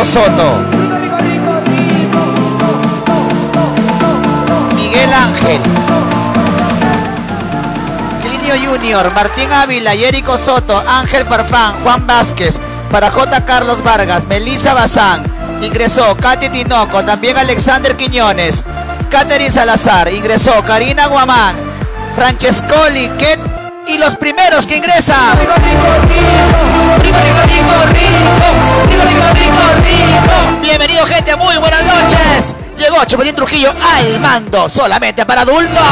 Jerico Soto. Miguel Ángel. Linio Junior, Martín Ávila, Jerico Soto, Ángel Farfán, Juan Vázquez, para J. Carlos Vargas, Melissa Bazán, ingresó Katy Tinoco, también Alexander Quiñones, Catherine Salazar, ingresó Karina Guamán, Francescoli, Ket y los primeros que ingresan. Bienvenido gente, muy buenas noches. Llegó Chupetín Trujillo al mando, solamente para adultos.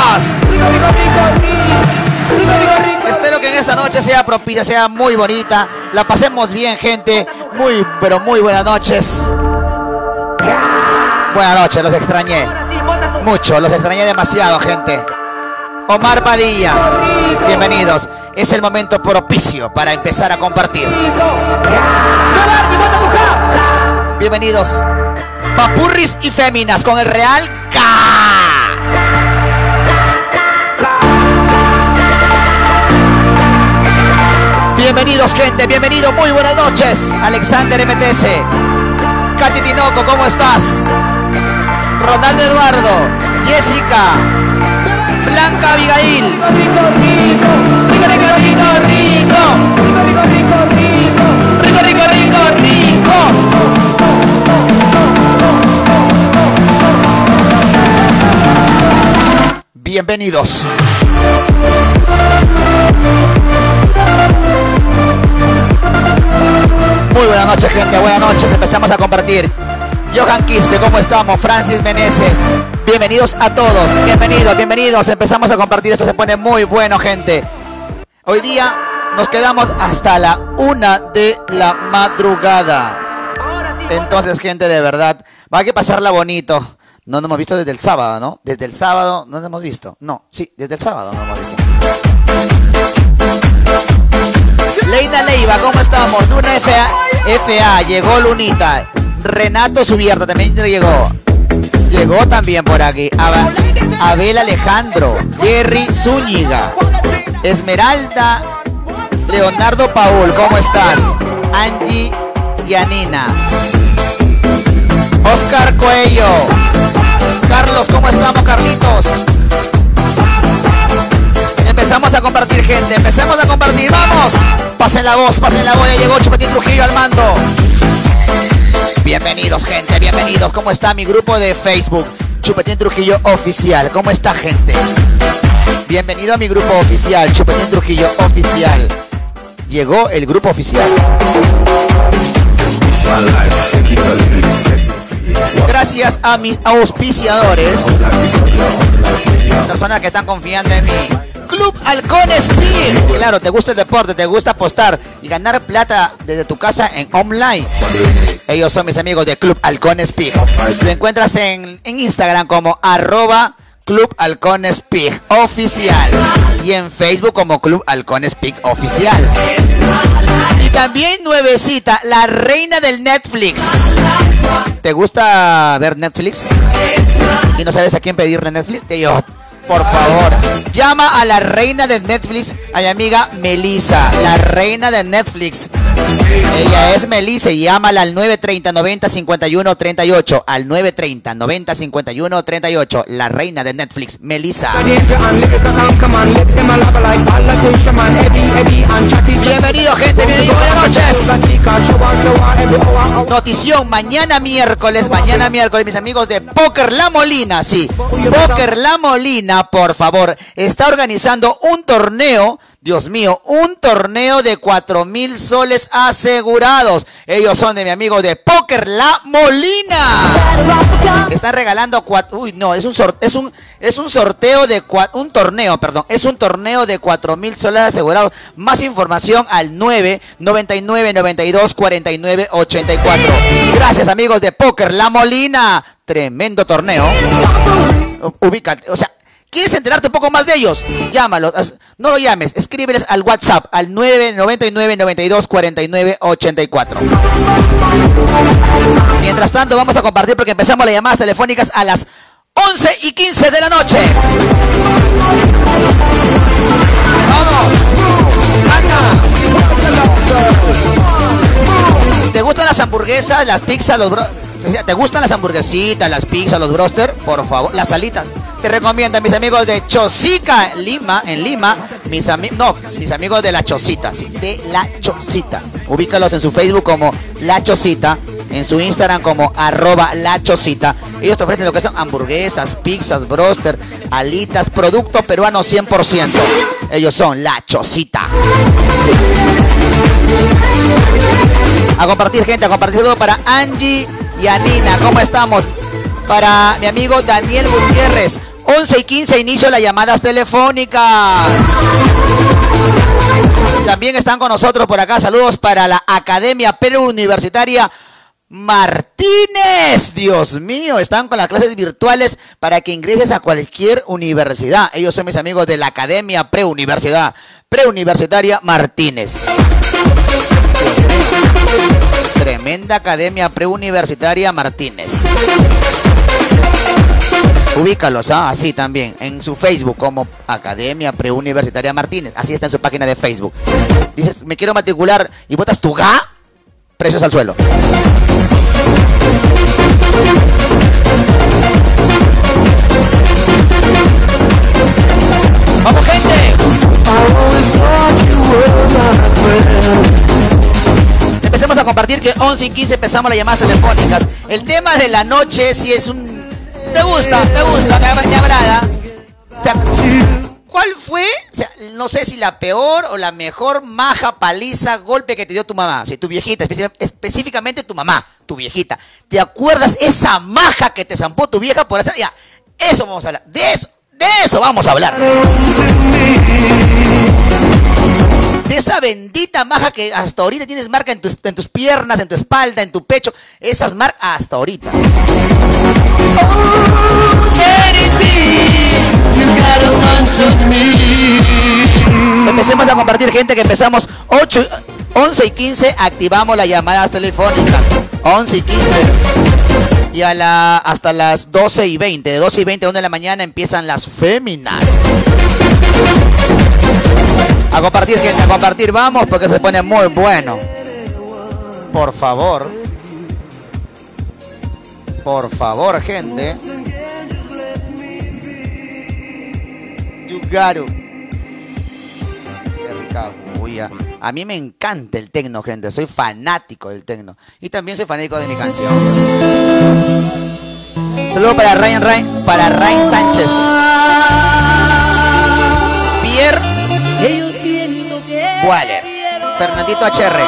Espero que en esta noche sea propicia, sea muy bonita. La pasemos bien, gente. Muy, pero muy buenas noches. Buenas noches, los extrañé. Mucho, los extrañé demasiado, gente. Omar Padilla, bienvenidos. Es el momento propicio para empezar a compartir. Bienvenidos. Papurris y féminas con el Real K. Bienvenidos, gente, bienvenido, muy buenas noches. Alexander MTS, Katy Tinoco, ¿cómo estás? Ronaldo Eduardo, Jessica, Blanca Abigail. Rico, rico, rico, rico, rico, rico, rico, rico, rico, Bienvenidos. Muy buenas noches, gente. Buenas noches. Empezamos a compartir. Johan Quispe, ¿cómo estamos? Francis Meneses. Bienvenidos a todos. Bienvenidos, bienvenidos. Empezamos a compartir. Esto se pone muy bueno, gente. Hoy día nos quedamos hasta la una de la madrugada. Entonces, gente, de verdad, va a que pasarla bonito. No nos hemos visto desde el sábado, ¿no? Desde el sábado no nos hemos visto. No, sí, desde el sábado no nos hemos visto. Leina Leiva, ¿cómo estamos? Luna FA, FA, llegó Lunita. Renato Subierta también llegó. Llegó también por aquí. Abel Alejandro, Jerry Zúñiga, Esmeralda, Leonardo Paul, ¿cómo estás? Angie Yanina. Oscar Cuello. Carlos, ¿cómo estamos, Carlitos? Empezamos a compartir, gente. Empecemos a compartir. ¡Vamos! Pasen la voz, pasen la voz. Ya llegó Chupetín Trujillo al mando. Bienvenidos, gente. Bienvenidos. ¿Cómo está mi grupo de Facebook? Chupetín Trujillo Oficial. ¿Cómo está, gente? Bienvenido a mi grupo oficial, Chupetín Trujillo Oficial. Llegó el grupo oficial. Gracias a mis auspiciadores, personas que están confiando en mí. Club Halcones Speed. Claro, te gusta el deporte, te gusta apostar y ganar plata desde tu casa en online. Ellos son mis amigos de Club Halcones Pig. Lo encuentras en, en Instagram como arroba Club Halcones Pig Oficial. Y en Facebook como Club Halcones Pig Oficial. Y también nuevecita, la reina del Netflix. ¿Te gusta ver Netflix? ¿Y no sabes a quién pedirle Netflix? Que yo por favor. Llama a la reina de Netflix, a mi amiga Melissa, la reina de Netflix. Ella es Melissa y llámala al 930 90 51 38. Al 930 90 51 38. La reina de Netflix, Melissa. Bienvenido, gente. Bienvenido. Buenas noches. Notición. Mañana miércoles. Mañana miércoles, mis amigos de Poker La Molina. Sí. Poker La Molina por favor, está organizando un torneo, Dios mío, un torneo de cuatro mil soles asegurados. Ellos son de mi amigo de Póker La Molina. Están regalando cuatro, uy, no, es un es un es un sorteo de un torneo, perdón, es un torneo de cuatro mil soles asegurados. Más información al 9 99 92 49 84. Gracias, amigos de Póker La Molina. Tremendo torneo. Ubícate, o sea, ¿Quieres enterarte un poco más de ellos? Llámalos. No lo llames. Escríbeles al WhatsApp al 999 92 49 84. Mientras tanto, vamos a compartir porque empezamos las llamadas telefónicas a las 11 y 15 de la noche. ¡Vamos! ¿Te gustan las hamburguesas, las pizzas, los ¿Te gustan las hamburguesitas, las pizzas, los broster? Por favor, las salitas. Te recomiendo mis amigos de Chosica, Lima, en Lima. Mis amigos, no, mis amigos de La Chocita, sí, de La Chocita. Ubícalos en su Facebook como La Chocita, en su Instagram como arroba La Chocita. Ellos te ofrecen lo que son hamburguesas, pizzas, broster, alitas, producto peruano 100%. Ellos son La Chocita. A compartir, gente, a compartir todo para Angie y Anina. ¿Cómo estamos? Para mi amigo Daniel Gutiérrez. 11 y 15 inicio las llamadas telefónicas. También están con nosotros por acá. Saludos para la Academia Universitaria Martínez. Dios mío, están con las clases virtuales para que ingreses a cualquier universidad. Ellos son mis amigos de la Academia Preuniversidad. Preuniversitaria Martínez. Tremenda Academia Preuniversitaria Martínez. Ubícalos, ¿ah? así también, en su Facebook como Academia Preuniversitaria Martínez. Así está en su página de Facebook. Dices, me quiero matricular y votas tu GA, precios al suelo. ¡Vamos, gente! Empecemos a compartir que 11 y 15 empezamos las llamadas telefónicas. El tema de la noche si es un... Me gusta, me gusta, me, me agrada. ¿Cuál fue? no sé si la peor o la mejor maja, paliza, golpe que te dio tu mamá. Si tu viejita, específicamente tu mamá, tu viejita. ¿Te acuerdas esa maja que te zampó tu vieja por hacer? Ya, eso vamos a hablar. De eso, de eso vamos a hablar de esa bendita maja que hasta ahorita tienes marca en tus, en tus piernas, en tu espalda, en tu pecho. Esas marcas hasta ahorita. Empecemos a compartir gente que empezamos 8, 11 y 15, activamos las llamadas telefónicas. 11 y 15. Y a la, hasta las 12 y 20. De 12 y 20 a 1 de la mañana empiezan las féminas. A compartir, gente, a compartir, vamos, porque se pone muy bueno. Por favor. Por favor, gente. You got Qué rica bulla. A mí me encanta el tecno, gente. Soy fanático del tecno. Y también soy fanático de mi canción. Saludos para Ryan, Ryan, para Ryan Sánchez. Pierre Waller, Fernandito HR,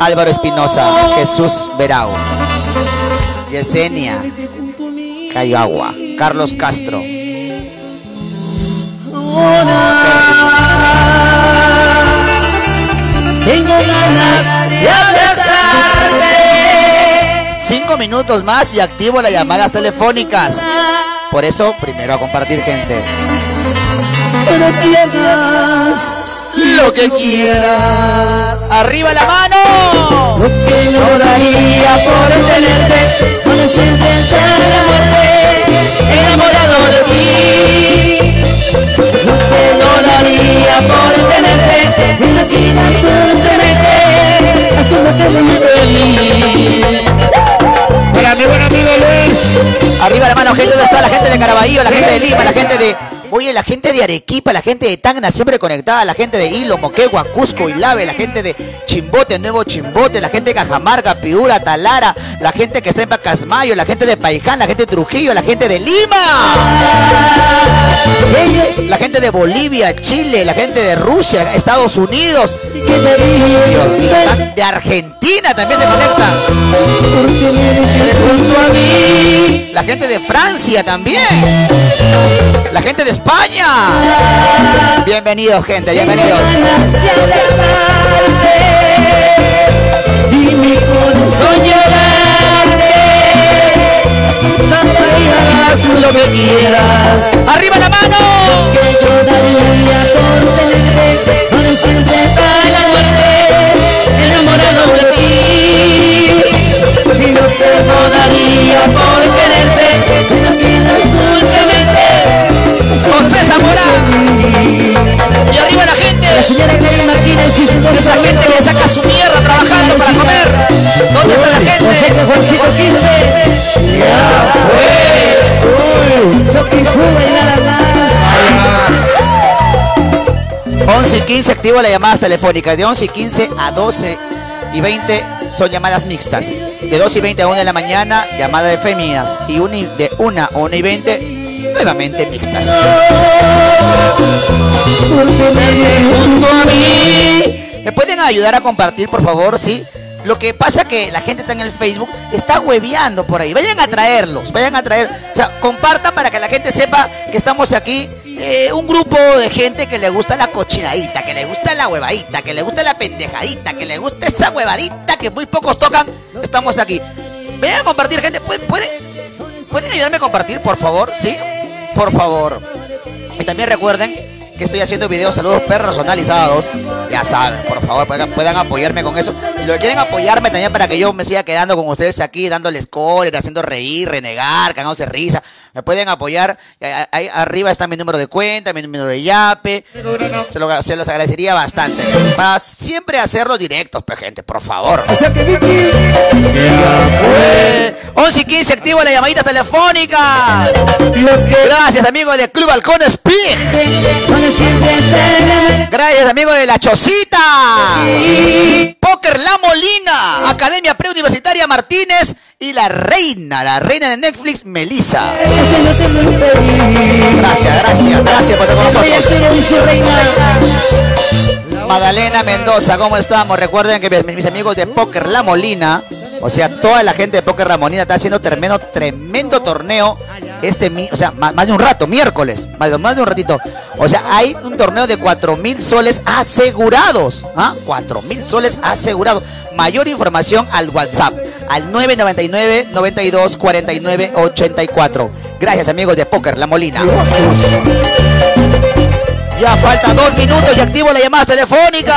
Álvaro Espinosa, Jesús Verao, Yesenia Cayagua, Carlos Castro. Tengo ganas de abrazarte. Cinco minutos más y activo las llamadas telefónicas. Por eso, primero a compartir gente pero quieras lo que quieras. Arriba la mano. Lo que no daría por tenerte, conocerte hasta la muerte, enamorado de ti. Feliz. Mi buen amigo Luis. Arriba la mano, gente, ¿dónde está la gente de Caraballo, la gente de Lima, la gente de Oye, la gente de Arequipa, la gente de Tacna siempre conectada, la gente de Hilo, Moquegua, Cusco, Ilave, la gente de Chimbote, Nuevo Chimbote, la gente de Cajamarca, Piura, Talara, la gente que está en Pacasmayo, la gente de Paiján, la gente de Trujillo, la gente de Lima, la gente de Bolivia, Chile, la gente de Rusia, Estados Unidos, de Argentina también se conecta. La gente de Francia también. La gente de España. Bienvenidos, gente, bienvenidos. Lo que quieras. ¡Arriba la mano! Martínez y su. Esa gente le saca su mierda trabajando para comer. ¿Dónde está la gente? José que Juancito Quispe. Ya fue. Y más. 11 y 15 activa la llamada telefónica de 11 y 15 a 12 y 20 son llamadas mixtas. De 2 y 20 a 1 de la mañana, llamada de feminas. Y de 1 a 1 y 20, nuevamente mixtas. ¿Me pueden ayudar a compartir, por favor? Sí. Lo que pasa que la gente está en el Facebook, está hueveando por ahí. Vayan a traerlos, vayan a traer. O sea, compartan para que la gente sepa que estamos aquí. Eh, un grupo de gente que le gusta la cochinadita, que le gusta la huevadita, que le gusta la pendejadita, que le gusta esa huevadita que muy pocos tocan. Estamos aquí. Vayan a compartir, gente. ¿Pueden, pueden ayudarme a compartir, por favor? ¿Sí? Por favor. Y también recuerden que estoy haciendo videos saludos personalizados. Ya saben, por favor, puedan, apoyarme con eso. Y lo quieren apoyarme también para que yo me siga quedando con ustedes aquí, dándoles cólera, haciendo reír, renegar, cagándose risa. Me pueden apoyar. Ahí arriba está mi número de cuenta, mi número de Yape. Se, los agradecería bastante. Para siempre hacerlo directos, pues, gente, por favor. 11 y 15, activo la llamadita telefónica. Gracias, amigos de Club Halcón Speed. Gracias, amigo de La Chocita. Poker La Molina. Academia Preuniversitaria Martínez. Y la reina, la reina de Netflix, Melissa. Gracias, gracias, gracias por estar con nosotros. Madalena Mendoza, ¿cómo estamos? Recuerden que mis amigos de Poker La Molina, o sea, toda la gente de Poker La Molina está haciendo tremendo, tremendo torneo este, o sea, más, de un rato, miércoles, más de, un ratito. O sea, hay un torneo de 4 mil soles asegurados. ¿Ah? 4 mil soles asegurados. Mayor información al WhatsApp, al 999 92 49 84. Gracias, amigos de Poker La Molina. Ya falta dos minutos y activo la llamada telefónica.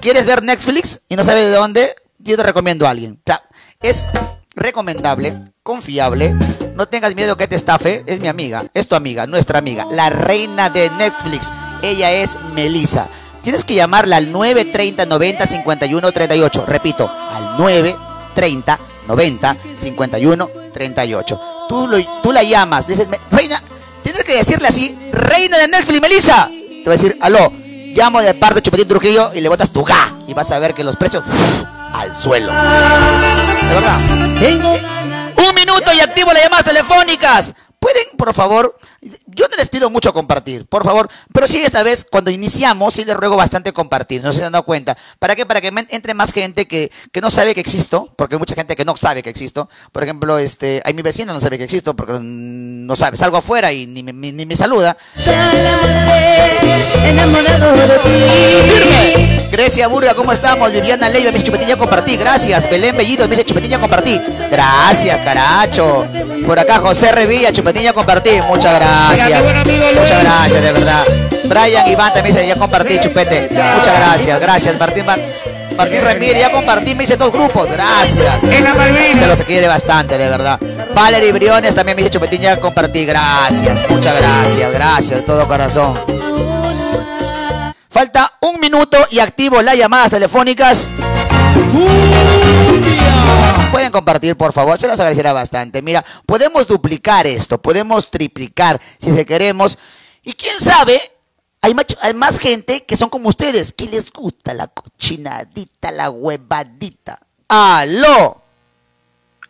¿Quieres ver Netflix y no sabes de dónde? Yo te recomiendo a alguien. O sea, es recomendable, confiable. No tengas miedo que te estafe. Es mi amiga, es tu amiga, nuestra amiga, la reina de Netflix. Ella es Melissa. Tienes que llamarla al 930 90 51 38. Repito, al 930 90 51 38. Tú, tú la llamas, dices, reina, tienes que decirle así, reina de Netflix, Melissa. Te va a decir, aló, llamo de parte de Chupetín Trujillo y le botas tu ga. Y vas a ver que los precios al suelo. De verdad. Y activo las llamadas telefónicas. ¿Pueden, por favor? Yo no les pido mucho compartir, por favor. Pero sí, esta vez, cuando iniciamos, sí les ruego bastante compartir. No se han dado cuenta. ¿Para qué? Para que entre más gente que, que no sabe que existo. Porque hay mucha gente que no sabe que existo. Por ejemplo, este, hay mi vecino no sabe que existo porque no sabe. Salgo afuera y ni, ni, ni me saluda. Grecia Burga, ¿cómo estamos? Viviana Leiva, mis chupetillas compartí. Gracias. Belén Bellido, mis chupetillas compartí. Gracias, caracho. Por acá, José Revilla, chupetillas compartí. Muchas gracias. Muchas gracias, de verdad. Brian Iván también dice, ya compartí, chupete. Muchas gracias, gracias. Martín, Martín Ramírez, ya compartí, me dice dos grupos. Gracias. Se los quiere bastante, de verdad. Valerie Briones también me dice chupetín, ya compartí. Gracias, muchas gracias, gracias de todo corazón. Falta un minuto y activo las llamadas telefónicas. Pueden compartir, por favor, se los agradecerá bastante. Mira, podemos duplicar esto, podemos triplicar si se queremos. Y quién sabe, hay más, hay más gente que son como ustedes, que les gusta la cochinadita, la huevadita. ¡Aló!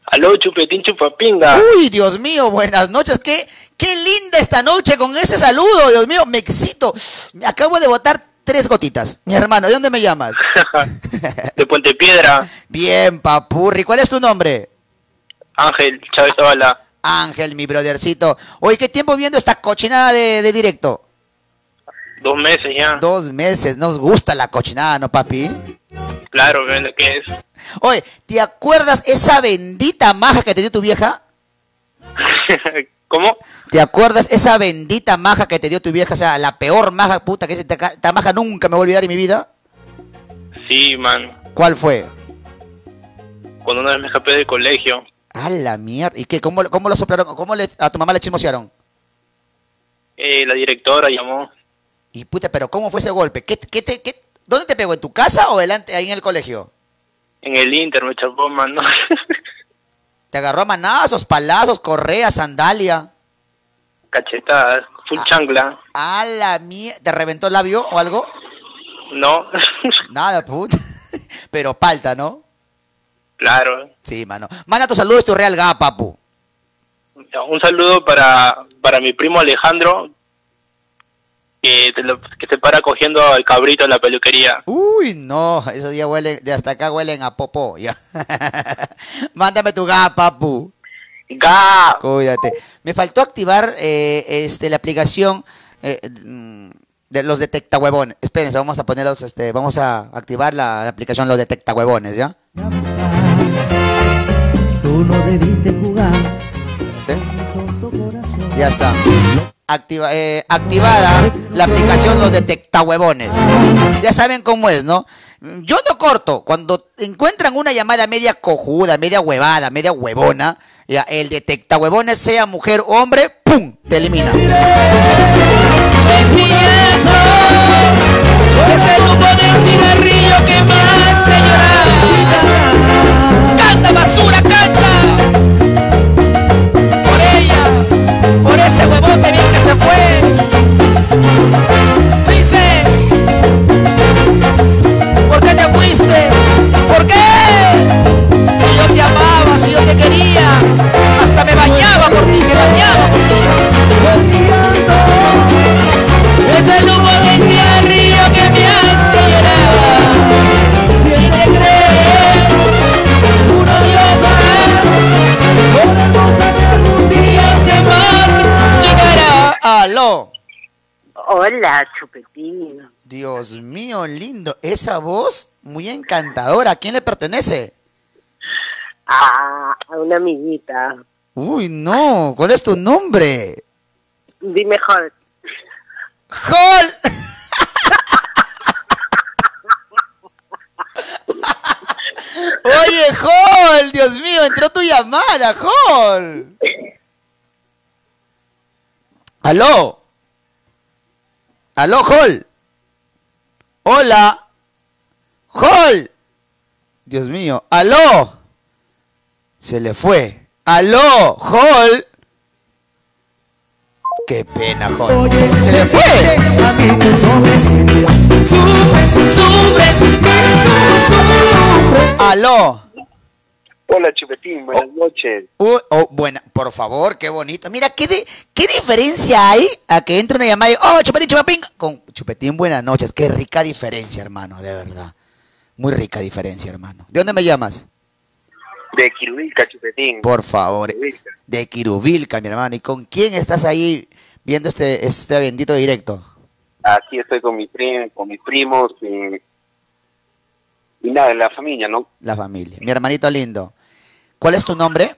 Aló, chupetín chupapinga. Uy, Dios mío, buenas noches. Qué, qué linda esta noche con ese saludo, Dios mío, me excito. Me acabo de votar tres gotitas. Mi hermano, ¿de dónde me llamas? de Puente Piedra. Bien, papurri. ¿Cuál es tu nombre? Ángel Chávez Zavala. Ángel, mi brothercito. Oye, ¿qué tiempo viendo esta cochinada de, directo? Dos meses ya. Dos meses. Nos gusta la cochinada, ¿no, papi? Claro, ¿qué es? Oye, ¿te acuerdas esa bendita maja que te dio tu vieja? ¿Te acuerdas esa bendita maja que te dio tu vieja? O sea, la peor maja puta que esta maja nunca me voy a olvidar en mi vida. Sí, man. ¿Cuál fue? Cuando una vez me escapé del colegio. A la mierda. ¿Y qué? ¿Cómo, cómo lo soplaron? ¿Cómo le, a tu mamá le chismosearon? Eh, la directora llamó. Y puta, pero ¿cómo fue ese golpe? ¿Qué, qué te, qué, ¿Dónde te pegó? ¿En tu casa o delante, ahí en el colegio? En el Inter me chapó, man. Te agarró a manazos, palazos, correa, sandalia. Cachetadas. full chancla. A la mierda. ¿Te reventó el labio o algo? No, Nada, puta. Pero palta, ¿no? claro. Sí, mano. Manda tus saludos, tu real ga, papu. Un saludo para, para mi primo Alejandro, que, te lo- que se para cogiendo al cabrito en la peluquería. Uy, no, esos días huelen, de hasta acá huelen a popó, ya. Mándame tu ga, papu. ¡Ga! Cuídate. Me faltó activar eh, este, la aplicación eh, mm, de los detecta huevones. Espérense, vamos a ponerlos, este, vamos a activar la, la aplicación los detecta huevones, ¿ya? Tú no debiste jugar. Ya está. Activa- eh, activada la aplicación Los Detecta Huevones. Ya saben cómo es, ¿no? Yo no corto. Cuando encuentran una llamada media cojuda, media huevada, media huevona, ya, el Detecta Huevones, sea mujer o hombre, ¡pum! Te elimina. ¡Aló! Hola, Chupetín. Dios mío, lindo. Esa voz muy encantadora. ¿A quién le pertenece? Ah, a una amiguita. Uy, no. ¿Cuál es tu nombre? Dime, Jorge. ¡Hol! Oye, Hol, Dios mío, entró tu llamada, Hol. ¿Aló? ¿Aló, Hol? Hola. Hol. Dios mío, ¿aló? Se le fue. ¿Aló, Hol? Qué pena, Hol. Se le fue. ¿Aló? Hola Chupetín, buenas noches. Uh, oh, buena, por favor, qué bonito. Mira, ¿qué, di- ¿qué diferencia hay a que entre una llamada y, oh, chupetín, chupapín, con chupetín, buenas noches? Qué rica diferencia, hermano, de verdad. Muy rica diferencia, hermano. ¿De dónde me llamas? De Quirubilca, Chupetín. Por favor, Quirubilca. de Quirubilca, mi hermano. ¿Y con quién estás ahí viendo este, este bendito directo? Aquí estoy con mi prim, con mis primos y, y nada, la familia, ¿no? La familia. Mi hermanito lindo. ¿Cuál es tu nombre?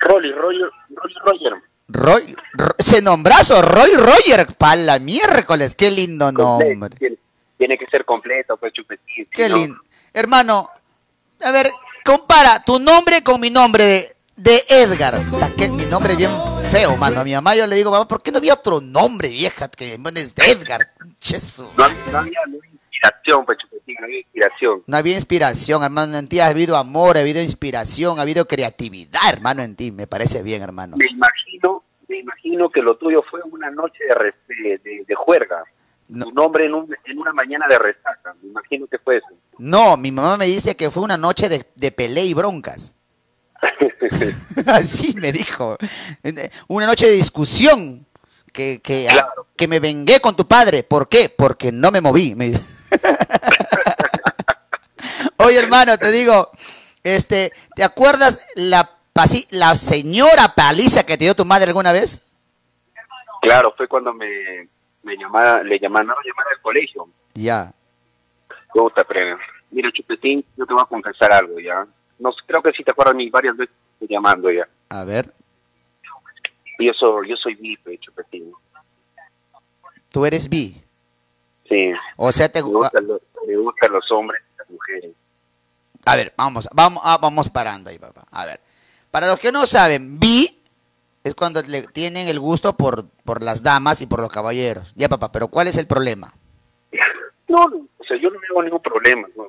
Rolly, Roger, Rolly Roger. Roy, Ro- ese nombrazo, Roy Roger, pa' la miércoles, qué lindo nombre. Tiene, tiene que ser completo, pues Chupetín. Qué ¿no? lindo. Hermano, a ver, compara tu nombre con mi nombre de, de Edgar. Que mi nombre es bien feo, mano. A mi mamá yo le digo, mamá, ¿por qué no había otro nombre, vieja, que pones de Edgar? Cheso. No, no había no había inspiración, pues no había inspiración. No había inspiración, hermano. En ti ha habido amor, ha habido inspiración, ha habido creatividad, hermano, en ti. Me parece bien, hermano. Me imagino, me imagino que lo tuyo fue una noche de, juerga. No. Tu nombre en, un- en una mañana de resaca. Me imagino que fue eso. No, mi mamá me dice que fue una noche de, de pelea y broncas. Así me dijo. Una noche de discusión. Que, que, Claro. que me vengué con tu padre. ¿Por qué? Porque no me moví. me dice. Oye, hermano, te digo, este, ¿te acuerdas la, pasi- la señora paliza que te dio tu madre alguna vez? Claro, fue cuando me, me llamaba, le llamaron a llamar al colegio. Ya. Puta, pero, mira, Chupetín, yo te voy a confesar algo, ¿ya? No, creo que sí te acuerdas ni varias veces llamando, ¿ya? A ver, Yo soy, yo soy bife, Chupetín. tú eres bi. Sí. O sea, te Me gustan los, me gustan los hombres y las mujeres. A ver, vamos, vamos, ah, vamos parando ahí, papá. A ver, para los que no saben, bi es cuando le tienen el gusto por, por las damas y por los caballeros. Ya, papá, pero ¿cuál es el problema? No, no, o sea, yo no veo ningún problema, ¿no?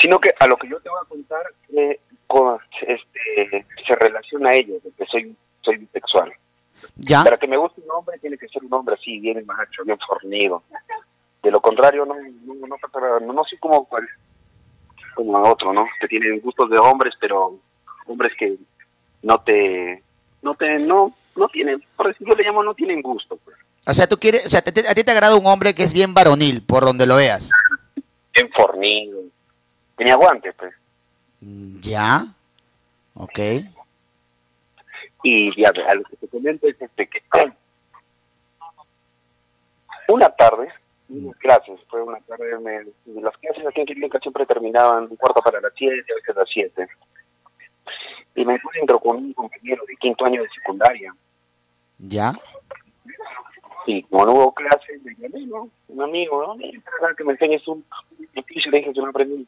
Sino que a lo que yo te voy a contar, eh, con- este, se relaciona a ello, de que soy, soy bisexual. Ya. Para que me guste un hombre tiene que ser un hombre así, bien macho, bien fornido. De lo contrario, no, no, no, no, no, no soy como, como otro, ¿no? Que tienen gustos de hombres, pero hombres que no te, no te, no, no tienen, por decir, yo le llamo no tienen gusto, pues. O sea, tú quieres, o sea, te- te- a ti te agrada un hombre que es bien varonil, por donde lo veas. Bien fornido. Que me aguante, pues. Mm, Ya. Ok. Y ya, a lo que te comento es este que una tarde, unas clases, fue una tarde, me- las clases aquí en Quilica siempre terminaban un cuarto para las siete, a veces las siete. Y me encuentro con un compañero de quinto año de secundaria. Ya. Y como no hubo clases, me llamé, ¿no? Un amigo, ¿no? Para que me enseñes un oficio, le dije que no aprendí.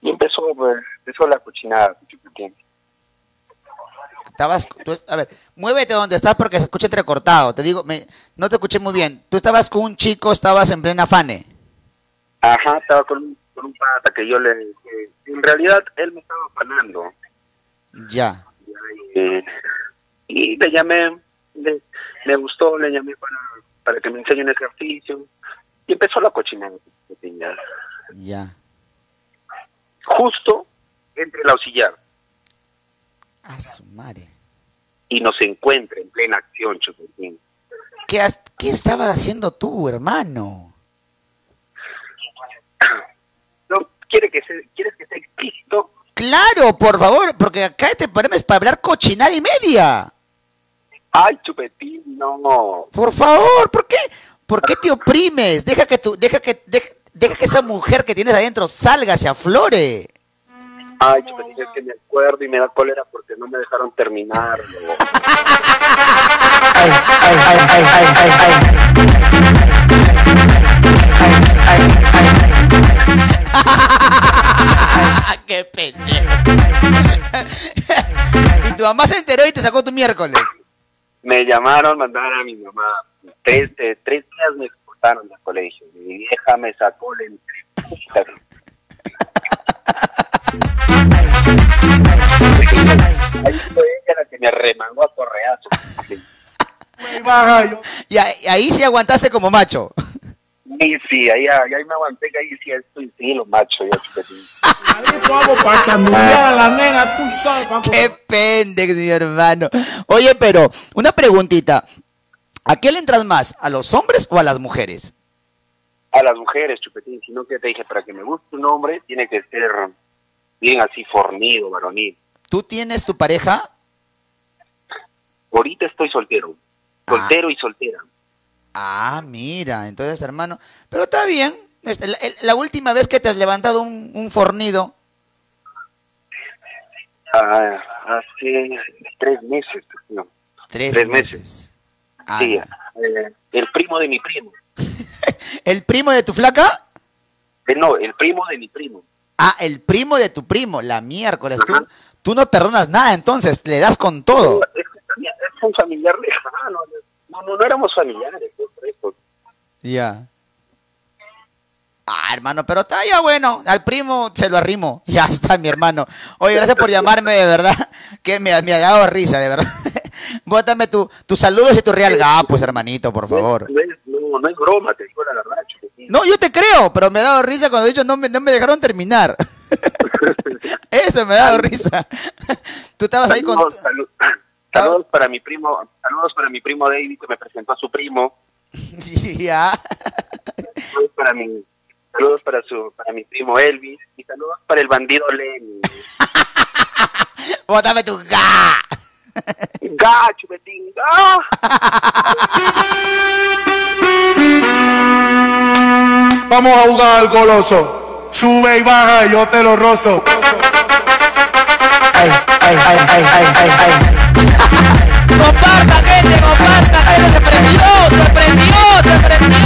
Y empezó, pues, empezó la cochinada. chupetín. Estabas, tú- a ver, muévete donde estás porque se escucha entrecortado. Te digo, me, no te escuché muy bien. Tú estabas con un chico, estabas en plena fane. Ajá, estaba con, un- con un pata que yo le... que en realidad, él me estaba afanando. Ya. Eh, y le llamé, le- me gustó, le llamé para, para que me enseñe un ejercicio. Y empezó la cochinada. Ya. Justo entre el auxiliar A su madre. y nos encuentra en plena acción, Chupetín. ¿Qué, has- ¿Qué estabas haciendo tú, hermano? No, quiere que se, ¿Quieres que sea explícito? Claro, por favor, porque acá este programa es para hablar cochinada y media. Ay, Chupetín, no. Por favor, ¿por qué? ¿Por qué te oprimes? Deja que tu, deja que, deja, deja que esa mujer que tienes adentro salga, se aflore. Ay, Chupetín, es que me acuerdo y me da cólera porque no me dejaron terminarlo. ¡Qué pendejo! y tu mamá se enteró y te sacó tu miércoles. me llamaron, mandaron a mi mamá. Tres, eh, tres días me expulsaron del colegio. Mi vieja me sacó la entrevista. Ahí fue ella la que me remangó a correazo. Y ahí, y ahí sí aguantaste como macho. Sí, sí, ahí, ahí, me aguanté que ahí sí estoy sí, lo macho ya chupetín. para cambiar a la nena, tú sabes. pa' ¡Qué pendejo, mi hermano! Oye, pero, una preguntita. ¿A qué le entras más? ¿A los hombres o a las mujeres? A las mujeres, chupetín, sino que te dije, para que me guste un hombre, tiene que ser bien así fornido, varonil. ¿Tú tienes tu pareja? Ahorita estoy soltero. Soltero y soltera. Ah, mira, entonces, hermano. Pero está bien. Este, La, la última vez que te has levantado un, un fornido, Ah, hace tres meses, no. tres, Tres meses. meses. Ah, Sí, eh, el primo de mi primo. ¿El primo de tu flaca? Eh, no, el primo de mi primo. Ah, el primo de tu primo, la miércoles. Tú, tú no perdonas nada, entonces le das con todo. Es, un familiar lejano. No, no, no éramos familiares. Ya. Ah, hermano, pero está ya bueno. Al primo se lo arrimo. Ya está, mi hermano. Oye, gracias por llamarme, de verdad. Que me, me ha dado risa, de verdad. Bótame tu, tus saludos y tu real ga, pues, hermanito, por favor. No, no, es broma, te digo la verdad. No, yo te creo, pero me ha dado risa cuando he dicho no me, no me dejaron terminar. Eso me ha dado risa. Tú estabas ahí con... Saludos, salu- saludos para mi primo, saludos para mi primo David que me presentó a su primo. Ya. Saludos para mi, saludos para su, para mi primo Elvis y saludos para el bandido Lenny. Bótame tu ga. ¡Ga, chupetín! ¡Ga! Vamos a jugar al goloso. Sube y baja, yo te lo rozo. Comparta, gente, comparta, gente, se prendió, se prendió, se prendió.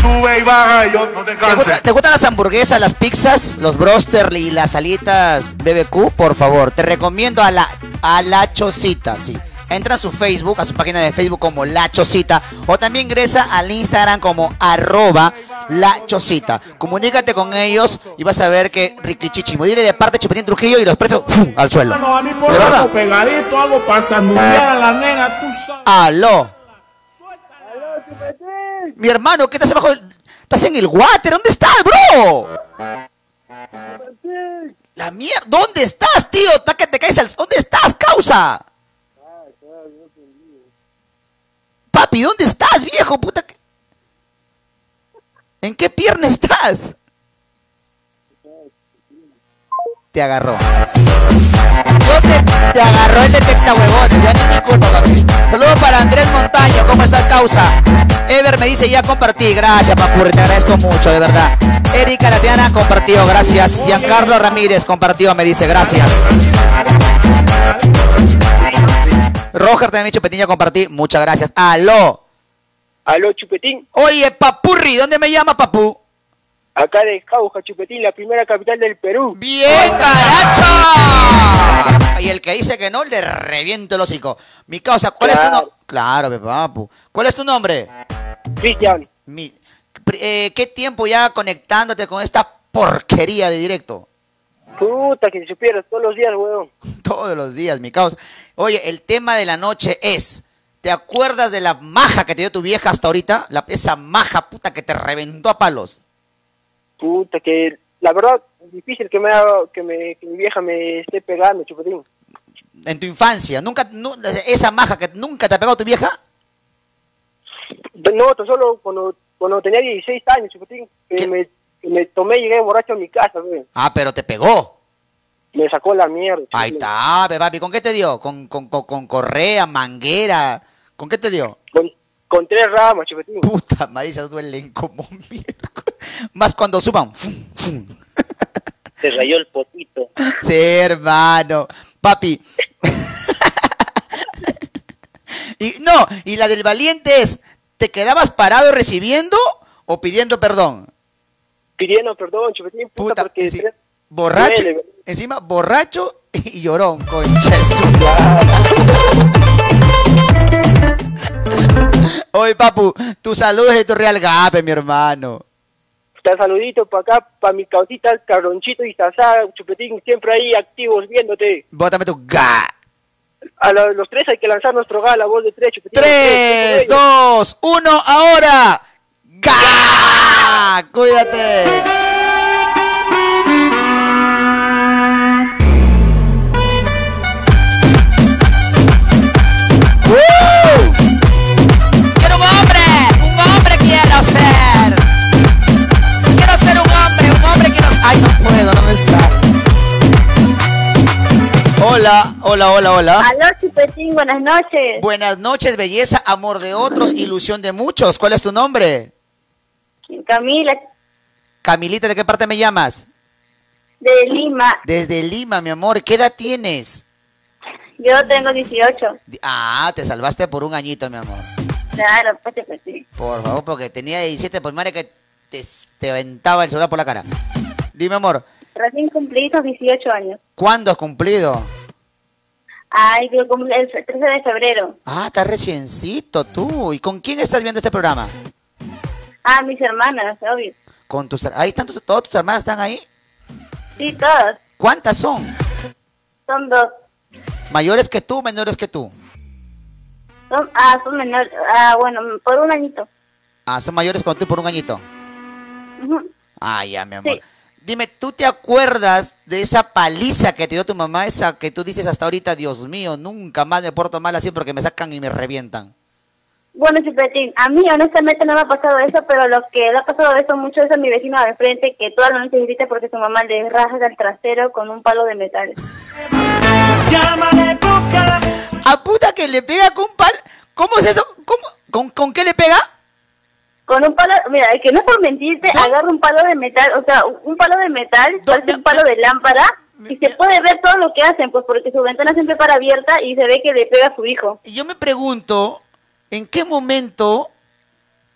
Sube y baja, yo no te ¿Te, gusta- canses. te gustan las hamburguesas, las pizzas, los broster y las alitas BBQ? Por favor, te recomiendo a la, a la Chocita, sí. Entra a su Facebook, a su página de Facebook como La Chocita, o también ingresa al Instagram como arroba La Chocita. Comunícate con ellos y vas a ver que riquichichimo. Dile de parte Chupetín Trujillo y los precios ¡fum! al suelo. No, a mí por ¿De verdad? algo pegadito, algo para sanudear a la nena, tú sabes. Aló. Mi hermano, ¿qué estás abajo? Estás en el water. ¿Dónde estás, bro? La mierda. ¿Dónde estás, tío? Está que te caes al... ¿Dónde estás, causa? Papi, ¿dónde estás, viejo? Puta que- ¿En qué pierna estás? Te agarró. ¿Dónde te agarró el detecta huevones? Ya no es mi culpa, papi. Saludos para Andrés Montaño, ¿cómo estás, causa? Ever me dice, ya compartí. Gracias, papurri, te agradezco mucho, de verdad. Erika Latiana compartió, gracias. Giancarlo Ramírez compartió, me dice, gracias. Roger también Chupetín, ya compartí, muchas gracias. Aló. Aló, Chupetín. Oye, papurri, ¿dónde me llama, papu? Acá de Jauja, Chupetín, la primera capital del Perú. ¡Bien, caracha! Y el que dice que no, le reviento el hocico. Mi causa, ¿cuál es tu Claro. nombre? Claro, papu. ¿Cuál es tu nombre? Cristian. Mi- eh, ¿Qué tiempo ya conectándote con esta porquería de directo? Puta, que si supieras todos los días, weón. Todos los días, mi causa. Oye, el tema de la noche es... ¿Te acuerdas de la maja que te dio tu vieja hasta ahorita? La, esa maja puta que te reventó a palos. Puta, que la verdad, difícil que, me, haga- que, me, que mi vieja me esté pegando, Chupetín. En tu infancia. ¿Nunca, nu- esa maja que nunca te ha pegado tu vieja? No, tan solo cuando, cuando tenía 16 años, Chupetín, que me, que me tomé y llegué borracho a mi casa. Ah, pero te pegó. Me sacó la mierda. Ahí está, papi. ¿Con qué te dio? ¿Con, con, con, con correa, manguera? ¿Con qué te dio? Con, tres ramas, Chupetín. Puta, Marisa, duelen como miércoles. Más cuando suban. Fum, fum. Se rayó el potito. Sí, hermano. Papi. y no, y la del valiente es, ¿te quedabas parado recibiendo o pidiendo perdón? Pidiendo perdón, Chupetín, puta, Puta, porque... enci- borracho, Duele, encima borracho y llorón, concha de su Oye, papu, tus saludos de tu Real Gape, mi hermano. Está saludito para acá, para mi causita, Carlonchito y Sasá, Chupetín, siempre ahí activos viéndote. Bótame tu ga. A lo- los tres hay que lanzar nuestro gal, la voz de tres, Chupetín. Tres, dos, uno, ahora. ¡Ga! Cuídate. Hola, hola, hola, hola. Aló, Chupetín, buenas noches. Buenas noches, belleza, amor de otros, ilusión de muchos. ¿Cuál es tu nombre? Camila, Camilita, ¿de qué parte me llamas? de Lima. Desde Lima, mi amor. ¿Qué edad tienes? Yo tengo 18. Di- Ah, te salvaste por un añito, mi amor. Claro, pues Chupetín. Por favor, porque tenía 17, pues madre que te, te aventaba el celular por la cara. Dime, amor, Recién cumplí los 18 años. ¿cuándo has cumplido? Ay, cumplí el 13 de febrero. Ah, estás reciencito tú. ¿Y con quién estás viendo este programa? Ah, mis hermanas, obvio. Con tus... Ahí están tus, todas tus hermanas, ¿están ahí? Sí, todas. ¿Cuántas son? Son dos. ¿Mayores que tú, menores que tú? Son, ah, son menores. Ah, bueno, por un añito. Ah, son mayores que tú por un añito. Ujú. Ah, ya, mi amor. Sí. Dime, ¿tú te acuerdas de esa paliza que te dio tu mamá? Esa que tú dices hasta ahorita, Dios mío, nunca más me porto mal así porque me sacan y me revientan. Bueno, Chupetín, a mí honestamente no me ha pasado eso, pero lo que le ha pasado eso mucho es a mi vecino de frente que toda la noche grita porque su mamá le rasga el trasero con un palo de metal. ¿A puta que le pega con pal? ¿Cómo es eso? ¿Cómo? ¿Con, con qué le pega? Con un palo, mira, que no es por mentirte, agarra un palo de metal, o sea, un palo de metal, parece un palo de lámpara, y se puede ver todo lo que hacen, pues porque su ventana siempre para abierta y se ve que le pega a su hijo. Y yo me pregunto, ¿en qué momento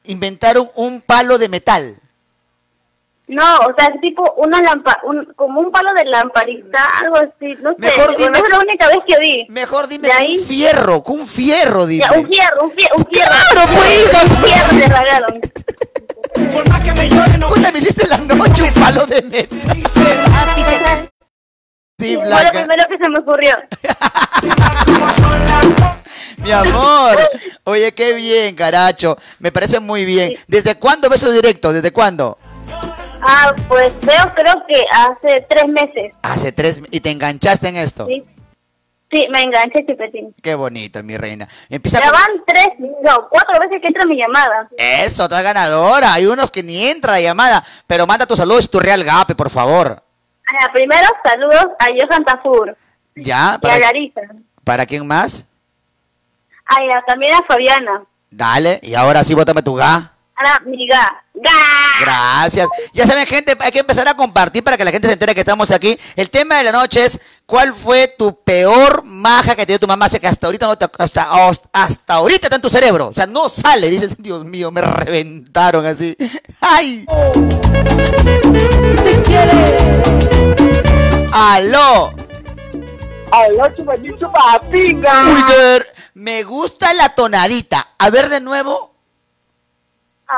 inventaron un palo de metal? No, o sea, es tipo una lampa, un, como un palo de lamparita, algo así, no sé, Mejor bueno, dime- es la única vez que vi. Mejor dime ahí- un fierro, un fierro, dime. Ya, un fierro, un fierro, un fierro. Claro, pues, hija. Un fierro le ragaron. Por más que me llore, me hiciste la noche un palo de metal. Sí, Fue lo Blanca. primero que se me ocurrió. Mi amor. Oye, qué bien, caracho. Me parece muy bien. ¿Desde cuándo ves los directos? ¿Desde cuándo? Ah, pues veo, creo que hace tres meses. Hace tres... ¿Y te enganchaste en esto? Sí, sí me enganché, chupetín. Qué bonito, mi reina. Empieza Ya van tres, no, cuatro veces que entra mi llamada. Eso, estás ganadora. Hay unos que ni entra la llamada. Pero manda tus saludos y tu real gape, por favor. Ah, primero, saludos a Johan Tafur ¿Ya? y a ¿Para, Larisa. ¿Para quién más? Ah, y a- también a Fabiana. Dale. Y ahora sí, bótame tu ga. Ahora, mi ga. ¡Ga! Gracias. Ya saben, gente, hay que empezar a compartir para que la gente se entere que estamos aquí. El tema de la noche es ¿cuál fue tu peor maja que te dio tu mamá? O sea, que hasta ahorita no te, hasta, hasta ahorita está en tu cerebro. O sea, no sale. Dices, Dios mío, me reventaron así. ¡Ay! ¡Aló! ¡Aló, chupetín, chupapinga! Uy, me gusta la tonadita. A ver de nuevo.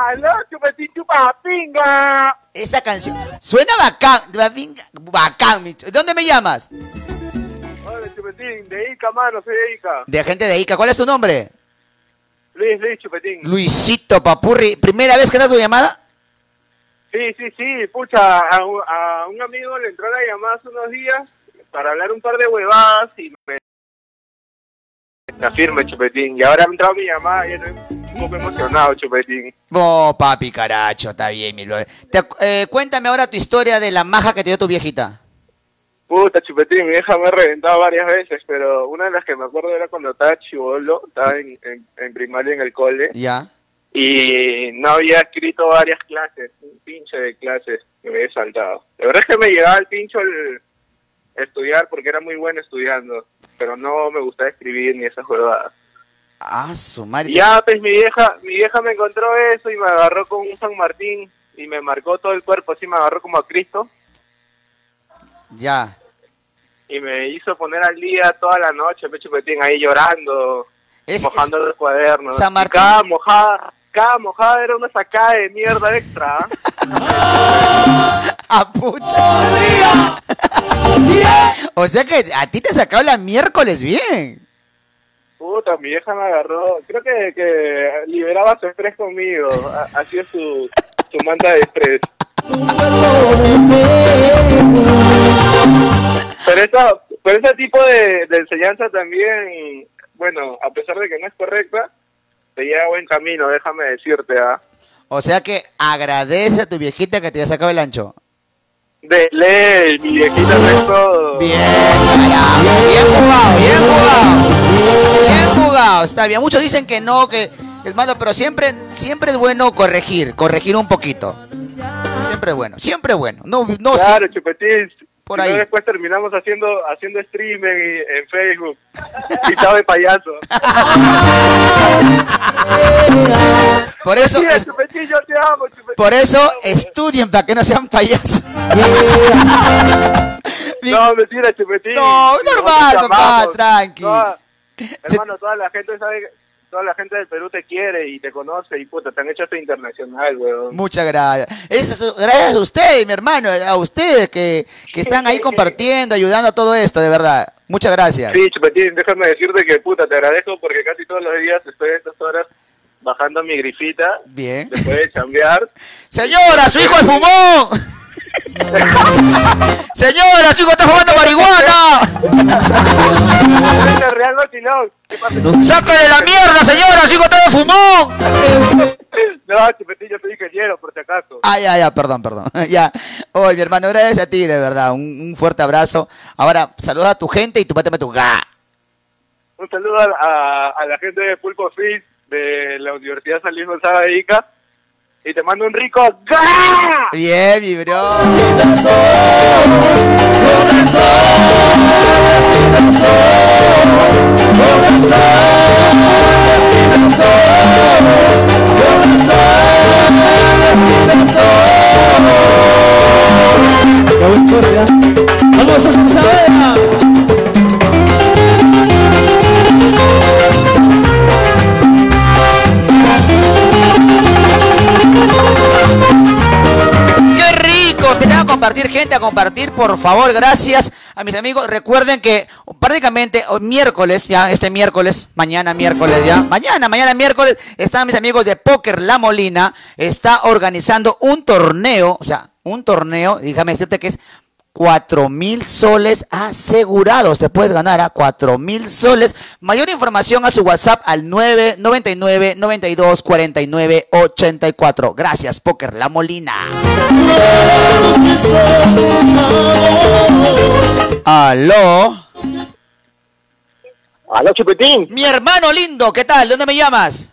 ¡Aló, chupetín, chupapinga! Esa canción. Suena bacán. Bacán, mi ch- ¿De dónde me llamas? Hola, chupetín, de Ica, mano, soy de Ica. De gente de Ica. ¿Cuál es tu nombre? Luis, Luis, chupetín. Luisito Papurri. ¿Primera vez que das tu llamada? Sí, sí, sí, pucha, a, un- a un amigo le entró la llamada hace unos días para hablar un par de huevadas y me... La firme, chupetín. Y ahora ha entrado mi llamada y un poco emocionado, chupetín. Oh, papi, caracho. Está bien, mi brother. Te ac- eh, cuéntame ahora tu historia de la maja que te dio tu viejita. Puta, chupetín, mi vieja me ha reventado varias veces, pero una de las que me acuerdo era cuando estaba chivolo, estaba en, en, en primaria en el cole, Ya. y no había escrito varias clases, un pinche de clases que me había saltado. La verdad es que me llegaba el pincho el estudiar porque era muy bueno estudiando, pero no me gustaba escribir ni esas huevadas. Ah, su madre. Ya, pues mi vieja, mi vieja me encontró eso y me agarró con un San Martín y me marcó todo el cuerpo, así me agarró como a Cristo. Ya. y me hizo poner al día toda la noche, me chupetín ahí llorando, Es- mojando los cuadernos. San Y Martín. Cada mojada, cada mojada era una sacada de mierda extra. ¿ah? ¡A puta! o sea que a ti te sacado la miércoles bien. Puta, mi vieja me agarró. Creo que, que liberaba su estrés conmigo. Ha- Hacía su, su manta de estrés. Pero, eso, pero ese tipo de, enseñanza también, bueno, a pesar de que no es correcta, te lleva buen camino, déjame decirte, ¿ah? O sea que agradece a tu viejita que te haya sacado el ancho. De ley, mi viejita es todo. Bien, carajo. Bien jugado, bien jugado. Bien jugado, está bien. Muchos dicen que no, que es malo, pero siempre, siempre es bueno corregir, corregir un poquito. Siempre es bueno, siempre es bueno. No, no, claro, chupetín. Por después terminamos haciendo haciendo stream en, Facebook. Pintado de payaso. Por eso, Mira, es- chupetín, yo te amo, por eso estudien para que no sean payasos. No, mentira, chupetín. No, normal, papá, tranqui. Toda- hermano, toda la gente sabe, toda la gente del Perú te quiere y te conoce y puta, te han hecho hasta internacional, weón. Muchas gracias. Es gracias a ustedes, mi hermano, a ustedes que, que están ahí compartiendo, ayudando a todo esto, de verdad. Muchas gracias. Sí, chupetín, déjame decirte que puta, te agradezco porque casi todos los días estoy a estas horas bajando mi grifita Bien. después de chambear. Señora, su hijo es fumón. Señora, su hijo está fumando marihuana. Sáquele la mierda, señora, su hijo está de fumón. No, yo soy ingeniero, por si acaso. Ah, ya, ya, perdón, perdón. ya. Oye, mi hermano, gracias a ti, de verdad. Un, un fuerte abrazo. Ahora, saluda a tu gente y tú pátame tu ga. Un saludo a, a- a la gente de Pulpo Fish de la Universidad San Luis Gonzaga de Ica. Y te mando un rico ¡Ga! Bien, mi bro. Vamos a compartir, gente, a compartir, por favor, gracias a mis amigos. Recuerden que prácticamente miércoles, ya este miércoles, mañana miércoles, ya, mañana, mañana miércoles, están mis amigos de Póker La Molina, está organizando un torneo, o sea, un torneo, déjame decirte que es cuatro mil soles asegurados. Te puedes ganar a cuatro mil soles. Mayor información a su WhatsApp al 999 92 49 84. Gracias, Póker La Molina. Aló. Aló, Chupetín. Mi hermano lindo, ¿qué tal? ¿De dónde me llamas?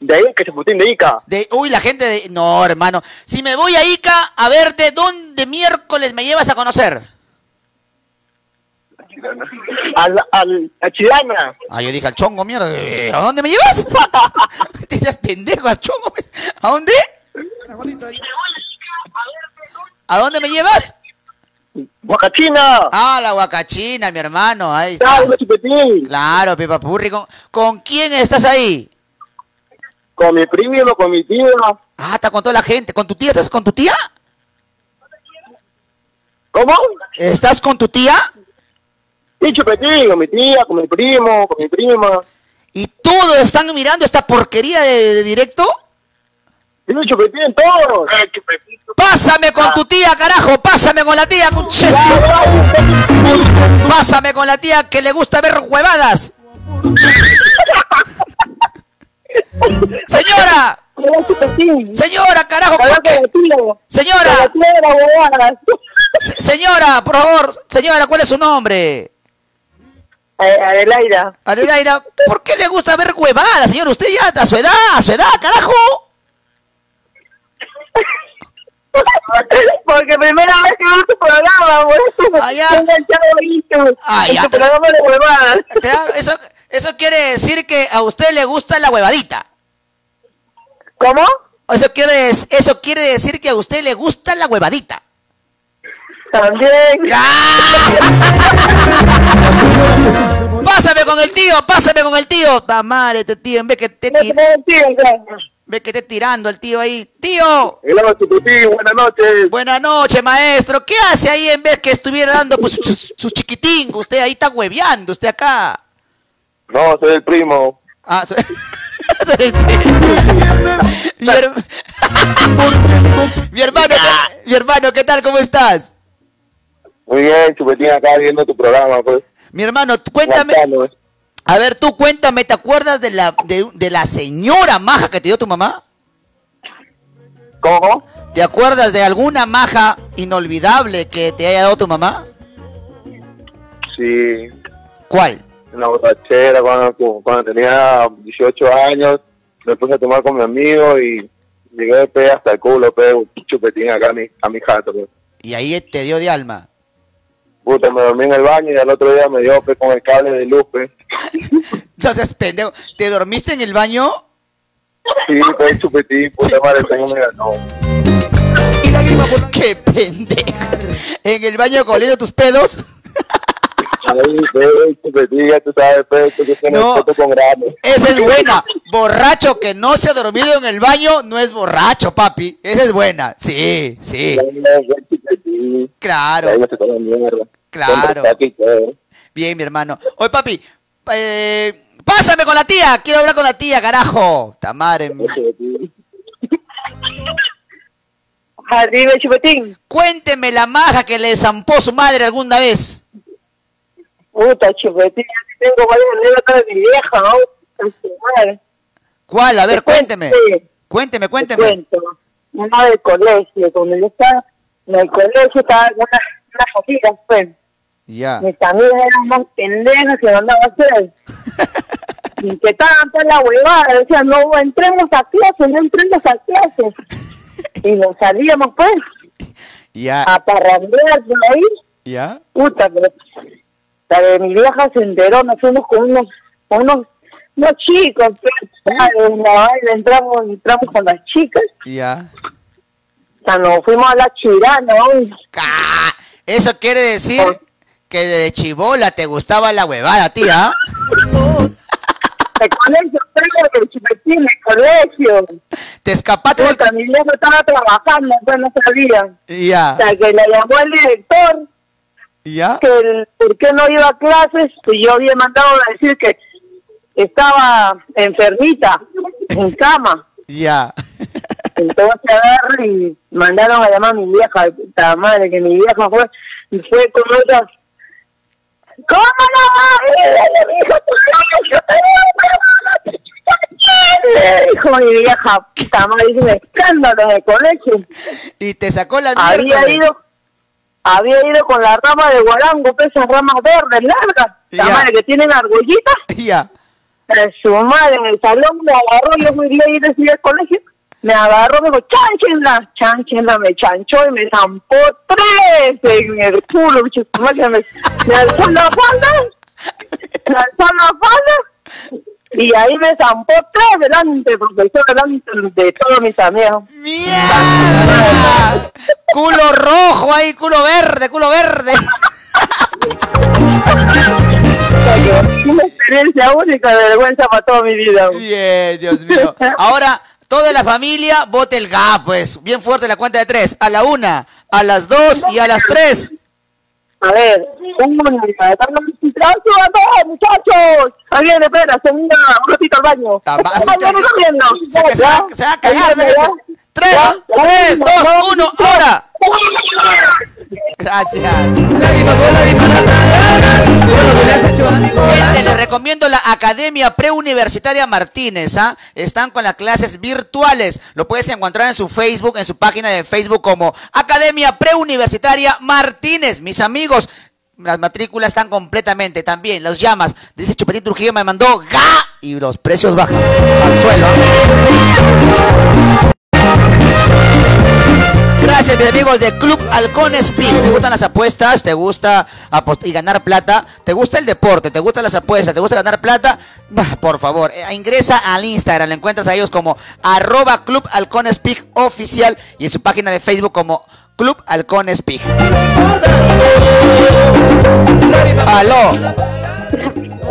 De ahí, que Chupetín, de Ica. De, uy, la gente de... No, hermano. Si me voy a Ica a verte, ¿dónde miércoles me llevas a conocer? Al, al, a Chilana. Ah, yo dije al chongo, mierda. ¿A dónde me llevas? Te dices pendejo, al chongo. ¿A dónde? ¿A dónde me llevas? Huacachina. Ah, la Huacachina, mi hermano. Ahí está. Claro, Pepa Purri. ¿Con, con quién estás ahí? Con mi primo, con mi tío. Ah, está con toda la gente. ¿Con tu tía? ¿Estás con tu tía? ¿Cómo? ¿Estás con tu tía? Sí, Chupetín, con mi tía, con mi primo, con mi prima. ¿Y todos están mirando esta porquería de, de directo? Sí, Chupetín, todos. Pásame con tu tía, carajo. Pásame con la tía, conches. Pásame con la tía que le gusta ver huevadas. Señora. Señora, carajo. Señora. Se- Señora, por favor. Señora, ¿cuál es su nombre? Adelaida. Adelaida, ¿por qué le gusta ver huevadas, señor? Usted ya a su edad, a su edad, carajo. Porque primera vez que veo tu programa, por eso Ah, ya. tu, Ah, ya te- programa de huevadas. Claro, eso, eso quiere decir que a usted le gusta la huevadita. ¿Cómo? Eso quiere, eso quiere decir que a usted le gusta la huevadita. También. Pásame con el tío, pásame con el tío. Tamare, este tío, en vez que te ve que esté tirando el tío ahí. Tío. Hola, buenas noches. Buenas noches, maestro. ¿Qué hace ahí en vez que estuviera dando pues, su, su chiquitín? Usted ahí está hueveando, usted acá. No, soy el primo. Ah, soy- soy el tío. mi, her- mi hermano, ¿qué- mi hermano, ¿qué tal? ¿Cómo estás? Muy bien, Chupetín, acá viendo tu programa, pues. Mi hermano, cuéntame. Aguantando. A ver, tú cuéntame, ¿te acuerdas de la, de, de la señora maja que te dio tu mamá? ¿Cómo? ¿Te acuerdas de alguna maja inolvidable que te haya dado tu mamá? Sí, ¿Cuál? En la borrachera, cuando, cuando tenía 18 años, me puse a tomar con mi amigo y llegué de pe hasta el culo, pe, chupetín acá a mi, a mi jato. Y ahí te dio de alma. Puta, me dormí en el baño y al otro día me dio pe, con el cable de luz, pe. Entonces, pendejo, ¿te dormiste en el baño? Sí, pe, chupetín, puta madre, tengo me ganó. ¡Qué pendejo! ¿En el baño coliendo tus pedos? No. Esa es buena. Borracho que no se ha dormido en el baño no es borracho, papi. Esa es buena. Sí, sí. Claro. Claro. Bien, mi hermano. Oye, papi, eh, pásame con la tía. Quiero hablar con la tía, carajo. Tamare. Cuénteme la maja que le zampó su madre alguna vez. Puta, Chupetín, ya tengo varias anécdotas de mi vieja, ¿no? ¿Cuál? A ver, Te cuénteme. cuento, Cuénteme, te cuénteme. cuento. Una del colegio, cuando yo estaba en el colegio, estaba unas, unas amigas, pues. Ya. Mis amigas eran más pendejas que mandaban a hacer. y que estaban toda la huevada, decían, no entremos a clases, no entremos a clases. y nos salíamos, pues, Ya. a parrandear por ahí. Ya. Puta, pero la de mi vieja se enteró, nos fuimos con unos, con unos, unos chicos, pues, en la vaina, entramos, entramos con las chicas, Ya. o sea, nos fuimos a la chirana. Eso quiere decir que de chibola te gustaba la huevada, tía. De colegio, pero de colegio. Te escapaste del... Mi viejo estaba trabajando, pues no sabía. Ya, O sea, que le llamó el director ya. que el, por qué no iba a clases y yo había mandado a decir que estaba enfermita, en cama. Ya. Entonces agarré y mandaron a llamar a mi vieja, puta madre, que mi vieja fue, y fue con otras. ¿Cómo no va? Mi hijo, yo te dijo mi vieja, puta madre, hizo un escándalo en el colegio. Y te sacó la Había mierda. ido, había ido con la rama de guarango, pues, esas ramas verdes largas, la Ya. madre que tienen argollitas. Ya. Eh, su madre en el salón me agarró, yo fui a ir al colegio, me agarró, me dijo, chanchenla, chanchenla, me chanchó y me zampó tres en el culo, me, me alzó la falda, me alzó la falda, y ahí me zampó tres delante, profesor, delante de todos mis amigos. ¡Mierda! culo rojo ahí, culo verde, culo verde. Una experiencia única de vergüenza para toda mi vida. Bien, Dios mío. Ahora, toda la familia vote el GA, pues. Bien fuerte la cuenta de tres. A la una, a las dos y a las tres. A ver, un a todos, muchachos. Alguien espera, se mira un ratito al baño. Se, se va, se va a cagar. Ya, ya. Tres, Ya, tres, ya, dos, ya. uno, ahora. Gracias. Gente, les recomiendo la Academia Preuniversitaria Martínez. ¿ah? Están con las clases virtuales. Lo puedes encontrar en su Facebook, en su página de Facebook como Academia Preuniversitaria Martínez. Mis amigos, las matrículas están completamente también. Los llamas. Dice Chupetín Trujillo me mandó GA y los precios bajan al suelo. Gracias, mis amigos de Club Halcones Speak. ¿Te gustan las apuestas? ¿Te gusta y ganar plata? ¿Te gusta el deporte? ¿Te gustan las apuestas? ¿Te gusta ganar plata? Bah, Por favor, eh, ingresa al Instagram. Lo encuentras a ellos como arroba Club Halcones Speak oficial y en su página de Facebook como Club Halcones Speak. Aló.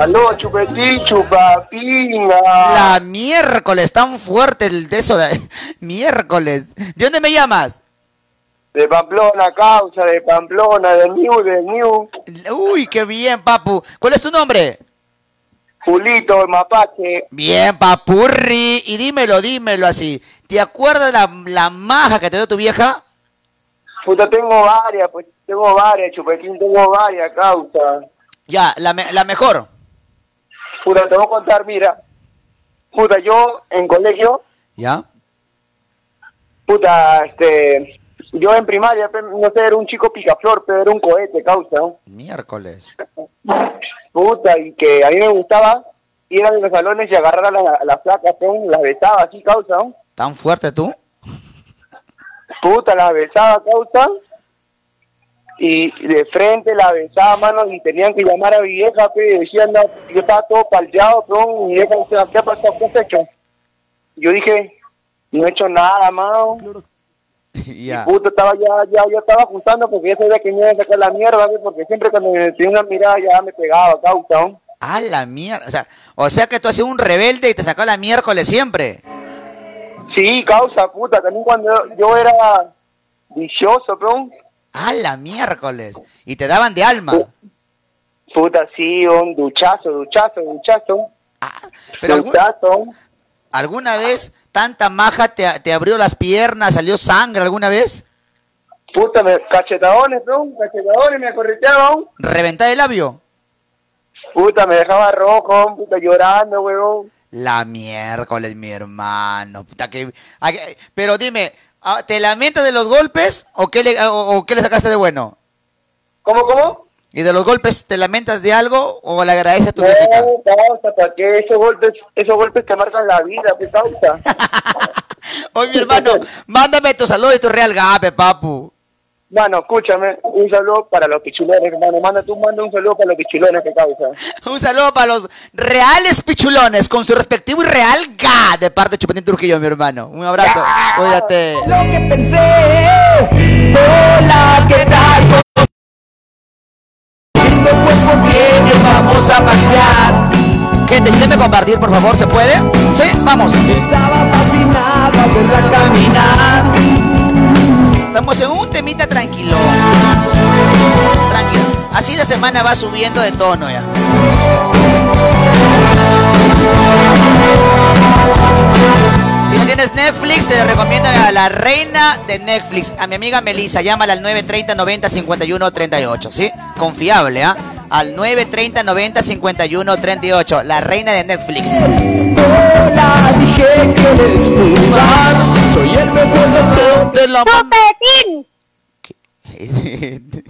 Aló, chupetín, chupapina. La miércoles, tan fuerte el de eso de miércoles. ¿De dónde me llamas? De Pamplona, causa, de Pamplona, de New, de New. Uy, qué bien, papu. ¿Cuál es tu nombre? Julito, el mapache. Bien, papurri. Y dímelo, dímelo así. ¿Te acuerdas la, la maja que te dio tu vieja? Puta, tengo varias, pues, tengo varias, chupetín, tengo varias, causa. Ya, la, me- la mejor. Puta, te voy a contar, mira. Puta, yo en colegio, ¿Ya? puta, este, yo en primaria, no sé, era un chico picaflor, pero era un cohete, causa. ¿no? Miércoles. Puta, y que a mí me gustaba ir a los salones y agarrar a la- las flacas, pe, las besaba así, causa. ¿no? ¿Tan fuerte tú? Puta, la besaba, causa. Y de frente la besaba, mano, y tenían que llamar a mi vieja, decían, no, yo estaba todo paldeado, pe, y mi vieja decía, ¿qué ha pasado? ¿Qué has hecho? Yo dije, no he hecho nada, mano. Ya. Puta, estaba ya, ya, yo estaba ajustando porque ya sabía que me iba a sacar la mierda, pe, porque siempre cuando me tenía una mirada ya me pegaba, causa, ¿no? A la mierda. O sea, o sea que tú has sido un rebelde y te sacó la miércoles siempre. Sí, causa, puta, también cuando yo era vicioso, pe, A la miércoles. Y te daban de alma. Puta, sí, un duchazo, duchazo, duchazo. Pero algún- duchazo. ¿Alguna vez tanta maja te, te abrió las piernas, salió sangre alguna vez? Puta, me, cachetadones, ¿no? Cachetadones, me acorreteaban. ¿Reventar el labio? Puta, me dejaba rojo, puta, llorando, weón. La miércoles, mi hermano. Puta que... Pero dime, ah, ¿te lamentas de los golpes o qué le, o, o qué le sacaste de bueno? ¿Cómo, cómo? ¿Y de los golpes te lamentas de algo o le agradeces a tu? No, causa, ¿para qué? Esos golpes, esos golpes te marcan la vida, pues, causa. Oye, mi hermano, mándame tu saludo y tu real gape, papu. Mano, escúchame, un saludo para los pichulones, hermano. Manda tú, manda un saludo para los pichulones que causa. Un saludo para los reales pichulones con su respectivo y real ga de parte de Chupetín Trujillo, mi hermano. Un abrazo. Cuídate. Lo que pensé, hola, ¿qué tal? Lindo vamos a pasear. Gente, Déjame compartir, por favor, ¿se puede? Sí, vamos. Estaba fascinado a verla caminar. Estamos en un temita tranquilo. Tranquilo. Así la semana va subiendo de tono ya. Si no tienes Netflix, te recomiendo a la reina de Netflix, a mi amiga Melissa. Llámala al 930 90 51 38, ¿sí? Confiable, ¿ah? Al 930 90 51 38, la reina de Netflix. Hola, dije que eres fumar. Soy el mejor doctor de la ¡Chupetín!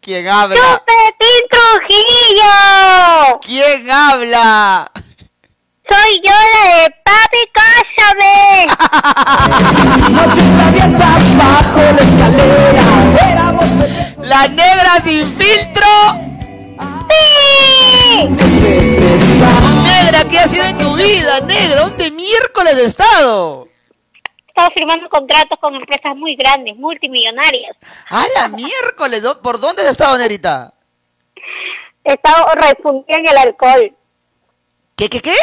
¿Quién habla? ¡Chupetín Trujillo! ¿Quién habla? Soy yo la de Papi Cásame. Noches traviesas bajo la escalera. Éramos La negra sin filtro. Negra, ¿qué ha sido en tu vida, negra? ¿Dónde miércoles has estado? Estaba firmando contratos con empresas muy grandes, multimillonarias. ¡A la miércoles! ¿Dó- ¿Por dónde has estado, negrita? He estado refundida en el alcohol. ¿Qué, qué, qué?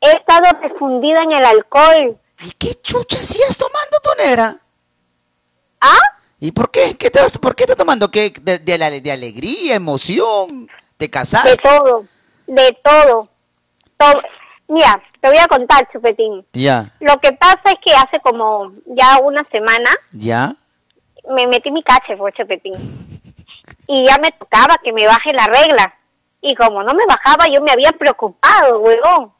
He estado refundida en el alcohol. ¿Y qué chucha sigues tomando tu negra? ¿Ah? ¿Y por qué? ¿Qué te, vas- ¿Por qué estás tomando? ¿Qué? De, de la- de alegría, emoción? ¿Te De casaste? todo. De todo. todo. Mira, te voy a contar, Chupetín. Ya, Lo que pasa es que hace como ya una semana ya. me metí mi cache, fue Chupetín. Y ya me tocaba que me baje la regla. Y como no me bajaba, yo me había preocupado, huevón.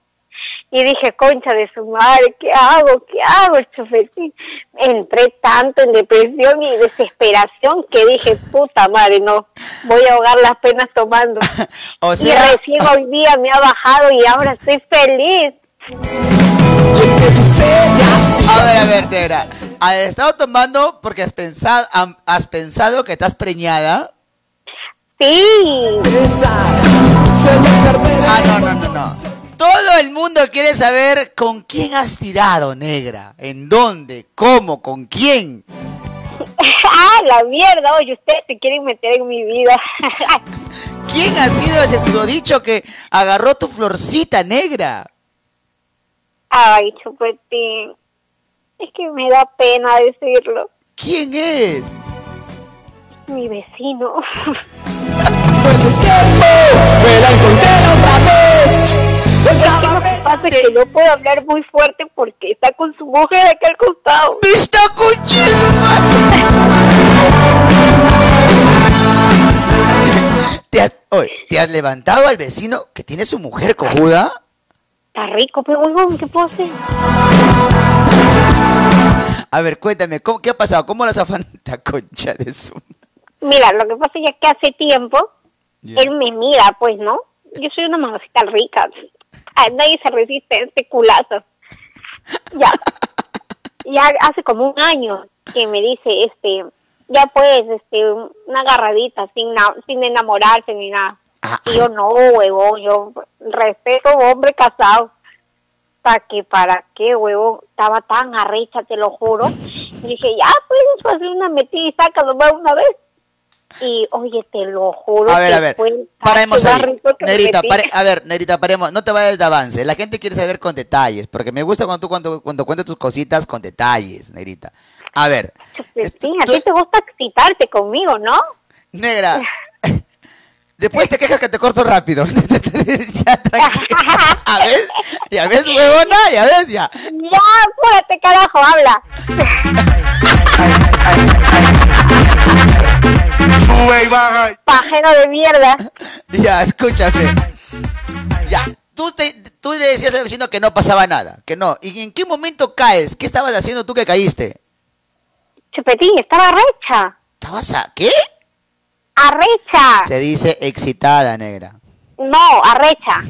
Y dije, concha de su madre, ¿qué hago? ¿Qué hago, Chupetín? Entré tanto en depresión y desesperación que dije, puta madre, no, voy a ahogar las penas tomando. O y recién hoy día me ha bajado y ahora estoy feliz. A ver, a ver. ¿Has estado tomando porque has pensado, has pensado que estás preñada? Sí. Ah, no, no, no, no. Todo el mundo quiere saber con quién has tirado, negra. ¿En dónde? ¿Cómo? ¿Con quién? ah, la mierda, oye, ustedes se quieren meter en mi vida. ¿Quién ha sido ese susodicho que agarró tu florcita negra? Ay, chupetín. Es que me da pena decirlo. ¿Quién es? Mi vecino. Después de tiempo, Estaba Lo que pasa es que no puedo hablar muy fuerte porque está con su mujer aquí al costado. ¡Me está escuchando, ¿Te has, ¿te has levantado al vecino que tiene su mujer cojuda? Está rico, pero ¿qué puedo hacer? A ver, cuéntame, ¿cómo, ¿qué ha pasado? ¿Cómo la zafanta concha de su... Mira, lo que pasa es que hace tiempo él me mira, pues, ¿no? Yo soy una mamacita rica. A nadie se resiste a este culazo. Ya. Ya hace como un año que me dice, este, ya pues, este, una agarradita sin, na- sin enamorarse ni nada. Y yo no, huevón, yo respeto a un hombre casado. ¿Para qué? ¿Para qué, huevón? Estaba tan arrecha, te lo juro. Y dije, ya, pues, hacer una metida y saca nomás una vez. Y, oye, te lo juro. A ver, que a ver, paremos ahí. metí. pare- a ver, Negrita, paremos, no te vayas de avance. La gente quiere saber con detalles, porque me gusta cuando tú cuando, cuando cuentas tus cositas con detalles, Negrita. A ver, Pues sí, a ti te gusta excitarte conmigo, ¿no? Negra, después te quejas que te corto rápido. ya, tranquila. A ver, ya ves, huevona, ya ves, ya. Ya, apúrate, carajo, habla. Sube y baja. Pajero de mierda. Ya, escúchame. Ya, tú, te, tú le decías al vecino que no pasaba nada, que no. ¿Y en qué momento caes? ¿Qué estabas haciendo tú que caíste? Chupetín, estaba arrecha. ¿Estabas a qué? Arrecha. Se dice excitada, negra. No, arrecha.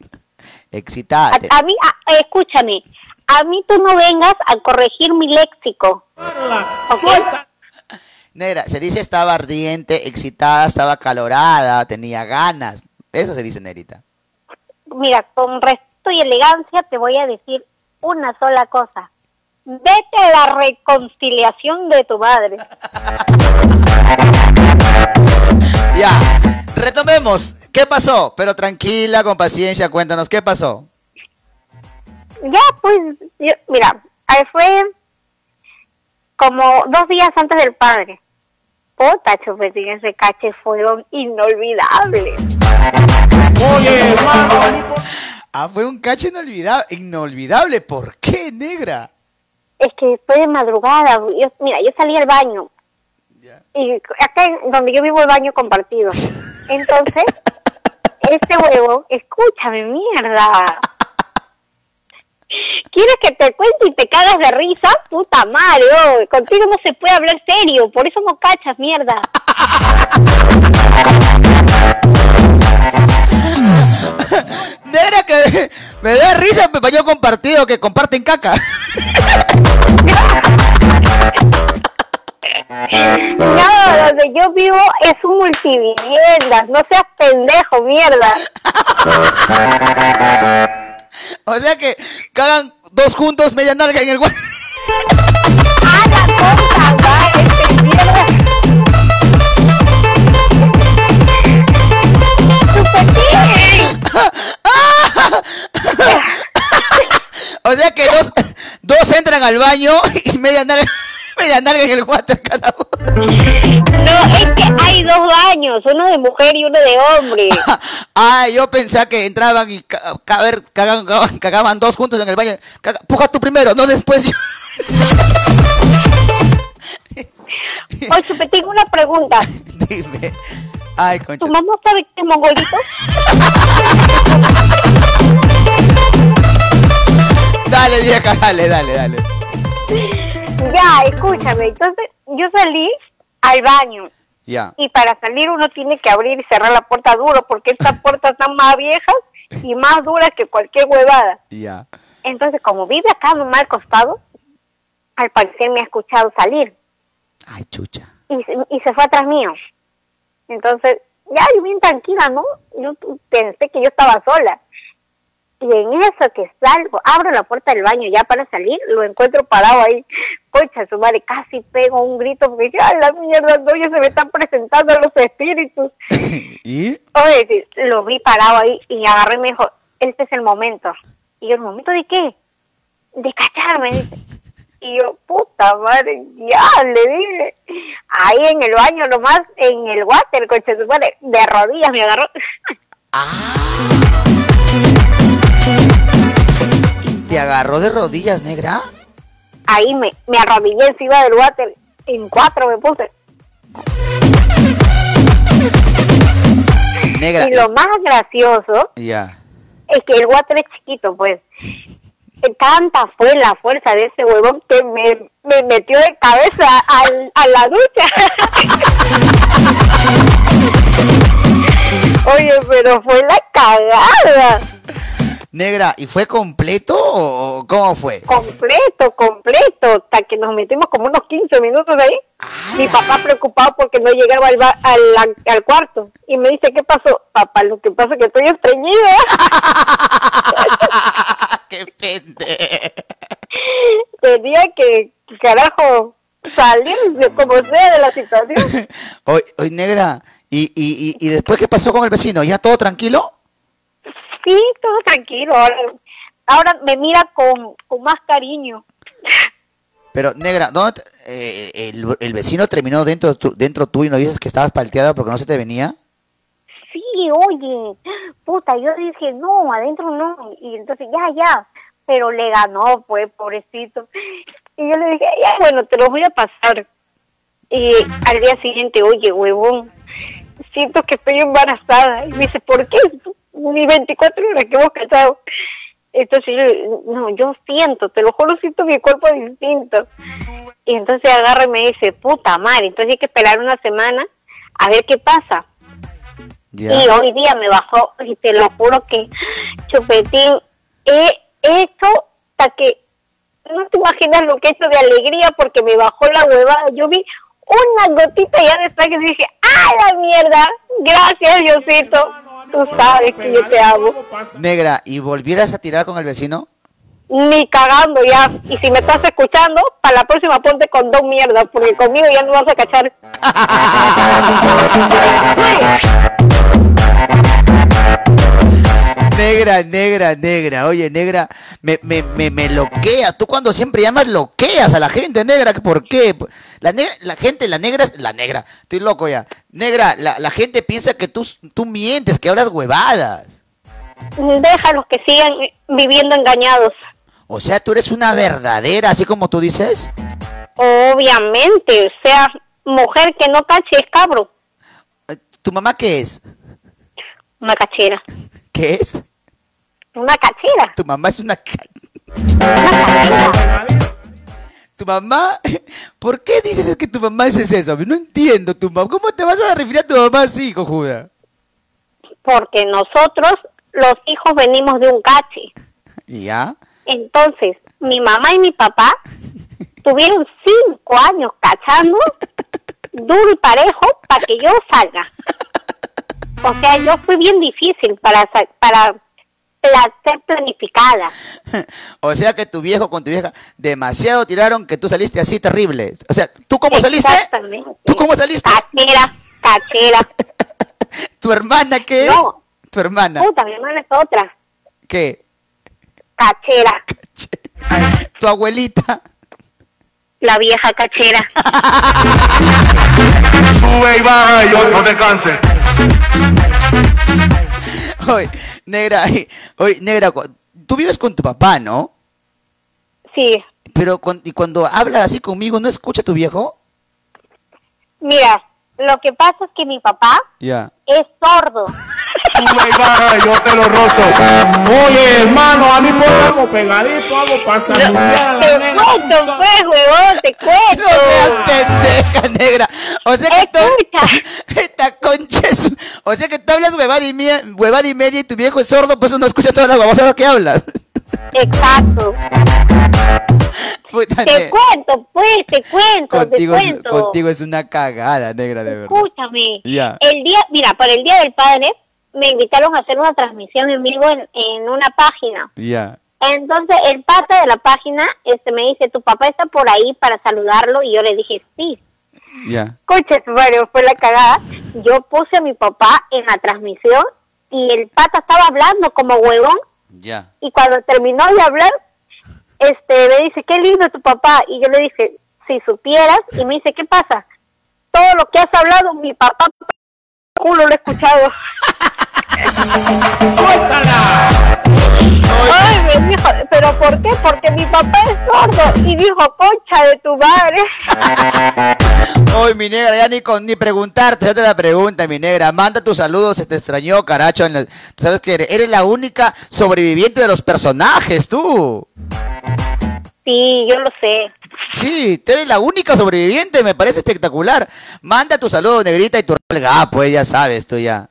Excitada. A, a mí, a- escúchame, a mí tú no vengas a corregir mi léxico. ¿Ok? Negra, se dice estaba ardiente, excitada, estaba calorada, tenía ganas. Eso se dice, negrita. Mira, con respeto y elegancia te voy a decir una sola cosa. Vete a la reconciliación de tu madre. Ya. Retomemos. ¿Qué pasó? Pero tranquila, con paciencia, cuéntanos, ¿qué pasó? Ya, pues, yo- mira, ahí fue como dos días antes del padre. Puta, chupetín, ese cache fueron inolvidables. Ah, fue un cacho inolvidable. Inolvidable. ¿Por qué, negra? Es que fue de madrugada. Yo, mira, yo salí al baño. Y acá en donde yo vivo el baño compartido. Entonces, este huevo, escúchame, mierda. ¿Quieres que te cuente y te cagas de risa? Puta madre, oh, contigo no se puede hablar serio, por eso no cachas, mierda. Negra que me da risa, me baño compartido que comparten caca. No, donde yo vivo es un multiviviendas, no seas pendejo, mierda. O sea que cagan dos juntos media nalga en el guante. O sea que dos, dos entran al baño y media nalga, media nalga en el water cada uno. No, es que hay dos baños, uno de mujer y uno de hombre. Ah, yo pensaba que entraban y ca- ca- a ver, cagaban, cagaban, cagaban dos juntos en el baño. Caga- puja tú primero, no después yo. Oye, Chupe, tengo una pregunta. Dime. Ay, concha. ¿Tu mamá sabe que es mongolito? Dale, vieja, dale, dale, dale. Ya, escúchame. Entonces, yo salí al baño. Ya. Y para salir uno tiene que abrir y cerrar la puerta duro porque estas puertas están más viejas y más duras que cualquier huevada. Ya. Entonces, como vive acá nomás al costado, al parecer me ha escuchado salir. Ay, chucha. Y, se- y se fue atrás mío. Entonces, ya yo bien tranquila, ¿no? Yo pensé que yo estaba sola. Y en eso que salgo, abro la puerta del baño ya para salir, lo encuentro parado ahí. Concha, su madre, casi pego un grito porque dije, ¡ay, la mierda! No, ya se me están presentando los espíritus. ¿Y? Oye, lo vi parado ahí y agarré y me dijo, este es el momento. Y yo, ¿el momento de qué? De cacharme, dice. Y yo, puta madre, ya, le dije. Ahí en el baño nomás, en el water, coche su madre, de rodillas me agarró. ¿Te agarró de rodillas, negra? Ahí me, me arrodillé encima del water, en cuatro me puse. Negra. Y lo más gracioso es que el water es chiquito, pues. Eh, Tanta fue la fuerza de ese huevón que me, me metió de cabeza al, a la ducha. Oye, pero fue la cagada. Negra, ¿y fue completo o cómo fue? Completo, completo. Hasta que nos metimos como unos 15 minutos ahí. Mi papá preocupado porque no llegaba al, ba- al, al cuarto. Y me dice, ¿qué pasó? Papá, lo que pasa es que estoy estreñida. ¡Qué pende! Tenía que, carajo, salir como sea de la situación. Oye, oye, negra, ¿y, y, y, y después qué pasó con el vecino? ¿Ya todo tranquilo? Sí, todo tranquilo. Ahora, ahora me mira con, con más cariño. Pero, negra, ¿dónde te- eh, el, el vecino terminó dentro, tu- dentro tú y no dices que estabas palteada porque no se te venía? Sí, oye, puta, yo dije, no, adentro no. Y entonces, ya, ya. Pero le ganó, pues, pobrecito. Y yo le dije, ya, bueno, te lo voy a pasar. Y al día siguiente, oye, huevón, siento que estoy embarazada. Y me dice, ¿por qué? Ni 24 horas que hemos casado. Entonces yo, no, yo siento, te lo juro, siento mi cuerpo distinto. Y entonces agarra y me dice, puta madre, entonces hay que esperar una semana a ver qué pasa. Y hoy día me bajó, y te lo juro que, Chupetín, he hecho hasta que no te imaginas lo que he hecho de alegría porque me bajó la huevada. Yo vi una gotita ya de sangre y dije, ¡ah, la mierda! Gracias, Diosito. Tú sabes que yo te amo. Negra, ¿y volvieras a tirar con el vecino? Ni cagando ya. Y si me estás escuchando, para la próxima ponte con dos mierdas, porque conmigo ya no vas a cachar. Negra, negra, negra. Oye, negra, me, me, me, me loqueas. Tú cuando siempre llamas loqueas a la gente, negra. ¿Por qué? La, negra, la gente, la negra, la negra. Estoy loco ya. Negra, la, la gente piensa que tú, tú mientes, que hablas huevadas. Déjalos que sigan viviendo engañados. O sea, tú eres una verdadera, así como tú dices. Obviamente, o sea, mujer que no cache es cabro. ¿Tu mamá qué es? Una cachera. ¿Qué es? Una cachera. Tu mamá es una... ca- Tu mamá, ¿por qué dices que tu mamá es eso? No entiendo tu mamá. ¿Cómo te vas a referir a tu mamá así, cojuda? Porque nosotros, los hijos, venimos de un cache. ¿Ya? Entonces, mi mamá y mi papá tuvieron cinco años cachando duro y parejo para que yo salga. O sea, yo fui bien difícil para para pla- ser planificada. O sea que tu viejo con tu vieja demasiado tiraron que tú saliste así terrible. O sea, ¿tú cómo saliste? Exactamente. ¿Tú cómo saliste? Cachera, cachera. ¿Tu hermana qué es? No. Tu hermana. Puta, mi hermana es otra. ¿Qué? Cachera. Tu abuelita. La vieja cachera. Sube y baja y no descanse. Oye, negra, oye, negra, tú vives con tu papá, ¿no? Sí. Pero con- y cuando habla así conmigo, ¿no escucha tu viejo? Mira, lo que pasa es que mi papá es sordo. Sube y baja y yo te lo rozo. Oye, hermano, a mí ponemos pegadito, algo para saludar. Te cuento, pues, huevón, te cuento. No seas pendeja, negra. O sea que tú... Esta concha es... O sea que tú hablas huevada y, huevada y media y tu viejo es sordo, pues no escucha todas las babosadas que hablas. Exacto. Puta, Te cuento, pues, te cuento, contigo, te es- cuento. contigo es una cagada, negra, de verdad. Escúchame. Ya. El día, mira, para el Día del Padre me invitaron a hacer una transmisión en vivo en, en una página. Ya. Entonces el pata de la página este me dice, tu papá está por ahí para saludarlo y yo le dije, sí. Ya. Coche, Mario, fue la cagada. Yo puse a mi papá en la transmisión y el pata estaba hablando como huevón Ya. y cuando terminó de hablar, este, me dice, qué lindo tu papá. Y yo le dije, si supieras, y me dice, ¿qué pasa? Todo lo que has hablado, mi papá, culo, lo he escuchado. ¡Suéltala! Ay, me dijo, ¿pero por qué? Porque mi papá es sordo. Y dijo, concha de tu madre. Hoy, mi negra, ya ni con ni preguntarte, ya te la pregunta, mi negra. Manda tus saludos, se te extrañó, caracho. la- sabes que eres, la única sobreviviente de los personajes, tú. Sí, yo lo sé. Sí, tú eres la única sobreviviente, me parece espectacular. Manda tu saludo, negrita, y tu ah, pues ya sabes, tú ya.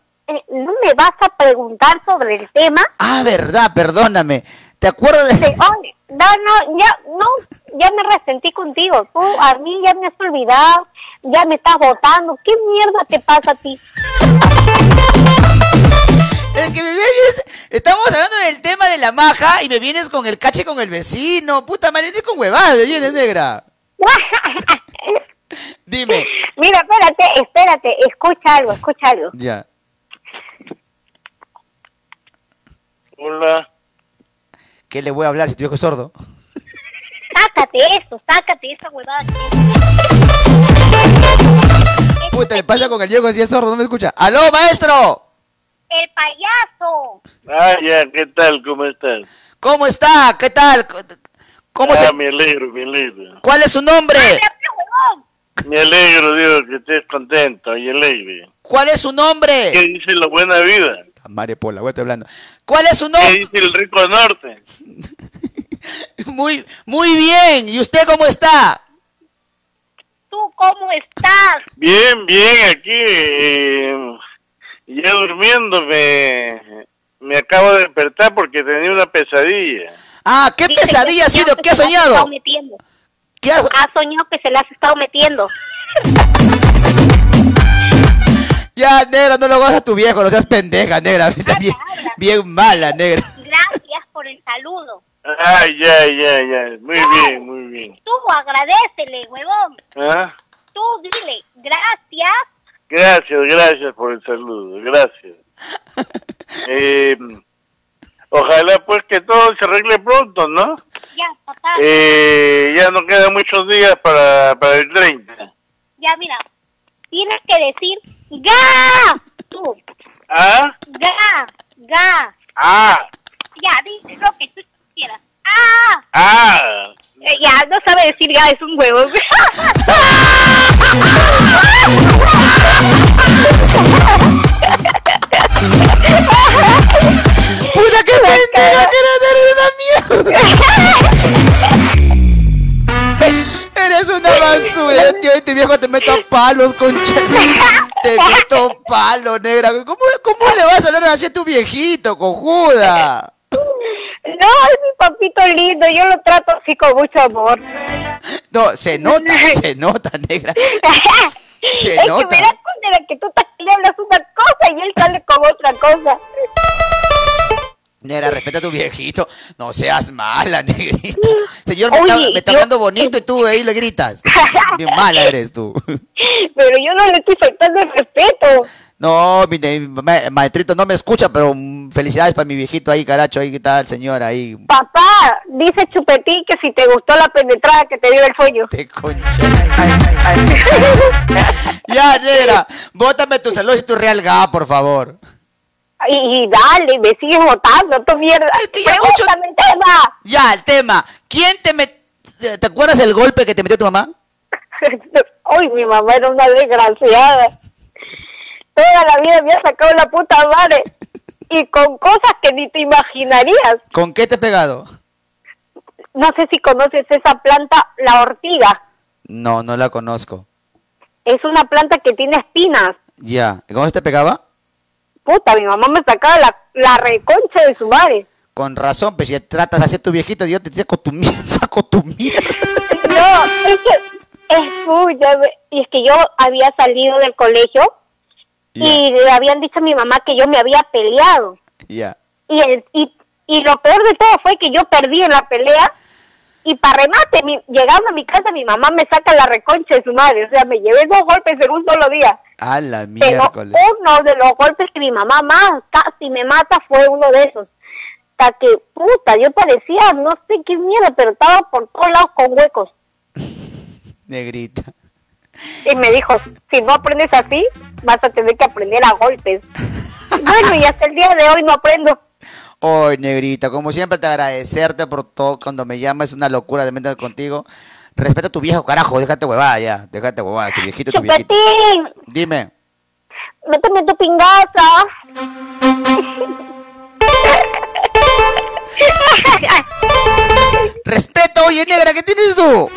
Eh, ¿No me vas a preguntar sobre el tema? Ah, verdad, perdóname. ¿Te acuerdas de...? Sí, no, no, ya, no, ya me resentí contigo. Tú a mí ya me has olvidado, ya me estás votando. ¿Qué mierda te pasa a ti? Es que me vienes, estamos hablando del tema de la maja y me vienes con el cache con el vecino. Puta madre, vienes con huevadas, vienes negra. Dime. Mira, espérate, espérate, escucha algo, escucha algo. Ya. Hola. ¿Qué le voy a hablar si tu viejo es sordo? Sácate eso, sácate esa huevada. Puta, me pasa con el viejo si es sordo, no me escucha. ¡Aló, maestro! El payaso. Ah, ya, ¿qué tal? ¿Cómo estás? ¿Cómo está? ¿Qué tal? ¿Cómo ah, se...? me alegro, me alegro. ¿Cuál es su nombre? Me alegro, digo, que estés contento y alegre. ¿Cuál es su nombre? ¿Qué dice la buena vida? Madre Pola, voy a estar hablando. ¿Cuál es su ¿Qué nombre? dice el rico norte? Muy, muy bien. ¿Y usted cómo está? ¿Tú cómo estás? Bien, bien, aquí, eh, ya durmiendo, me, me acabo de despertar porque tenía una pesadilla. Ah, ¿qué Dice pesadilla ha sido? que ¿Qué ha soñado? ¿Qué ha... Ha soñado que se la has estado metiendo. Ya, negra, no lo hagas a tu viejo, no seas pendeja, negra. Bien, bien mala, negra. Gracias por el saludo. Ah, ya, ya, ya, muy bien, muy bien. Tú agradecele, huevón. ¿Ah? Tú dile, gracias. Gracias, gracias por el saludo, gracias. Eh, Ojalá pues que todo se arregle pronto, ¿no? Ya, papá. Eh, ya no quedan muchos días para, para el 30. Ya, mira. Tienes que decir ¡Ga! Tú. ¿Ah? ¡Ga! ¡Ga! Ah, Ya, di lo que tú quieras. ¡Ah! ah. Eh, ya, no sabe decir ga, es un huevo. ¡Puta que una mierda! Palos, concha. Te meto palo, negra. ¿Cómo, cómo le vas a hablar así a tu viejito, cojuda? No, es mi papito lindo, yo lo trato así con mucho amor. No, se nota, se nota, negra. Se es nota. que me das cuenta de que tú le hablas una cosa y él sale con otra cosa. Negra, respeta a tu viejito. No seas mala, negrita. Señor, me, Oye, está, me está yo- hablando bonito y tú ahí le gritas. Bien mala eres tú. Pero yo no le estoy faltando el respeto. No, mi ma- maestrito no me escucha, pero mm, felicidades para mi viejito ahí, caracho, ahí, ¿qué tal, señor? Ahí, Papá, dice Chupetín que si te gustó la penetrada que te dio el sueño. Te concha. ya, negra, bótame tu salud y tu real ga, por favor. Y, y dale, me sigues votando, tu mierda. Pregúntame el tema. Ya, el tema. ¿Quién te met... ¿Te acuerdas el golpe que te metió tu mamá? Uy, mi mamá era una desgraciada. Toda la vida me ha sacado la puta madre. Y con cosas que ni te imaginarías. ¿Con qué te he pegado? No sé si conoces esa planta, la ortiga. No, no la conozco. Es una planta que tiene espinas. Ya. ¿Cómo te pegaba? Puta, mi mamá me sacaba la, la reconcha de su madre. Con razón, pues si tratas así a tu viejito, yo te saco tu mierda, saco tu mierda. No, es que, escúchame, y es que yo había salido del colegio y le habían dicho a mi mamá que yo me había peleado. Ya. Y, el, y, y lo peor de todo fue que yo perdí en la pelea y para remate, mi- llegando a mi casa, mi mamá me saca la reconcha de su madre. O sea, me llevé dos golpes en un solo día. A la Pero miércoles. uno de los golpes que mi mamá más casi me mata fue uno de esos. Hasta que, puta, yo parecía, no sé qué mierda, pero estaba por todos lados con huecos. Negrita. Y me dijo, si no aprendes así, vas a tener que aprender a golpes. bueno, y hasta el día de hoy no aprendo. Hoy, negrita, como siempre te agradecerte por todo cuando me llamas, es una locura de mente contigo. Respeta a tu viejo, carajo, déjate huevada ya, déjate huevada, tu viejito, tu viejito. Chupetín, Dime, méteme tu pingaza. respeto, oye, negra, ¿qué tienes tú?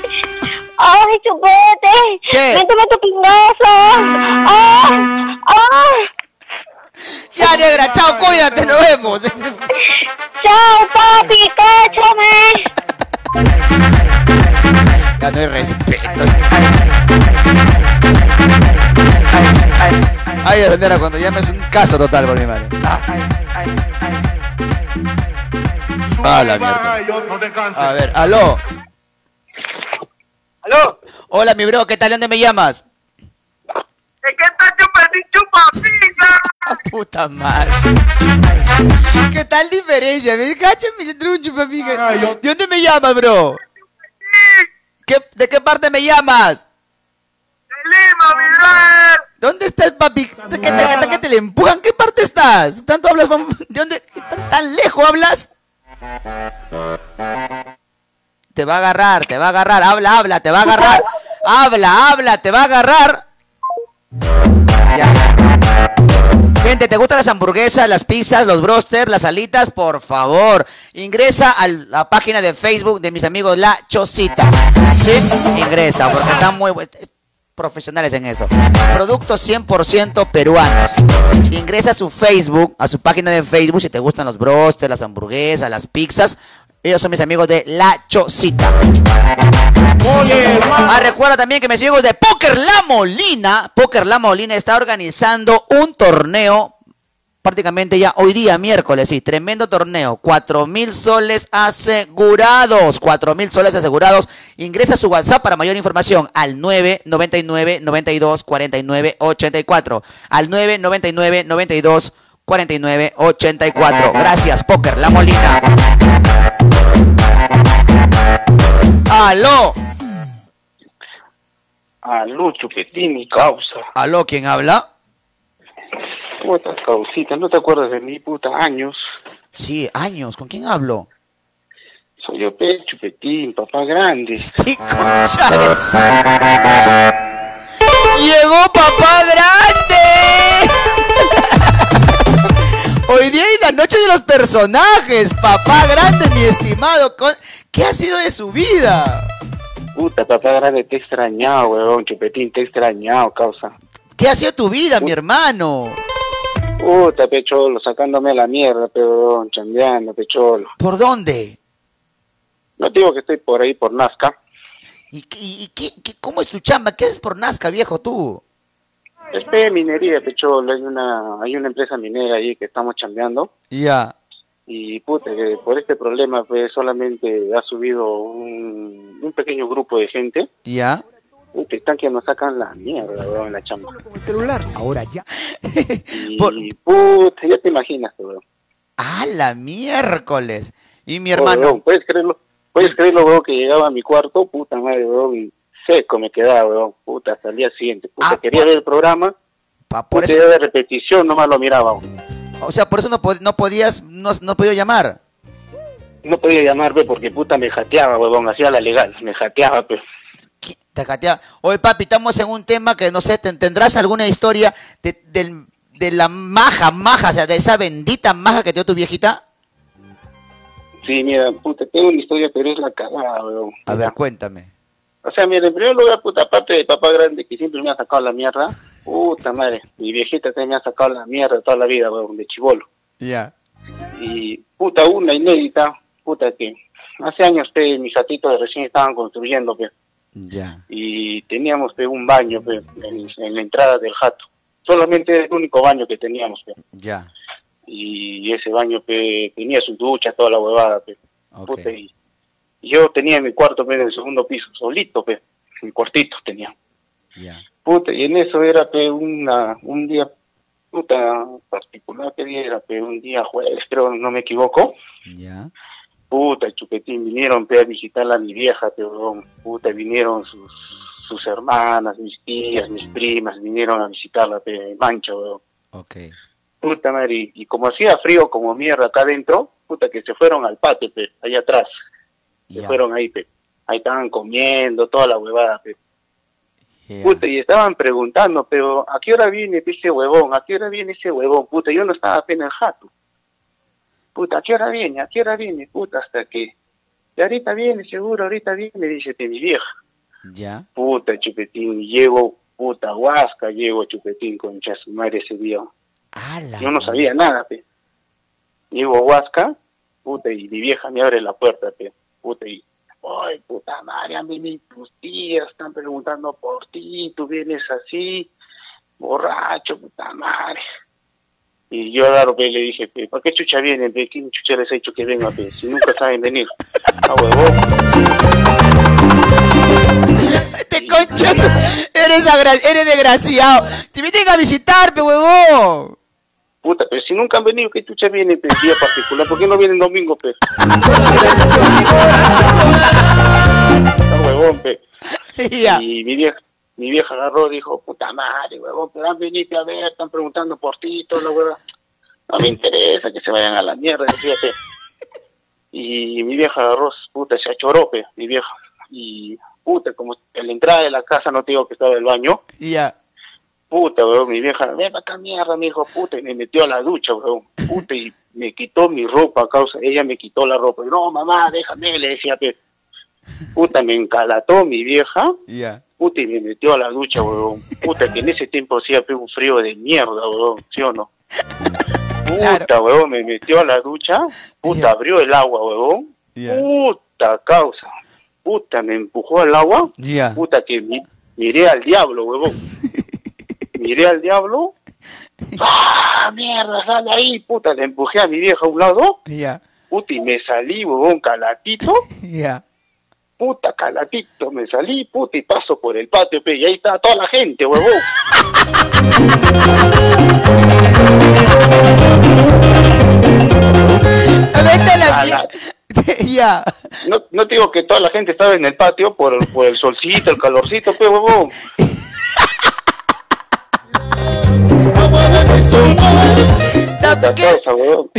¡Ay, chupete! ¿Qué? ¡Méteme tu pingaza! ¡Ah! ¡Ah! Ya, negra, chao, cuídate, nos vemos. ¡Chao, papi! ¡Cáchame! Ya no hay respeto. Ay, negra, cuando llames un caso total por mi madre. Ah. Ah, la mierda. No te canses. A ver, aló. ¿Aló? Hola, mi bro, ¿qué tal? ¿De ¿Dónde me llamas? ¿De qué está Chupetín Chupapija? Puta madre. ¿Qué tal diferencia? Me cacho mi trucho, papi. ¿De dónde me llamas, bro? ¿Qué- ¿De qué parte me llamas? Lima, mi brother. ¿Dónde estás, papi? ¿Qué te, qué te- qué te le empujan? ¿Qué parte estás? ¿Tanto hablas? ¿De dónde? ¿Qué ¿Tan, tan lejos hablas? Te va a agarrar, te va a agarrar. Habla, habla, te va a agarrar. Habla, habla, te va a agarrar. Ya. Gente, ¿te gustan las hamburguesas, las pizzas, los brosters, las alitas? Por favor, ingresa a la página de Facebook de mis amigos La Chocita. ¿Sí? Ingresa, porque están muy profesionales en eso. Productos 100% peruanos. Ingresa a su Facebook, a su página de Facebook si te gustan los brosters, las hamburguesas, las pizzas. Ellos son mis amigos de La Chocita. Ah, recuerda también que mis amigos de Poker La Molina, Poker La Molina está organizando un torneo prácticamente ya hoy día, miércoles, sí, tremendo torneo. Cuatro mil soles asegurados. Cuatro mil soles asegurados. Ingresa a su WhatsApp para mayor información al 999 92 49 84. Al 999 92 4984. Gracias, Poker La Molina. Aló. Aló, Chupetín, mi causa. Aló, ¿quién habla? Puta causita, ¿no te acuerdas de mí, puta? Años. Sí, años. ¿Con quién hablo? Soy yo, pe, Chupetín, papá grande. concha de su- Llegó papá grande. Hoy día y la noche de los personajes. Papá grande, mi estimado. Con- ¿Qué ha sido de su vida? Puta, papá grande, te he extrañado, weón, Chupetín, te he extrañado, causa. ¿Qué ha sido tu vida, mi hermano? Puta, pecholo, sacándome la mierda, pero chambeando, pecholo. ¿Por dónde? No digo que estoy por ahí, por Nazca. ¿Y, qué- y qué- qué- cómo es tu chamba? ¿Qué haces por Nazca, viejo, tú? Es pe minería, pecholo, hay una, hay una empresa minera ahí que estamos chambeando. Ya. Y puta, que por este problema, pues solamente ha subido un, un pequeño grupo de gente. ¿Ya? Puta, están que nos sacan la mierda, weón, en la chamba. celular. Ahora ya. Y puta, ya te imaginas, weón. ¡Ah, la miércoles! Y mi Oh, hermano. ¿Puedes creerlo? ¿Puedes creerlo, weón, que llegaba a mi cuarto? Puta madre, weón, y seco me quedaba, weón. Puta, hasta el día siguiente. Puta, quería ver el programa. Ah, por eso- de repetición, nomás lo miraba, weón. O sea, por eso no, pod- no podías, no, no podía llamar. No podía llamarme porque puta me jateaba, weón, hacía la legal, me jateaba, pues. Te catea. Oye, papi, estamos en un tema que no sé, ¿te- ¿tendrás alguna historia de, del- de la maja, maja, o sea, de esa bendita maja que te dio tu viejita? Sí, mira, puta, tengo una historia, pero es la cagada, weón. A ver, cuéntame. O sea, mira, en primer lugar, puta, aparte de papá grande que siempre me ha sacado la mierda, puta madre, mi viejita también me ha sacado la mierda toda la vida, weón, de chivolo. Ya. Y, puta, una inédita, puta, que hace años, pe, mis gatitos recién estaban construyendo, pe, Ya. y teníamos, pe, un baño, pe, en, en la entrada del jato. Solamente era el único baño que teníamos, pe. Ya. Y ese baño, pe, tenía su ducha, toda la huevada, pe. Puta, y yo tenía mi cuarto, pe, en el segundo piso, solito, pe, mi cuartito tenía. Ya. Puta, y en eso era, pe, una, un día, puta, particular que día era, un día jueves, creo, no me equivoco. Ya. Puta, chupetín, vinieron, pe, a visitarla a mi vieja, pe, weón. puta, vinieron sus, sus hermanas, mis tías, mis primas, vinieron a visitarla, pe, mancha, weón. Ok. Puta madre, y, y como hacía frío como mierda acá adentro, puta, que se fueron al patio, pe, allá atrás. Se fueron ahí, pe. Ahí estaban comiendo, toda la huevada, pe. Puta, y estaban preguntando, pero ¿a qué hora viene ese huevón? ¿A qué hora viene ese huevón? Puta, yo no estaba apenas en jato. Puta, ¿a qué hora viene? ¿A qué hora viene? Puta, hasta que... Y ahorita viene, seguro, ahorita viene, dice mi vieja. Ya. Puta, chupetín, llego, puta, huasca, llego chupetín con su madre ese día. Yo no sabía nada, pe. Llego a Huasca, puta, y mi vieja me abre la puerta, pe. Puta, y, ay, puta madre, han venido tus tías, están preguntando por ti, tú vienes así, borracho, puta madre. Y yo claro, pe, le dije, pe, ¿para qué chucha vienen, pe? ¿Quién chucha les ha dicho que venga, pe? Si nunca saben venir. Ah, huevón. Te concha, eres, agra- eres desgraciado. Te vienen a visitarme, huevón. Puta, pero si nunca han venido, ¿qué chucha vienen, pe? Día particular, ¿por qué no vienen domingo, pe? Está huevón, pe. Y mi vieja, mi vieja agarró y dijo, puta madre, huevón, pero han venido a ver, están preguntando por ti, toda la hueva. No me interesa que se vayan a la mierda, fíjate. Y mi vieja agarró, puta, se achoró, pe, mi vieja. Y, puta, como en la entrada de la casa no te digo que estaba el baño, Ya. Puta, weón, mi vieja, ven acá mierda, mi hijo, puta, y me metió a la ducha, weón, puta, y me quitó mi ropa, a causa, ella me quitó la ropa, y no, mamá, déjame, le decía, pe. puta, me encalató mi vieja, Ya. puta, y me metió a la ducha, weón, puta, que en ese tiempo hacía pe, un frío de mierda, weón, ¿sí o no? Puta, weón, me metió a la ducha, puta, abrió el agua, weón, puta, causa, puta, me empujó al agua, puta, que mi- miré al diablo, huevón. miré al diablo, ¡ah, mierda, sale ahí, puta! Le empujé a mi vieja a un lado, Ya. puta, y me salí, huevón, calatito, Ya. puta, calatito, me salí, puta, y paso por el patio, pe, y ahí está toda la gente, huevón. Vete a la- Ya. No, no te digo que toda la gente estaba en el patio por, por el solcito, el calorcito, pe, huevón. Puta cosa, huevón.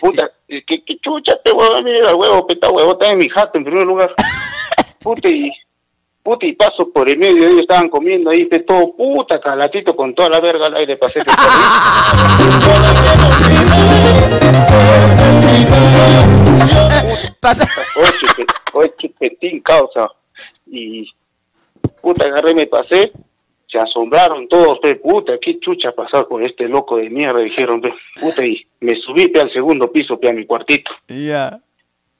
Puta, ¿qué, qué chucha, pe, huevón? Mira, huevo, peta, huevo, está en mi jato en primer lugar. Puta, y, puta, y paso por el medio, ellos estaban comiendo ahí, pe, todo puta, calatito, con toda la verga al aire, pasé. Pasa. Oye, pe- oye, chupetín, causa. Y, puta, agarré, me pasé, se asombraron todos, pe, puta, qué chucha pasar con este loco de mierda, dijeron, pe, puta, y me subí, pe, al segundo piso, pe, a mi cuartito. Ya.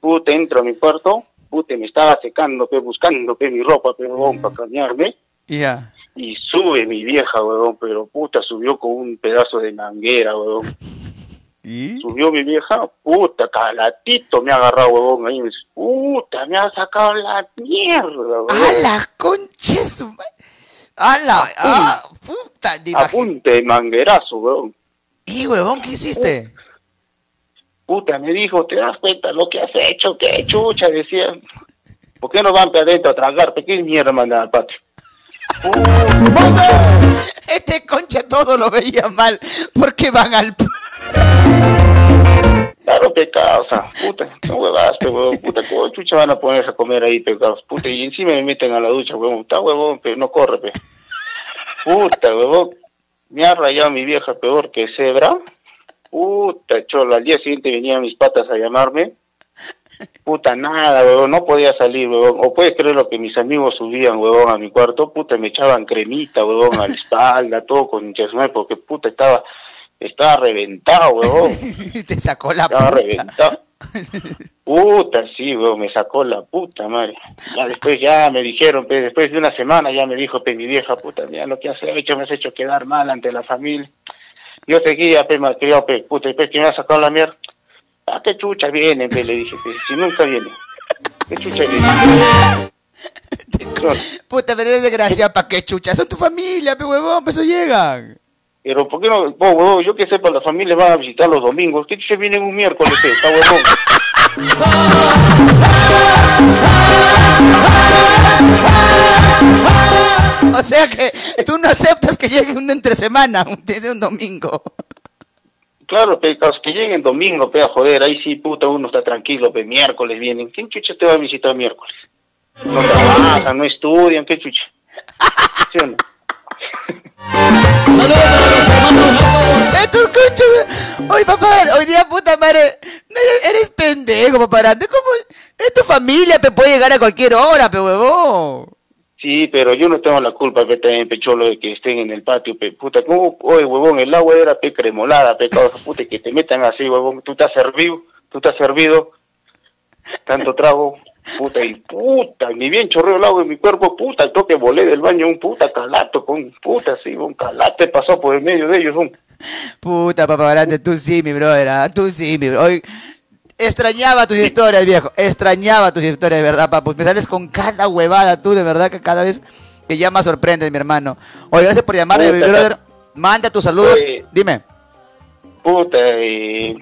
Puta, entro a mi cuarto, puta, me estaba secando, pe, buscando, pe, mi ropa, pe, huevón, para cambiarme. Ya. Y sube mi vieja, huevón, pero puta, subió con un pedazo de manguera, huevón. ¿Y? Subió mi vieja, puta, calatito me ha agarrado, huevón, ahí me dice, puta, me ha sacado la mierda, huevón. ¡A la concha su ma- ¡A la! ¡Ah! ¡Puta! te A imagi- punta de manguerazo, huevón. ¿Y, huevón, qué hiciste? Puta, me dijo, ¿te das cuenta lo que has hecho? ¿Qué chucha? Decía, ¿por qué no van para adentro a tragar? ¿Por qué mierda mandan al patio? Este concha todo lo veía mal. porque van al.? Claro, pecados, puta, no huevadas, pe, huevón, puta, ¿cómo chucha van a ponerse a comer ahí, pecados? Puta, y encima me meten a la ducha, huevón, está huevón, pero no corre, pe. Puta, huevón, me ha rayado mi vieja peor que cebra. Puta, cholo, al día siguiente venían mis patas a llamarme. Puta, nada, huevón, no podía salir, huevón. O puedes creer lo que mis amigos subían, huevón, a mi cuarto, puta, me echaban cremita, huevón, a la espalda, todo con chesme, porque puta, estaba, estaba reventado, huevón. Te sacó la Estaba puta. reventado. Puta, sí, weón, me sacó la puta madre. Ya después ya me dijeron, pe, después de una semana ya me dijo, pe, mi vieja, puta, mira lo que has hecho, me has hecho quedar mal ante la familia. Yo seguía, pe, me criado, pe, puta, después que me ha sacado la mierda. Ah, qué chucha viene, pe, le dije, pe, si nunca viene. Qué chucha viene. Puta, pero eres desgraciado, ¿pa' qué chucha? Son tu familia, pe huevón, pues eso llegan. Pero, ¿por qué no? Huevón, yo que sepa, la familia van a visitar los domingos. ¿Qué chucha vienen un miércoles, pe? Está huevón. O sea que tú no aceptas que llegue un entre semana, un, desde un domingo. Claro, pe, que lleguen domingo, pe, a joder, ahí sí, puta, uno está tranquilo, pe, miércoles vienen. ¿Quién chucha te va a visitar miércoles? No trabajan, no estudian, ¿qué chucha? ¿Sí o no? Estos conchos. Oye, papá, hoy día, puta madre. Eres, pendejo, papá. ¿Cómo? Es tu familia, pe puede llegar a cualquier hora, pe huevón. Sí, pero yo no tengo la culpa, pe, también, pecholo, de que estén en el patio, pe, puta, ¿cómo? Oye, huevón, el agua era, pe, cremolada, pe, puta, que te metan así, huevón, tú te has servido, tú te has servido, tanto trago, puta, y puta, ni bien chorreo el agua en mi cuerpo, puta, el toque volé del baño, un puta calato, con puta, sí, un calate pasó por el medio de ellos, un Puta, papá grande, tú sí, mi brother. ah, Tú sí, mi brother. Hoy extrañaba tus historias, viejo. Extrañaba tus historias, de verdad, papu. Me sales con cada huevada, tú, de verdad, que cada vez que ya más sorprendes, mi hermano. Oye, gracias por llamarme, mi brother. Manda tus saludos. Oye. Dime. Puta, eh,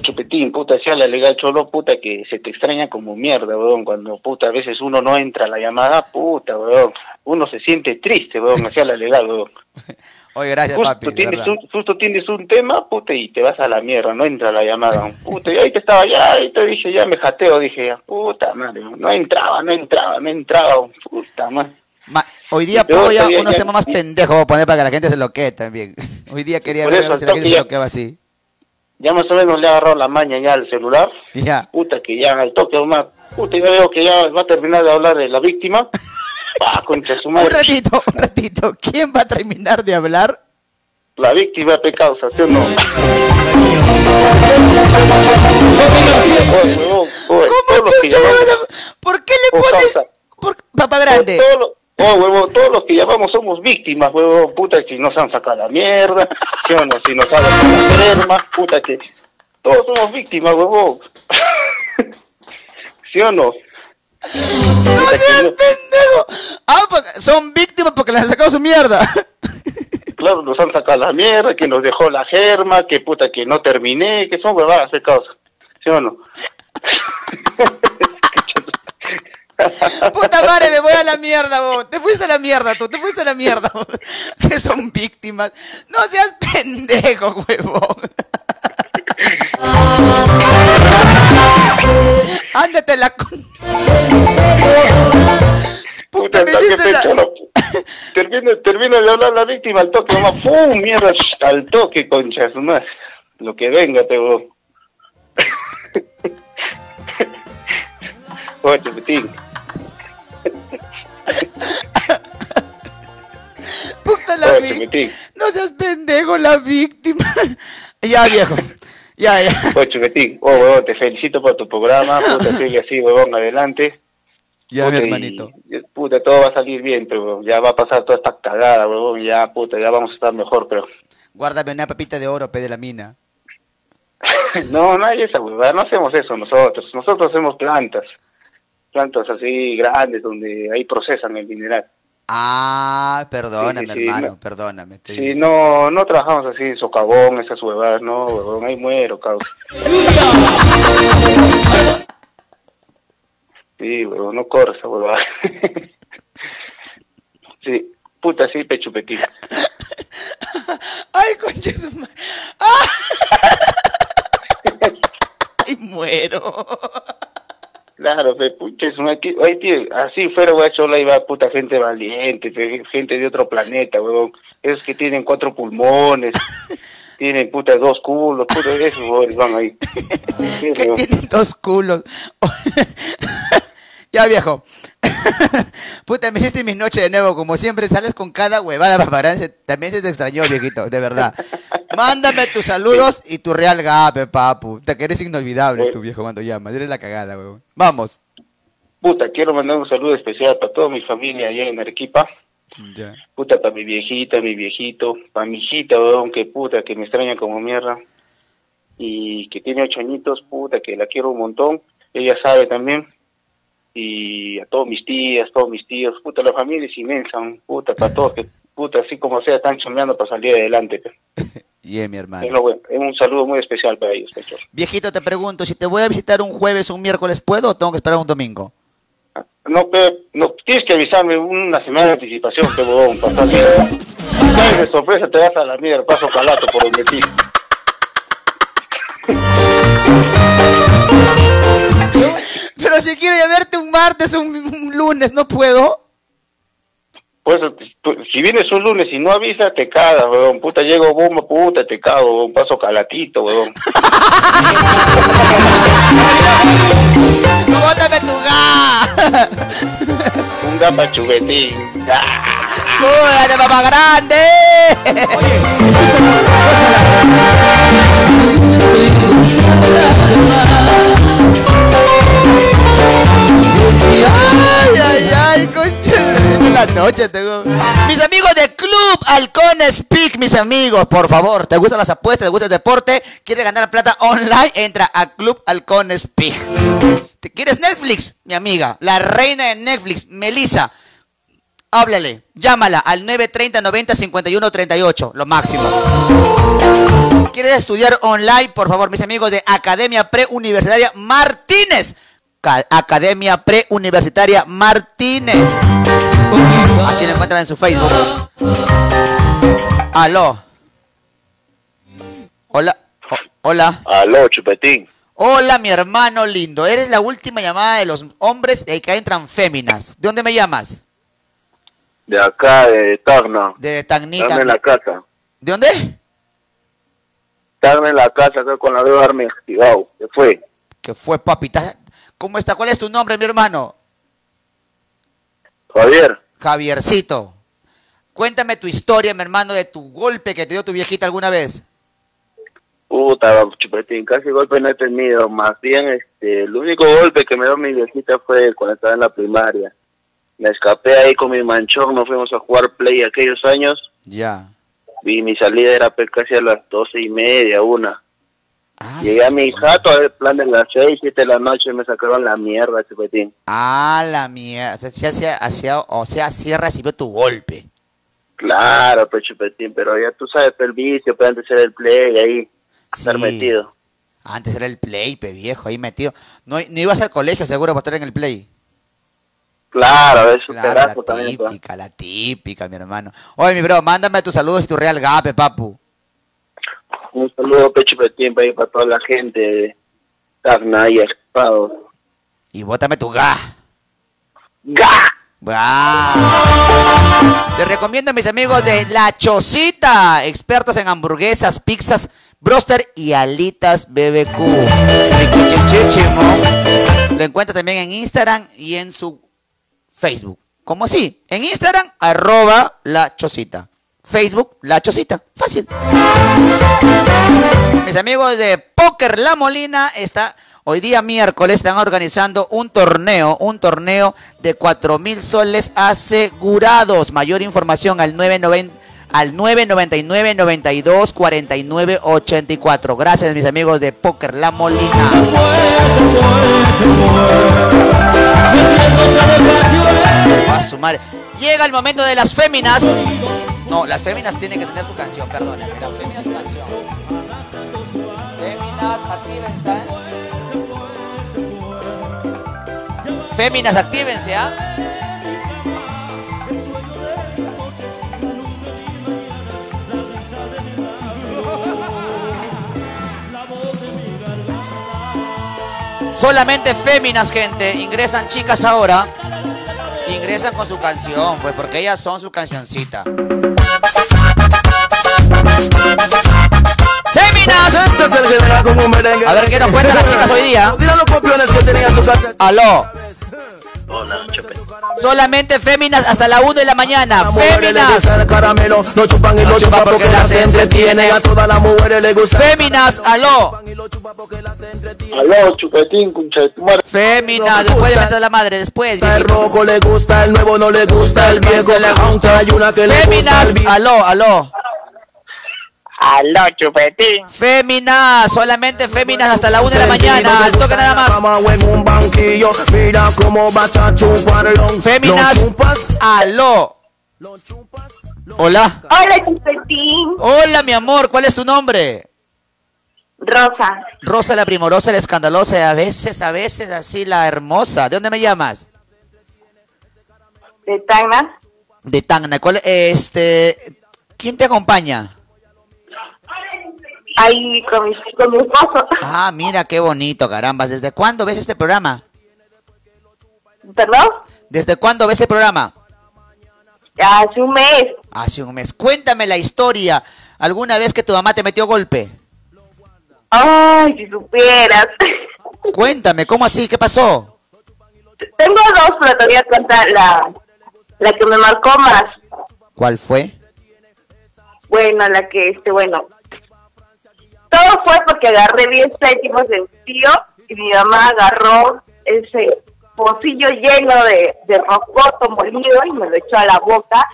chupetín, puta, sea la legal cholo, puta, que se te extraña como mierda, weón, cuando, puta, a veces uno no entra a la llamada, puta, weón, uno se siente triste, weón, hacia la legal, weón. Oye, gracias, Justo papi. tienes, un, justo tienes un tema, puta, y te vas a la mierda, no entra la llamada, puta, y ahí te estaba ya, ahí te dije, ya me jateo, dije, puta madre, no entraba, no entraba, no entraba, puta madre. Ma- hoy día pongo ya unos temas más pendejos poner para que la gente se lo quede también. Hoy día quería ver si la gente se lo así. Ya más o menos le ha agarrado la maña ya al celular, Ya. puta, que ya al toque, más, puta, ya veo que ya va a terminar de hablar de la víctima, pa, concha su madre. Un ratito, un ratito. ¿Quién va a terminar de hablar? La víctima de causa, ¿sí o no? ¿Cómo chucha ¿Por qué le pones? Por... Papá grande. Oh, huevo, todos los que llamamos somos víctimas, huevo, puta, si nos han sacado la mierda, ¿sí o no? Si nos han sacado la enferma, puta, que todos somos víctimas, huevo. ¿Sí o no? ¡No seas pendejo! Ah, porque son víctimas porque les han sacado su mierda. Claro, nos han sacado la mierda, que nos dejó la germa, que puta que no terminé, que son huevadas de causa. ¿Sí o no? Puta madre, me voy a la mierda, bo. Te fuiste a la mierda, tú, te fuiste a la mierda. Que son víctimas. No seas pendejo, huevón. Ándate la con... Puta, me ¿qué hiciste la- pecho, no? Termino, termino de hablar la víctima al toque, mamá. ¡Pum! Mierda, al toque, concha, su madre. Lo que venga, te voy. Oye. Puta la Oye, víctima. No seas pendejo, la víctima. ya, viejo. Ya, ya. Oye, chupetín. Oh, huevón, te felicito por tu programa. Puta, sigue así, huevón, adelante. Ya, Puta, mi hermanito. y, puta, todo va a salir bien, pero ya va a pasar toda esta cagada, huevón. Ya, puta, ya vamos a estar mejor, pero... Guárdame una papita de oro, pe de la mina. No, no hay esa huevada, no hacemos eso nosotros. Nosotros hacemos plantas. Plantas así grandes donde ahí procesan el mineral. Ah, perdóname, Sí, sí, sí, hermano, no. perdóname. te Sí, no, no trabajamos así, socavón, esas huevadas, no, huevón, ahí muero, cabrón. Sí, huevón, no corre esa huevada. Sí, puta, sí, pechupetín. Ay, concha. Ay, muero. Claro, pe, pucha, es una... tío, así fuera, güey, solo ahí va puta gente valiente, gente de otro planeta, huevón. Esos que tienen cuatro pulmones, tienen puta dos culos, puta, esos huevones van ahí. Sí, huevón. Tienen dos culos. ya, viejo. Puta, me hiciste mis noches de nuevo. Como siempre, sales con cada huevada. Se- También se te extrañó, viejito, de verdad. Mándame tus saludos y tu real gape, papu. Te que eres inolvidable, tu viejo, cuando llamas. Eres la cagada, huevón. Vamos. Puta, quiero mandar un saludo especial para toda mi familia allá en Arequipa. Ya. Puta, para mi viejita, mi viejito, para mi hijita, weón, que puta, que me extraña como mierda. Y que tiene ocho añitos, puta, que la quiero un montón. Ella sabe también. Y a todos mis tías, todos mis tíos, puta, la familia es inmensa, puta, para todos, que puta, así como sea, están chambeando para salir adelante. pe. Bien, mi hermano. Es, lo bueno, es un saludo muy especial para ellos, pecho. Viejito, te pregunto, si te voy a visitar un jueves o un miércoles, ¿puedo o tengo que esperar un domingo? No, pe, no, tienes que avisarme una semana de anticipación, que huevón, para salir. De sorpresa, te vas a la mierda, paso calato por donde ti. Pero si quiero ir a verte un martes o un, un lunes, ¿no puedo? Pues, tú- si vienes un lunes y no avisas, te cagas, weón. Puta, llego bomba, puta, te cago, weón. Paso calatito, weón. ¡Bótame tu ga! Un gapa chubetín. ¡Cúrate, papá grande! ¡Ay, la noche, tengo. Mis amigos de Club Halcones Speak, mis amigos, por favor, ¿te gustan las apuestas? ¿Te gusta el deporte? ¿Quieres ganar plata online? Entra a Club Halcones Speak. ¿Te quieres Netflix? Mi amiga, la reina de Netflix, Melissa. Háblale, llámala al 930 90 51 38, lo máximo. ¿Quieres estudiar online? Por favor, mis amigos de Academia Preuniversitaria Martínez. Ca- Academia Preuniversitaria Martínez. Así lo encuentran en su Facebook. Aló. Hola. O- hola. Aló, chupetín. Hola, mi hermano lindo. Eres la última llamada de los hombres eh, que entran féminas. ¿De dónde me llamas? De acá, de Tacna. De Tacnica. En la casa. ¿De dónde? Están en la casa acá con la beba arma activado. ¿Qué fue? ¿Qué fue, papita? ¿Cómo está? ¿Cuál es tu nombre, mi hermano? Javier. Javiercito. Cuéntame tu historia, mi hermano, de tu golpe que te dio tu viejita alguna vez. Puta, chupetín, casi golpe no he tenido. Más bien, este, el único golpe que me dio mi viejita fue cuando estaba en la primaria. Me escapé ahí con mi manchón, nos fuimos a jugar play aquellos años. Ya. Y mi salida era pues, casi a las doce y media, una. Ah, Llegué a mi jato, el plan de las 6, 7 de la noche, me sacaron la mierda, chupetín. Ah, la mierda. O sea, sí hacía- hacía- o sea, sí recibió tu golpe. Claro, pues chupetín, pero ya tú sabes, pues, el vicio, pues antes era el play, ahí, estar Sí. metido. Antes era el play, pe viejo, ahí metido. No, no ibas al colegio seguro para estar en el play. Claro, es un Claro, pedazo la también, pues. típica, la típica, mi hermano. Oye, mi bro, mándame tus saludos y tu real gape, papu. Un saludo, pecho petín, ahí para toda la gente de Tacna y Escapado. Y bótame tu ga. ¡Ga! ¡Ga! Te recomiendo a mis amigos de La Chocita, expertos en hamburguesas, pizzas, broster y alitas BBQ. Lo encuentra también en Instagram y en su Facebook. ¿Cómo así? En Instagram, arroba La Chocita. Facebook, La Chocita. Fácil. Mis amigos de Póker La Molina está hoy día miércoles están organizando un torneo, un torneo de 4 mil soles asegurados. Mayor información al 990 al 999 92 49 84. Gracias mis amigos de Póker La Molina. A su. Llega el momento de las féminas. No, las féminas tienen que tener su canción, perdónenme. Las féminas su canción. Féminas, actívense. ¿eh? Féminas, actívense, ¿ah? Solamente féminas, gente. Ingresan chicas ahora. Ingresan con su canción, pues porque ellas son su cancioncita. ¡Féminas! A ver, ¿qué nos cuentan las chicas hoy día? ¡Aló! Hola. Solamente féminas hasta la 1 de la mañana. ¡Féminas! no chupan y lo chupan porque las entretiene. A todas las mujeres les gusta. ¡Féminas! ¡Aló! Aló, chupetín, concha de tu madre. Féminas, después de meter a la madre, después. El rojo le gusta, el nuevo no le gusta, el viejo aunque hay una que le gusta. Féminas, aló, aló. Aló, chupetín. Féminas, solamente féminas hasta la 1 de la mañana. Al toque nada más. Mira cómo vas a chuparlo. Féminas, aló. Hola. Hola, Chupetín. Hola, mi amor, ¿cuál es tu nombre? Rosa, Rosa la primorosa, la escandalosa, y a veces, a veces así la hermosa. ¿De dónde me llamas? de Tacna. De Tacna. ¿Cuál, este, ¿Quién te acompaña? Ahí con mi, con mi esposo. Ah, mira qué bonito, caramba. ¿Desde cuándo ves este programa? ¿Perdón? ¿Desde cuándo ves el programa? Hace un mes. Hace un mes. Cuéntame la historia. ¿Alguna vez que tu mamá te metió golpe? Ay, si supieras. Cuéntame, ¿cómo así? ¿Qué pasó? Tengo dos, pero te voy a contar la, la que me marcó más. ¿Cuál fue? Bueno, la que, este, bueno. Todo fue porque agarré 10 céntimos de un tío y mi mamá agarró ese pocillo lleno de, de rocoto molido y me lo echó a la boca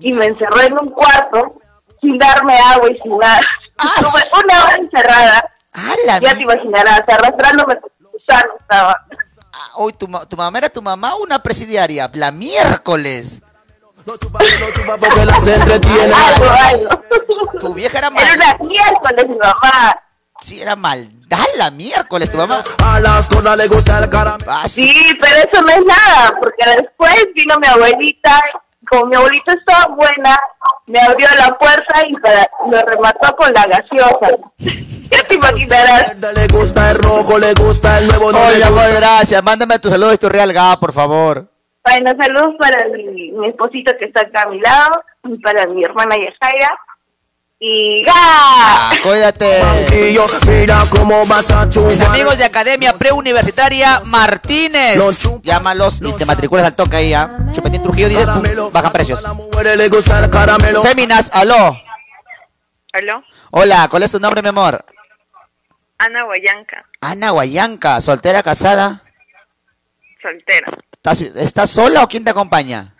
y me encerró en un cuarto sin darme agua y sin nada. Estuve una hora encerrada. ya te imaginarás, arrastrándome con gusano estaba. Hoy tu, tu mamá era tu mamá o una presidiaria. La miércoles. Porque las entretiene. Algo, algo. Tu vieja era mal. Era una miércoles mi mamá. Sí, era maldad la miércoles tu mamá. A las cosas le gusta el caramelo. Ah, Sí, pero eso no es nada, porque después vino mi abuelita, como mi abuelita estaba buena, me abrió la puerta y para- me remató con la gaseosa. Ya te imaginarás. Le gusta el rojo, le gusta el nuevo no Oye, amor, gracias. Mándame tu saludo y tu real por favor. Bueno, saludos para mi, mi esposito que está acá a mi lado, y para mi hermana Yajaira. Y ¡ga! Ah, cuídate. Banquillo, mira cómo vas a Mis amigos de Academia Preuniversitaria Martínez. Llámalos y te matriculas al toque ahí, ¿ah? Chupetín Trujillo, dices, pum, bajan precios. Féminas, aló. ¿Aló? Hola, ¿cuál es tu nombre, mi amor? Ana Guayanca, Ana Guayanca, soltera, casada. soltera. ¿Estás, estás sola o quién te acompaña?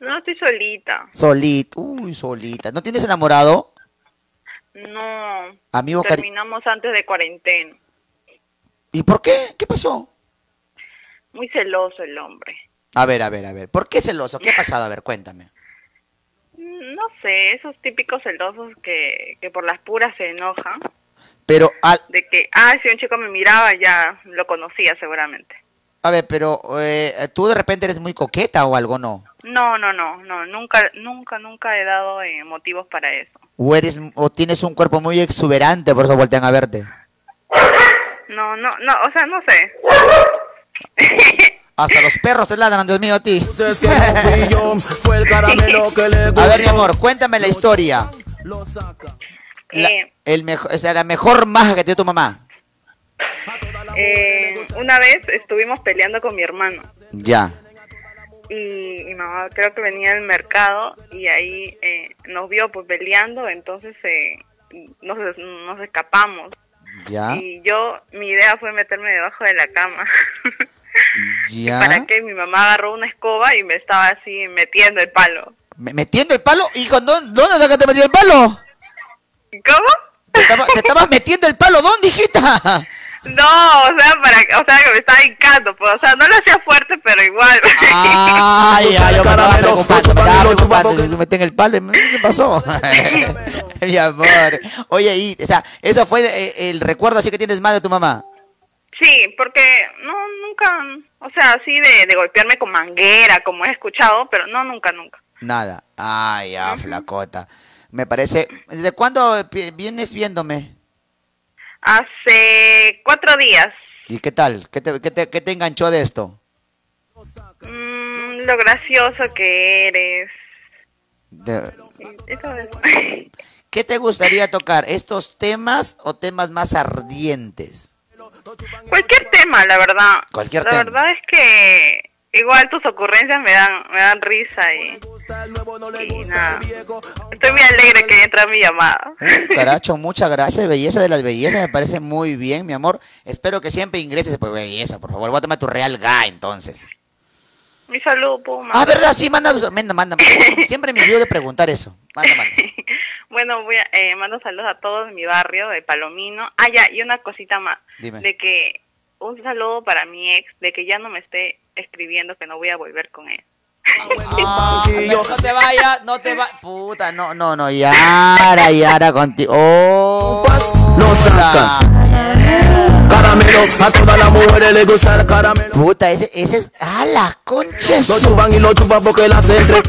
No, estoy solita. Solita. Uy, solita. ¿No tienes enamorado? No. Amigo cari- Terminamos antes de cuarentena. ¿Y por qué? ¿Qué pasó? Muy celoso el hombre. A ver, a ver, a ver. ¿Por qué celoso? ¿Qué ha pasado? A ver, cuéntame. No sé, esos típicos celosos que, que por las puras se enojan. Pero, al, De que, ah, si un chico me miraba, ya lo conocía seguramente. A ver, pero eh, tú de repente eres muy coqueta o algo, ¿no? No, no, no, no, nunca, nunca, nunca he dado eh, motivos para eso. O eres o tienes un cuerpo muy exuberante, por eso voltean a verte. No, no, no, o sea, no sé. Hasta los perros te ladran, Dios mío, a ti. A ver, mi amor, cuéntame la historia. La, Eh, el mejor, o sea, la mejor maja que te dio tu mamá. Eh, una vez estuvimos peleando con mi hermano Ya. y mi mamá creo que venía del mercado y ahí eh, nos vio pues peleando, entonces eh, nos, nos escapamos. Ya. Y yo, mi idea fue meterme debajo de la cama. Ya. Para que mi mamá agarró una escoba y me estaba así metiendo el palo. Me- ¿Metiendo el palo? Hijo, ¿dó- ¿dónde que te metió el palo? ¿Cómo? ¿Te, estaba- te estabas metiendo el palo? ¿Dónde, hijita? No, o sea, para, o sea, que me estaba hincando, pues, o sea, no lo hacía fuerte, pero igual. Ay, ay, yo me estaba preocupando, me estaba preocupando. Me meten el palo, ¿qué pasó? Mi amor. Oye, y, o sea, eso fue eh, el recuerdo así que tienes más de tu mamá. Sí, porque no, nunca, o sea, así de, de golpearme con manguera, como he escuchado, pero no, nunca, nunca. Nada. Ay, ya, flacota. Me parece. ¿Desde cuándo pi- vienes viéndome? Hace cuatro días, ¿Y qué tal? ¿Qué te, qué te, qué te enganchó de esto? mm, lo gracioso que eres. De-. ¿Qué te gustaría tocar? ¿Estos temas o temas más ardientes? Cualquier tema, la verdad. Cualquier la tema. verdad es que igual tus ocurrencias me dan, me dan risa y, y nada. Estoy muy alegre que entra mi llamada. Uh, Caracho, muchas gracias, belleza de las bellezas, me parece muy bien, mi amor. Espero que siempre ingreses por belleza, por favor. Voy a tomar tu real guy, entonces. Mi saludo, Puma. Ah, ¿verdad? Sí, manda, manda, manda. manda. Siempre me olvido de preguntar eso. Manda, manda. Bueno, voy a, eh, mando saludos a todos de mi barrio, de Palomino. Ah, ya, y una cosita más. Dime. De que un saludo para mi ex, de que ya no me esté escribiendo que no voy a volver con él. Ah, no te vayas, no te vayas. Puta, no, no, no. Yara, Yara contigo. Oh, Lo sacas. Caramelo, a todas las mujeres les gusta el caramelo. Puta, ese, ese es. ¡Ah, la concha! Lo chupan y lo chupan porque las entre.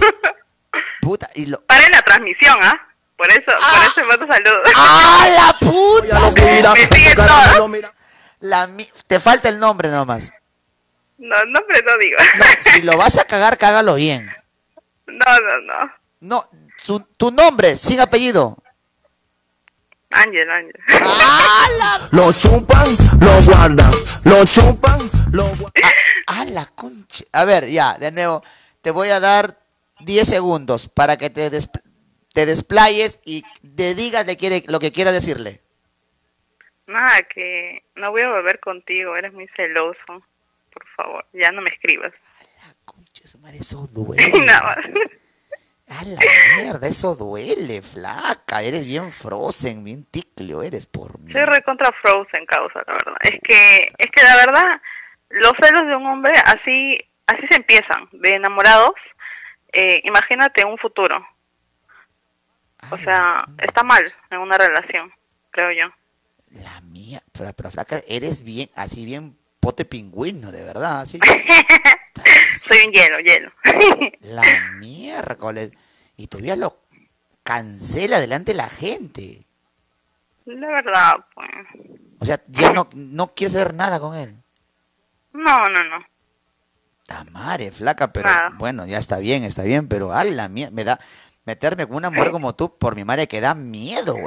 Puta, y lo. Paren la transmisión, ¿ah? Por eso, por eso mando saludos. ¡Ah, la puta! mira, me siguen mira. La mi- Te falta el nombre nomás. No, no, pero no digo. No, si lo vas a cagar, cágalo bien. No, no, no. No, su- tu nombre, sin apellido. Ángel, Ángel. Lo chupan, lo guardan. Lo chupan, lo guardan. ¡Ah, la concha! A ver, ya, de nuevo. Te voy a dar 10 segundos para que te, des- te desplayes y te digas quiere, lo que quieras decirle. Nada, que no voy a volver contigo, eres muy celoso. Por favor, ya no me escribas. Eso duele. Nada más. A la mierda, eso duele, flaca. Eres bien frozen, bien ticlio eres por mí. Soy recontra Frozen, causa, la verdad. Es que, es que la verdad, los celos de un hombre así, así se empiezan, de enamorados. Eh, imagínate un futuro. O sea, está mal en una relación, creo yo. La mía, pero, pero, flaca, eres bien, así bien pote pingüino, de verdad. Así. Soy un hielo, hielo. La miércoles. Y todavía lo cancela delante de la gente. La verdad, pues. O sea, ya no, no quieres ver nada con él. No, no, no. La madre, flaca, pero Nada. bueno, ya está bien, está bien, pero a la mierda, me da meterme con una mujer como tú por mi madre que da miedo.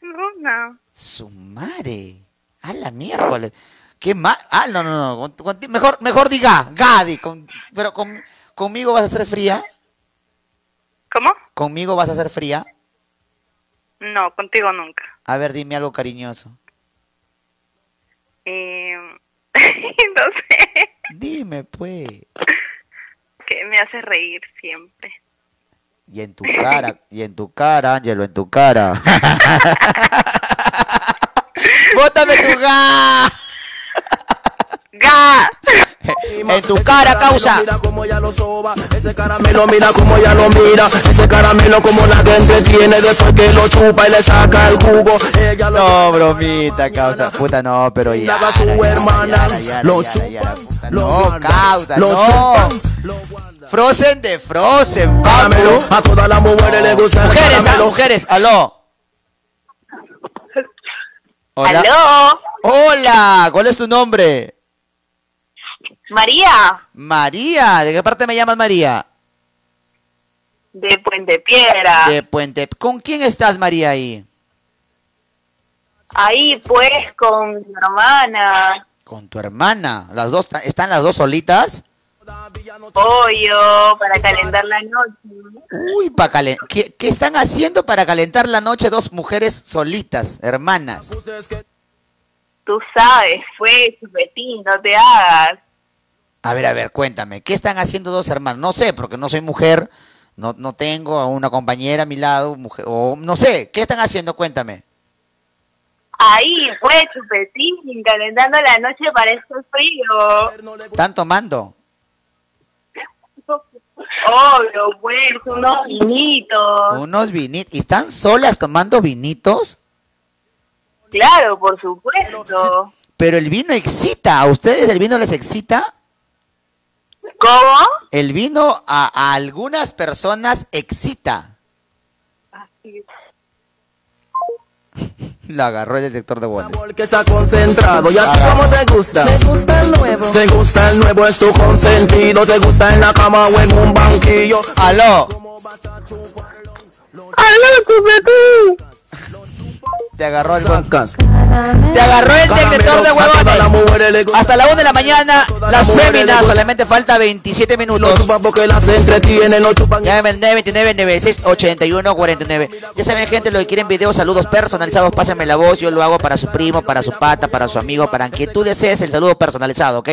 No, no. Su madre. A la miércoles. ¿Qué más? Ah, no, no, no. con- mejor, mejor diga, Gadi. con- pero con- conmigo vas a ser fría. ¿Cómo? Conmigo vas a ser fría. No, contigo nunca. A ver, dime algo cariñoso. Eh, no sé, Dime, pues. que me hace reír siempre. Y en tu cara, y en tu cara, Ángelo, en tu cara. ¡Bótame tu ga! ¡Ga! En tu cara, causa. Ese caramelo mira como ella lo mira Ese caramelo como la que entretiene Después que lo chupa y le saca el jugo Ella lo No, bromita, causa. Puta, no, pero ya. su hermana Lo chupa, No, causa, lo no. chupa. Frozen de Frozen, Caramelo, papu. a todas las mujeres les gusta el Mujeres, ah, mujeres, aló. Hola. Aló. Hola, ¿cuál es tu nombre? María, María, ¿de qué parte me llamas María? de Puente Piedra. De Puente. ¿Con quién estás María ahí? Ahí pues con mi hermana. Con tu hermana. Las dos están las dos solitas. Pollo para calentar la noche. Uy, pa calen- ¿Qué, qué están haciendo para calentar la noche dos mujeres solitas, hermanas? Tú sabes, fue chupetín, no te hagas. A ver, a ver, cuéntame, ¿qué están haciendo dos hermanos? No sé, porque no soy mujer, no, no tengo a una compañera a mi lado, mujer, o no sé, ¿qué están haciendo? Cuéntame. Ahí fue chupetín, calentando la noche para este frío. ¿Están tomando? Obvio, pues, unos vinitos. Unos vinitos. ¿Y están solas tomando vinitos? Claro, por supuesto. Pero el vino excita. ¿A ustedes el vino les excita? ¿Cómo? El vino a, a algunas personas excita. La agarró el detector de voces. que está concentrado y así como te gusta. Te gusta el nuevo. Te gusta el nuevo, es tu consentido. Te gusta en la cama o en un banquillo. Aló. Aló, chupetín. Te agarró el Sacas. Te agarró el detector de huevones. Hasta la 1 de la mañana, las féminas. Solamente falta 27 minutos. Llámame al 929-96-81-49. Ya saben, gente, lo que quieren videos, saludos personalizados, pásenme la voz. Yo lo hago para su primo, para su pata, para su amigo, para quien tú desees el saludo personalizado, ¿ok?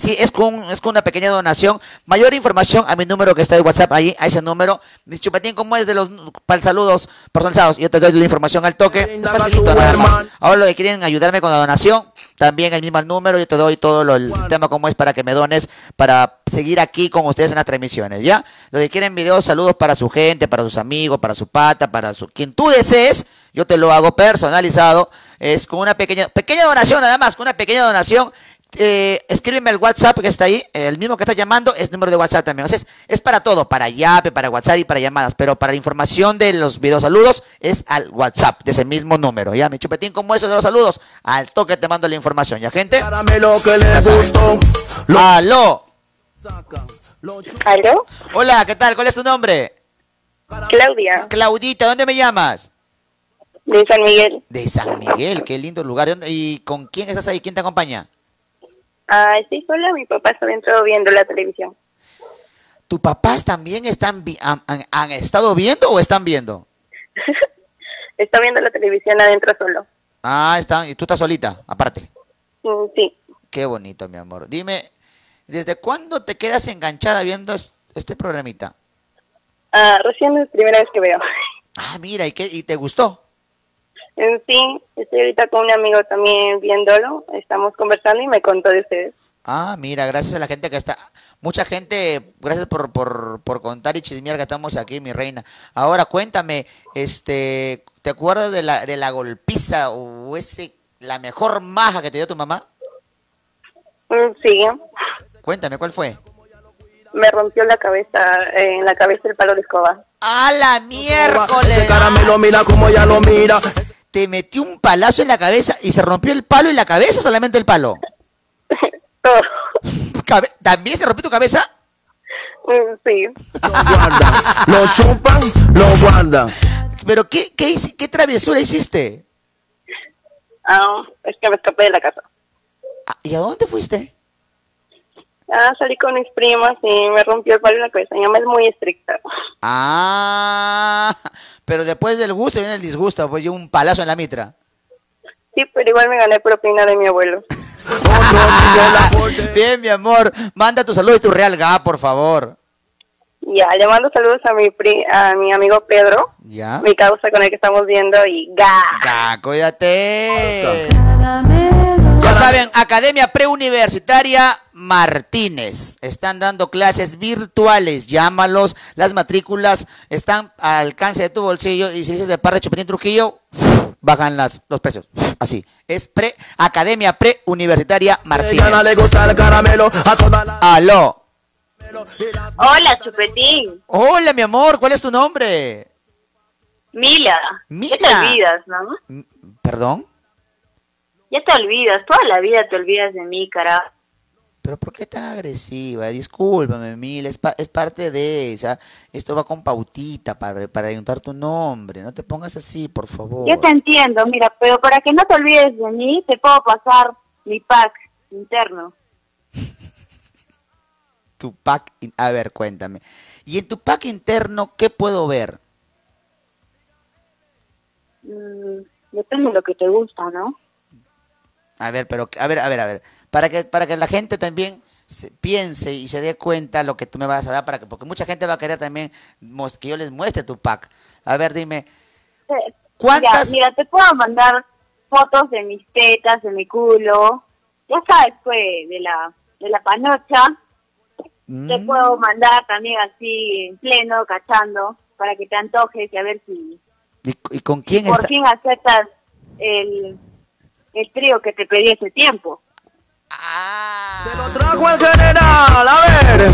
Sí, es con, es con una pequeña donación. Mayor información a mi número que está de WhatsApp ahí, a ese número. Dice Chupetín, ¿cómo es de los para saludos personalizados? Yo te doy la información al toque. Facilito, nada más. Ahora lo que quieren ayudarme con la donación, también el mismo número, yo te doy todo lo, el tema como es para que me dones, para seguir aquí con ustedes en las transmisiones, ¿ya? Lo que quieren videos, saludos para su gente, para sus amigos, para su pata, para su quien tú desees, yo te lo hago personalizado, es con una pequeña, pequeña donación nada más, con una pequeña donación. Eh, escríbeme al WhatsApp que está ahí, el mismo que está llamando es número de WhatsApp también. O sea, es, es para todo, para Yape, para WhatsApp y para llamadas, pero para la información de los videos saludos es al WhatsApp de ese mismo número. Ya, mi chupetín, como eso de los saludos, al toque te mando la información, ¿ya, gente? Caramelo que le gustó. ¡Aló! ¿Aló? Hola, ¿qué tal? ¿Cuál es tu nombre? Claudia, Claudita, ¿dónde me llamas? de San Miguel. De San Miguel, qué lindo lugar. ¿De dónde- ¿Y con quién estás ahí? ¿Quién te acompaña? Ah, estoy sola, mi papá está dentro viendo la televisión. ¿Tu papás también están vi- han, han- han estado viendo o están viendo? Está viendo la televisión adentro solo. Ah, están. ¿Y tú estás solita, aparte? Mm, Sí, Qué bonito, mi amor. Dime, ¿desde cuándo te quedas enganchada viendo es- este programita? ah, recién es la primera vez que veo. Ah, mira, ¿y, qué, y te gustó? En sí, estoy ahorita con un amigo también viéndolo, estamos conversando y me contó de ustedes. Ah, mira, gracias a la gente que está. Mucha gente, gracias por, por, por contar y chismear que estamos aquí, mi reina. Ahora cuéntame, este, ¿te acuerdas de la, de la golpiza o ese, la mejor maja que te dio tu mamá? Mm, Sí, Cuéntame, ¿cuál fue? me rompió la cabeza, eh, en la cabeza el palo de escoba. ¡A la miércoles! Ese caramelo mira como ella lo mira. Te metió un palazo en la cabeza y se rompió el palo en la cabeza o solamente el palo? Cabe- ¿También se rompió tu cabeza? Mm, Sí. Lo chupan, lo guardan. ¿Pero qué, qué, qué travesura hiciste? Ah, es que me escapé de la casa. Ah, ¿Y a dónde fuiste? Ah, salí con mis primas y me rompió el palo en la cabeza. Mi mamá es muy estricta. Ah, pero después del gusto viene el disgusto, pues yo un palazo en la mitra. Sí, pero igual me gané propina de mi abuelo. Bien, mi amor, manda tu saludo y tu real ga, por favor. Ya, le mando saludos a mi pri- a mi amigo Pedro, Ya. mi causa con el que estamos viendo y ga. Ya, cuídate. Ya saben, Academia Preuniversitaria Martínez. Están dando clases virtuales. Llámalos. Las matrículas están al alcance de tu bolsillo. Y si dices de Parra Chupetín Trujillo, bajan las, los precios. Así. Es pre Academia Preuniversitaria Martínez. Aló. Hola, Chupetín. Hola, mi amor. ¿Cuál es tu nombre? Mila. Mila. Ya te olvidas, ¿no? ¿Perdón? Ya te olvidas. Toda la vida te olvidas de mí, carajo. ¿Pero por qué tan agresiva? Discúlpame, Mil, es, pa- es parte de esa. Esto va con pautita para, para ayuntar tu nombre. No te pongas así, por favor. Yo te entiendo, mira, pero para que no te olvides de mí, te puedo pasar mi pack interno. Tu pack, a ver, cuéntame. Y en tu pack interno, ¿qué puedo ver? Mm, depende de lo que te gusta, ¿no? A ver, pero, a ver, a ver, a ver. Para que, para que la gente también se- piense y se dé cuenta lo que tú me vas a dar, para que, porque mucha gente va a querer también que yo les muestre tu pack. A ver, dime, Eh, ¿Cuántas- Mira, mira, te puedo mandar fotos de mis tetas, de mi culo. Ya sabes, pues, de la, de la panocha. Te Mm. puedo mandar también así en pleno, cachando, para que te antojes y a ver si ¿y, y con quién por está? fin aceptas el, el trío que te pedí ese tiempo. Trajo el general, a ver.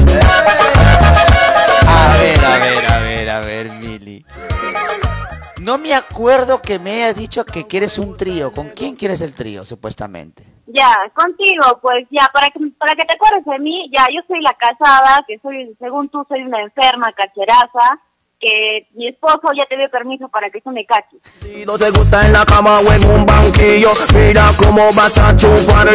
A ver, a ver, a ver, a ver, Mili. No me acuerdo que me hayas dicho que quieres un trío. ¿Con quién quieres el trío, supuestamente? Ya, contigo, pues ya, para que, para que te acuerdes de mí, ya, yo soy la casada, que soy, según tú, soy una enferma cacheraza, que mi esposo ya te dio permiso para que tú me caches. Si no te gusta en la cama o en un banquillo, mira cómo vas a chuparlo.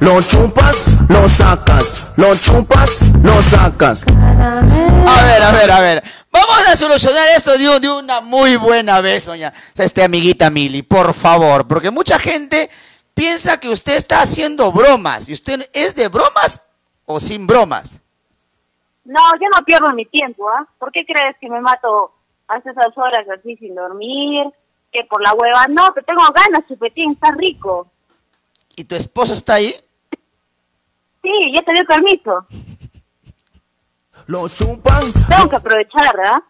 Lo chupas, lo sacas. Lo chupas, lo sacas. A ver, a ver, a ver. Vamos a solucionar esto de, de una muy buena vez, doña este amiguita Mili, por favor. Porque mucha gente piensa que usted está haciendo bromas. ¿Y usted es de bromas o sin bromas? No, yo no pierdo mi tiempo, ¿ah? ¿Por qué crees que me mato a esas horas así sin dormir? Que por la hueva, no, que tengo ganas, chupetín, está rico. ¿Y tu esposo está ahí? Sí, ya te dio permiso. Lo chupan. Tengo que aprovechar, ¿ah?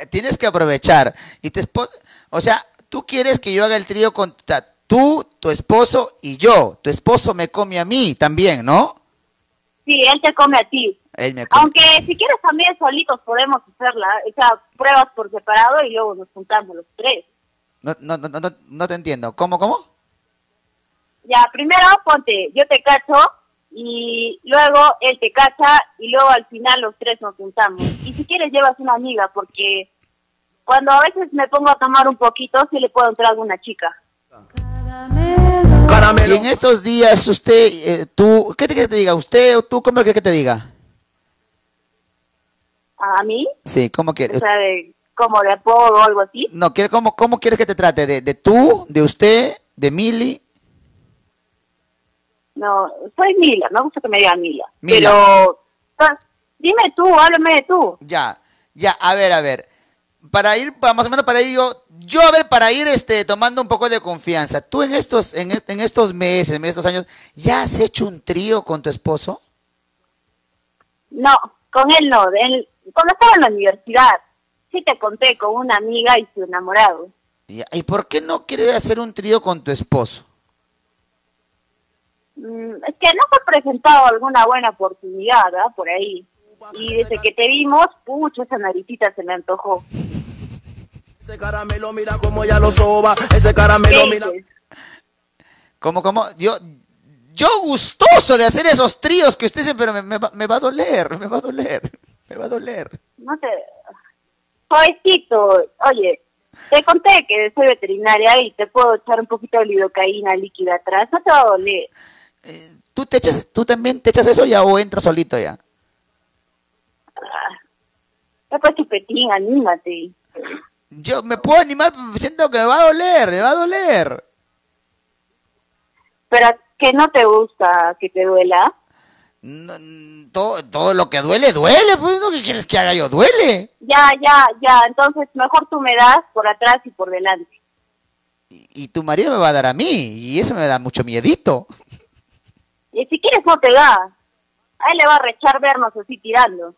Eh, Tienes que aprovechar. Y tu esposo, o sea, tú quieres que yo haga el trío con tú, tu esposo y yo. Tu esposo me come a mí también, ¿no? Sí, él te come a ti. Él me come. Aunque si quieres también solitos podemos hacerla, o sea, pruebas por separado y luego nos juntamos los tres. No, no, no, no, no te entiendo. ¿Cómo, cómo? Ya, primero ponte, yo te cacho y luego él te cacha y luego al final los tres nos juntamos. Y si quieres llevas una amiga porque cuando a veces me pongo a tomar un poquito sí le puedo entrar a alguna chica. Y en estos días usted, eh, tú, ¿qué te quieres que te diga? ¿Usted o tú? ¿Cómo quieres que te diga? ¿A mí? Sí, ¿cómo O quieres? sea, de, como de apodo o algo así. No, ¿quiere- ¿cómo, ¿cómo quieres que te trate? ¿De, de tú? ¿De usted? ¿De Mili? No, soy Mila, me gusta que me digan Mila. Mila. Pero, dime tú, háblame de tú. Ya, ya, a ver, a ver. Para ir, más o menos para ir yo, yo a ver, para ir este, tomando un poco de confianza. ¿Tú en estos, en, en estos meses, en estos años, ya has hecho un trío con tu esposo? No, con él no. él- cuando estaba en la universidad, sí te conté con una amiga y su enamorado. ¿Y por qué no quieres hacer un trío con tu esposo? Mm, es que no fue presentado alguna buena oportunidad. Por ahí. Y desde que te vimos, pucho, esa naricita se me antojó. Ese caramelo mira cómo ya lo soba. Ese caramelo mira. ¿Cómo, cómo? Yo, yo gustoso de hacer esos tríos que usted dice, pero me, me va, me va a doler, me va a doler, me va a doler. No te... Jovencito, oye, te conté que soy veterinaria y te puedo echar un poquito de lidocaína líquida atrás, no te va a doler. ¿Tú, te echas, ¿Tú también te echas eso ya o entras solito ya? Pues chupetín, anímate. Yo me puedo animar, pero siento que me va a doler, me va a doler. Pero que no te gusta que te duela. Todo, todo lo que duele, duele. Pues, ¿no? ¿Qué quieres que haga yo? Duele. Ya, ya, ya. Entonces, mejor tú me das por atrás y por delante. Y tu marido me va a dar a mí. Y eso me da mucho miedito. Y si quieres, no te da. A él le va a rechar vernos así tirando.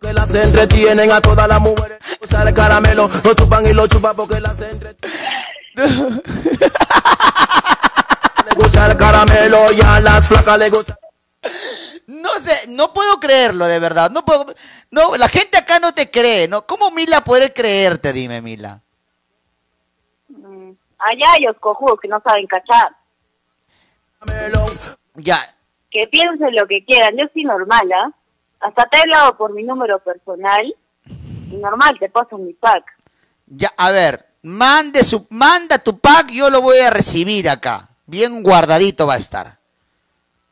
Que las entretienen a todas las mujeres. Usar el caramelo, lo chupan y lo chupan porque las entretienen. le gusta el caramelo y a las flacas le gusta. No sé, no puedo creerlo, de verdad. No puedo. No, la gente acá no te cree, ¿no? ¿Cómo Mila puede creerte? Dime, Mila. Mm, Allá hay los cojudos que no saben cachar. Ya. Que piensen lo que quieran. Yo soy normal, ¿ah? Hasta te he hablado por mi número personal. Y normal, te paso mi pack. Ya, a ver, mande su, manda tu pack, yo lo voy a recibir acá. Bien guardadito va a estar.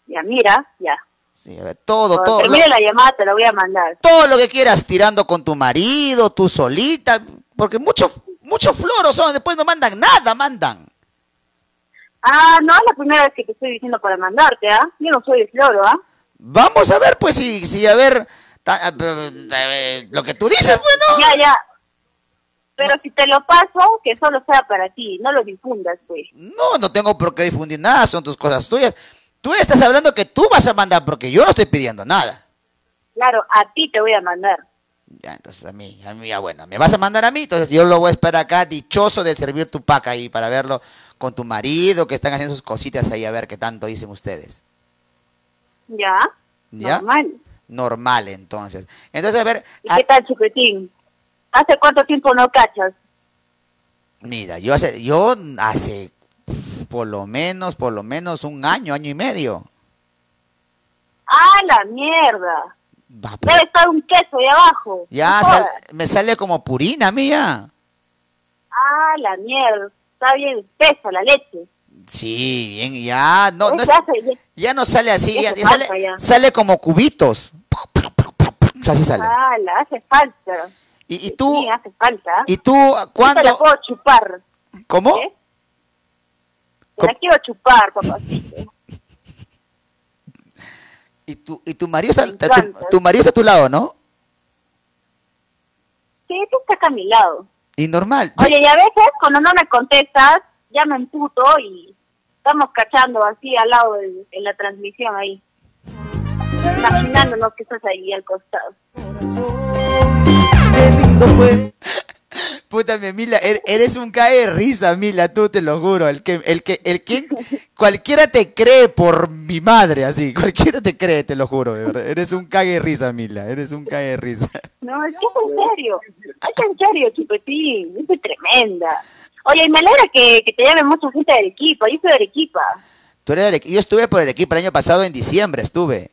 Ya, mira, ya. Sí, a ver, todo, Cuando todo. termine lo- la llamada te la voy a mandar. todo lo que quieras, tirando con tu marido, tú solita, porque muchos muchos floros son, después no mandan nada, mandan. Ah, no es la primera vez que te estoy diciendo para mandarte, ¿ah? Yo no soy de floro, ¿ah? Vamos a ver, pues, si, si a ver, ta- pero, eh, lo que tú dices, bueno. Ya, ya. Pero si te lo paso, que solo sea para ti, no lo difundas, pues. No, no tengo por qué difundir nada, son tus cosas tuyas. Tú estás hablando que tú vas a mandar, porque yo no estoy pidiendo nada. Claro, a ti te voy a mandar. Ya, entonces a mí, a mí, ya bueno, me vas a mandar a mí, entonces yo lo voy a esperar acá, dichoso de servir tu pack ahí para verlo con tu marido, que están haciendo sus cositas ahí, a ver qué tanto dicen ustedes. ¿Ya? ¿Ya? Normal. Normal, entonces. Entonces, a ver, ¿Y qué tal, chupetín? ¿Hace cuánto tiempo no cachas? mira, yo hace, yo hace por lo menos, por lo menos un año, año y medio. ¡Ah, la mierda! Debe estar un queso ahí abajo. Ya sal- me sale como purina, mía. ¡Ah, la mierda! Está bien espesa la leche. Sí, bien, ya, no, no es- Ya no sale así, ya sale, ya. sale como cubitos. Así sale. Ah, la hace falta. ¿Y, y tú, Sí, hace falta. y tú, Yo te la cuándo? puedo chupar. ¿Cómo? ¿Eh? Te la quiero chupar, papacito. Y tu, y tu marido está, tu, marido está a tu lado, ¿no? Sí, tú estás acá a mi lado. Y normal. Oye, y a veces cuando no me contestas, ya me emputo y estamos cachando así al lado de, en la transmisión ahí. Imaginándonos que estás ahí al costado. Puta, mi Mila, er- eres un cae de risa, Mila, tú te lo juro. El que, el que, el quien, cualquiera te cree por mi madre, así, cualquiera te cree, te lo juro, de verdad. Eres un cague de risa, Mila, eres un cague de risa. No, es que es en serio. Es en serio, chupetín. Es tremenda. Oye, y me alegra que, que te llame mucha gente de Arequipa. Yo soy de Arequipa. Tú eres de Arequipa. Yo estuve por Arequipa el año pasado, en diciembre estuve.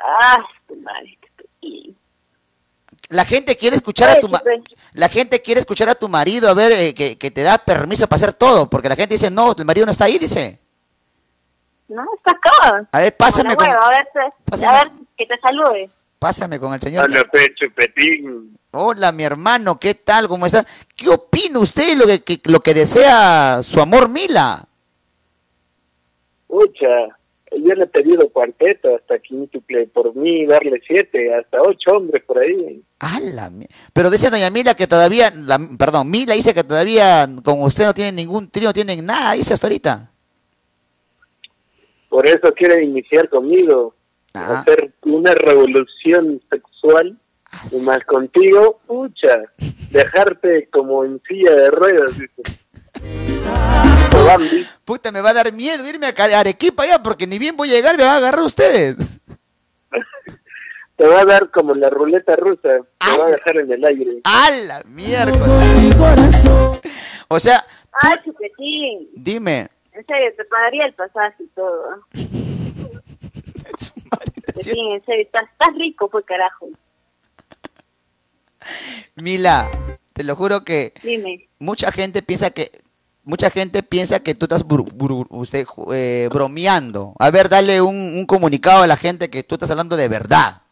Ah, tu madre. La gente quiere escuchar a tu ma- chupe- la gente quiere escuchar a tu marido a ver eh, que, que te da permiso para hacer todo, porque la gente dice, no, el marido no está ahí, dice. No, está acá. A ver, pásame con, hueva, a ver, te- a ver, que te salude. Pásame con el señor. Hola, pecho, petín. Hola, mi hermano, ¿qué tal? ¿Cómo está? ¿Qué opina usted de lo que, que- lo que desea su amor Mila? Pucha, yo le he pedido cuarteto hasta quíntuple por mí, darle siete, hasta ocho hombres por ahí. Pero dice doña Mila que todavía, la- perdón, Mila dice que todavía con usted no tiene ningún trío, no tienen nada, dice hasta ahorita. Por eso quiere iniciar conmigo, Ah. hacer una revolución sexual. Y más contigo, pucha, dejarte como en silla de ruedas, dice. Puta, me va a dar miedo irme a Arequipa ya, porque ni bien voy a llegar, me va a agarrar ustedes. Te va a dar como la ruleta rusa, te va a dejar en el aire. ¡Hala! Miércoles. O sea, Ay, chupetín. dime, En serio, te pagaría el pasaje y todo. estás, estás rico, pues carajo. Mila, te lo juro que Dime. mucha gente piensa que mucha gente piensa que tú estás usted, eh, bromeando. A ver, dale un, un comunicado a la gente que tú estás hablando de verdad.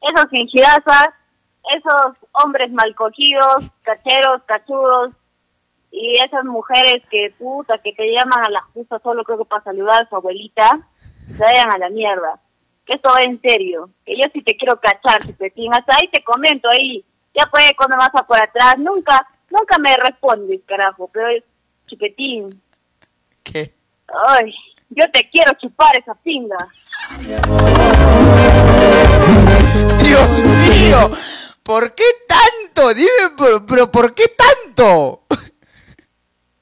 Esos fingirazas, esos hombres mal cogidos, cacheros, cachudos, Y esas mujeres que puta, que te llaman a la justa solo creo que para saludar a su abuelita, vayan a la mierda. Que esto va en serio. Que yo sí te quiero cachar, chupetín. Hasta ahí te comento ahí. Ya puede cuando vas a por atrás. Nunca, nunca me respondes, carajo. Pero, chupetín. ¿Qué? Ay, yo te quiero chupar esa pinga. Dios mío, ¿por qué tanto? Dime, pero, pero ¿por qué tanto?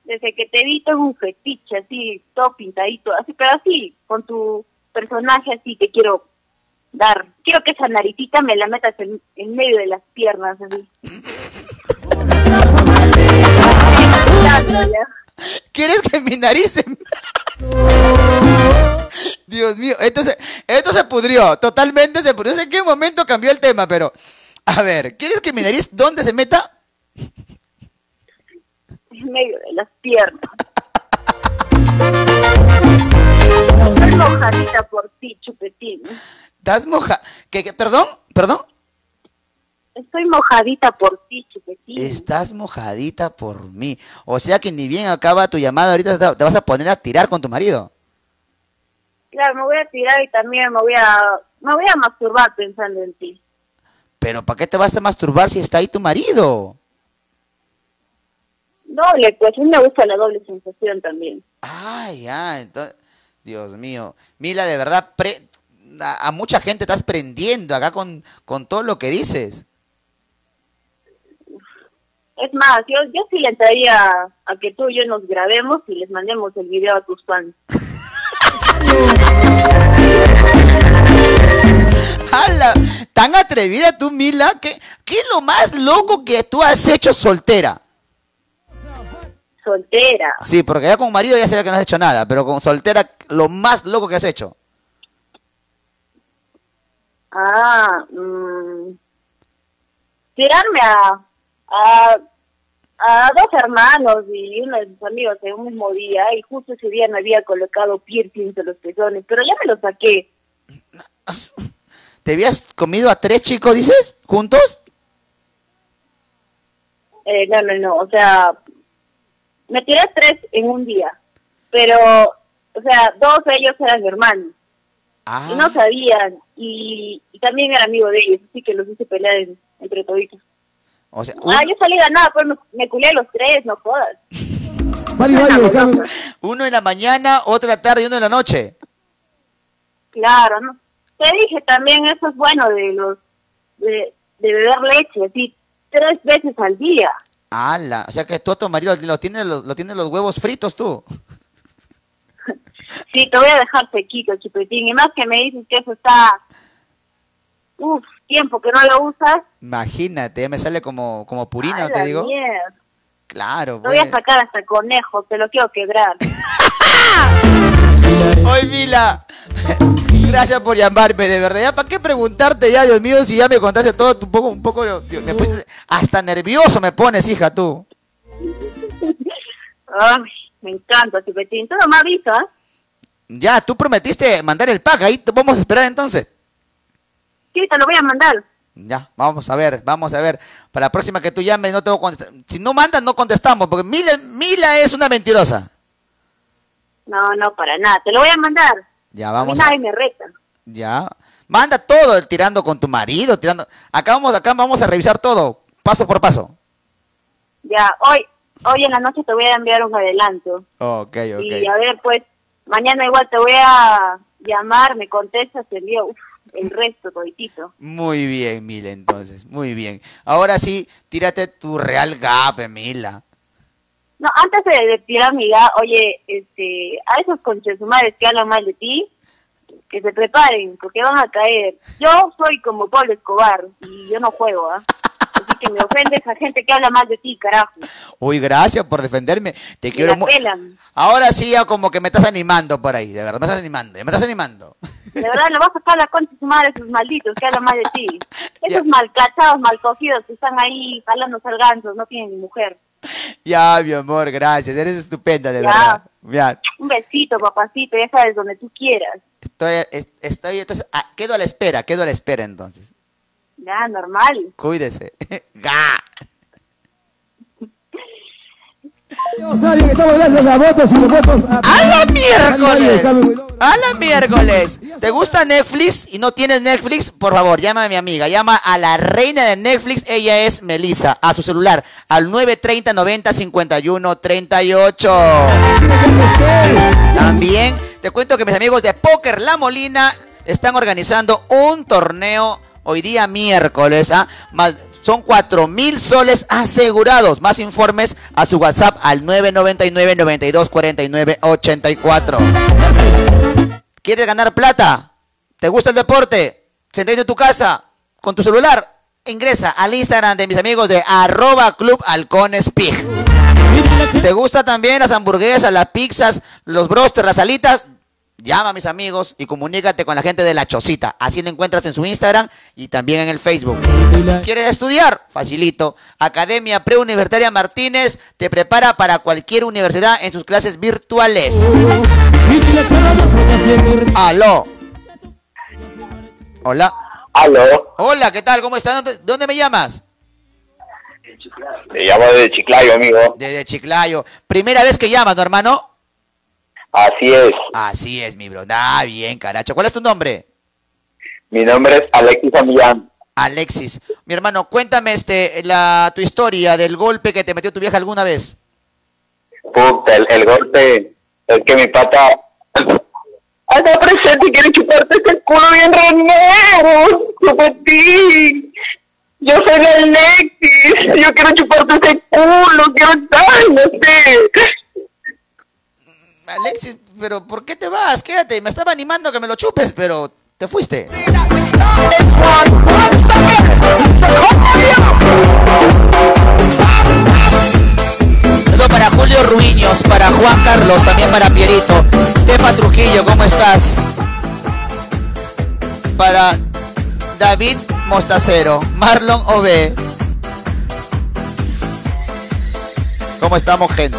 Desde que te vi tengo un fetiche así, todo pintadito, así, pero así, con tu personaje así te quiero dar. Quiero que esa naricita me la metas en, en medio de las piernas, así. ¿Quieres que mi nariz se... Dios mío, esto se, esto se pudrió, totalmente se pudrió. No sé en qué momento cambió el tema, pero... A ver, ¿quieres que mi nariz dónde se meta? En medio de las piernas. Estoy mojadita por ti, chupetín. ¿Estás moja? ¿Qué, qué? ¿Perdón? ¿Perdón? Estoy mojadita por ti, chupetín. Estás mojadita por mí. O sea que ni bien acaba tu llamada, ahorita te te vas a poner a tirar con tu marido. Claro, me voy a tirar y también me voy a, me voy a masturbar pensando en ti. Pero ¿para qué te vas a masturbar si está ahí tu marido? Doble, pues a mí me gusta la doble sensación también. Ay, ya, entonces... Dios mío. Mila, de verdad, pre- a, a mucha gente estás prendiendo acá con, con todo lo que dices. Es más, yo, yo sí le entraría a que tú y yo nos grabemos y les mandemos el video a tus fans. ¡Hala! ¿Tan atrevida tú, Mila? ¿Qué, ¿Qué es lo más loco que tú has hecho soltera? Soltera. Sí, porque ya con marido ya sé que no has hecho nada, pero con soltera, lo más loco que has hecho. Ah, mm, tirarme a, a, a dos hermanos y uno de sus amigos en un mismo día y justo ese día me había colocado piercings en los pezones, pero ya me los saqué. ¿Te habías comido a tres chicos, dices? ¿Juntos? Eh, no, no, no, o sea, me tiré tres en un día, pero, o sea, dos de ellos eran hermanos Ah. y no sabían y, y también era amigo de ellos, así que los hice pelear en- entre toditos. O sea, Ah, yo salí ganada, pues me, me culé a los tres, no jodas. uno en la mañana, otro en la tarde y uno en la noche. Claro, ¿no? Te dije también, eso es bueno de los, de, de beber leche, así, tres veces al día. ¡Hala! O sea que tú a tu marido lo tienes los, lo tienes los huevos fritos tú. Sí, te voy a dejar sequito, chipetín. Y más que me dices que eso está, uf, tiempo que no lo usas. Imagínate, ya me sale como, como purina, te digo. mierda. Claro, Te voy a pues. sacar hasta conejo, te lo quiero quebrar. ¡Oye, Mila! Gracias por llamarme, de verdad. ¿Ya para qué preguntarte ya, Dios mío, si ya me contaste todo un poco, un poco, Dios, me puse- hasta nervioso me pones, hija, tú. Ay, me encanta, chipetín. Tú no me avisas. Ya, tú prometiste mandar el pack, ahí te vamos a esperar entonces. Sí, te lo voy a mandar. Ya, vamos a ver, vamos a ver. Para la próxima que tú llames, no tengo contestar. Si no mandas, no contestamos, porque Mila, Mila es una mentirosa. No, no, para nada. Te lo voy a mandar. Ya, a vamos a... nadie me reta. Ya. Manda todo, tirando con tu marido, tirando... Acá vamos, acá vamos a revisar todo, paso por paso. Ya, hoy, hoy en la noche te voy a enviar un adelanto. Ok, Y a ver, pues, mañana igual te voy a llamar, me contestas, te envío uf, el resto toditito. Muy bien, Mila, entonces, muy bien. Ahora sí, tírate tu real gap, Mila. No, antes de, de tirar mi ga, oye, este, a esos conchesumares que hablan mal de ti, que se preparen, porque van a caer. Yo soy como Pablo Escobar y yo no juego, ¿ah? Así que me ofende esa gente que habla mal de ti, carajo. Uy, gracias por defenderme. Te Me quiero mucho. Ahora sí, ya como que me estás animando por ahí, de verdad, me estás animando, me estás animando. De verdad, le vas a sacar la concha de su madre esos malditos que hablan mal de ti. Esos malcachados, mal cogidos que están ahí jalando sarganzos, no tienen ni mujer. Ya, mi amor, gracias, eres estupenda, de Ya. verdad. Ya, Un besito, papacito, ya sabes, donde tú quieras. estoy, es- estoy, entonces, ah, quedo a la espera, quedo a la espera entonces. Ya, normal. Cuídese. Ga. Estamos gracias a votos y los votos. ¡A la miércoles! ¡A la miércoles! ¿Te gusta Netflix y no tienes Netflix? Por favor, llama a mi amiga. Llama a la reina de Netflix. Ella es Melissa. A su celular. Al 930 90 51 38. También te cuento que mis amigos de Póker La Molina están organizando un torneo hoy día miércoles. ¿ah? Más, son 4 mil soles asegurados. Más informes a su WhatsApp al 999 92 49 84. ¿Quieres ganar plata? ¿Te gusta el deporte? Sentado en tu casa con tu celular. Ingresa al Instagram de mis amigos de arroba club. ¿Te gusta también las hamburguesas, las pizzas, los brosters, las alitas? Llama a mis amigos y comunícate con la gente de La Chocita. Así lo encuentras en su Instagram y también en el Facebook. ¿Quieres estudiar? Facilito. Academia Preuniversitaria Martínez te prepara para cualquier universidad en sus clases virtuales. Aló. Hola. Aló. Hola, ¿qué tal? ¿Cómo estás? ¿Dónde, dónde me llamas? Te llamo desde Chiclayo, amigo. Desde Chiclayo. ¿Primera vez que llamas, ¿no, hermano? Así es. Así es, mi bro. Ah, bien, caracho. ¿Cuál es tu nombre? Mi nombre es Alexis Amillán. Alexis. Mi hermano, cuéntame este, la, tu historia del golpe que te metió tu vieja alguna vez. Puta, el, el golpe es que mi pata anda presente y quiere chuparte ese culo bien renero, chupetín. Yo soy la Alexis, yo quiero chuparte ese culo, quiero estar, no sé. Alexis, pero ¿por qué te vas? Quédate. Me estaba animando a que me lo chupes, pero te fuiste. Para Julio Ruiños, para Juan Carlos, también para Pierito. Tepa Trujillo, ¿cómo estás? Para David Mostacero, Marlon Ove. ¿Cómo estamos, gente?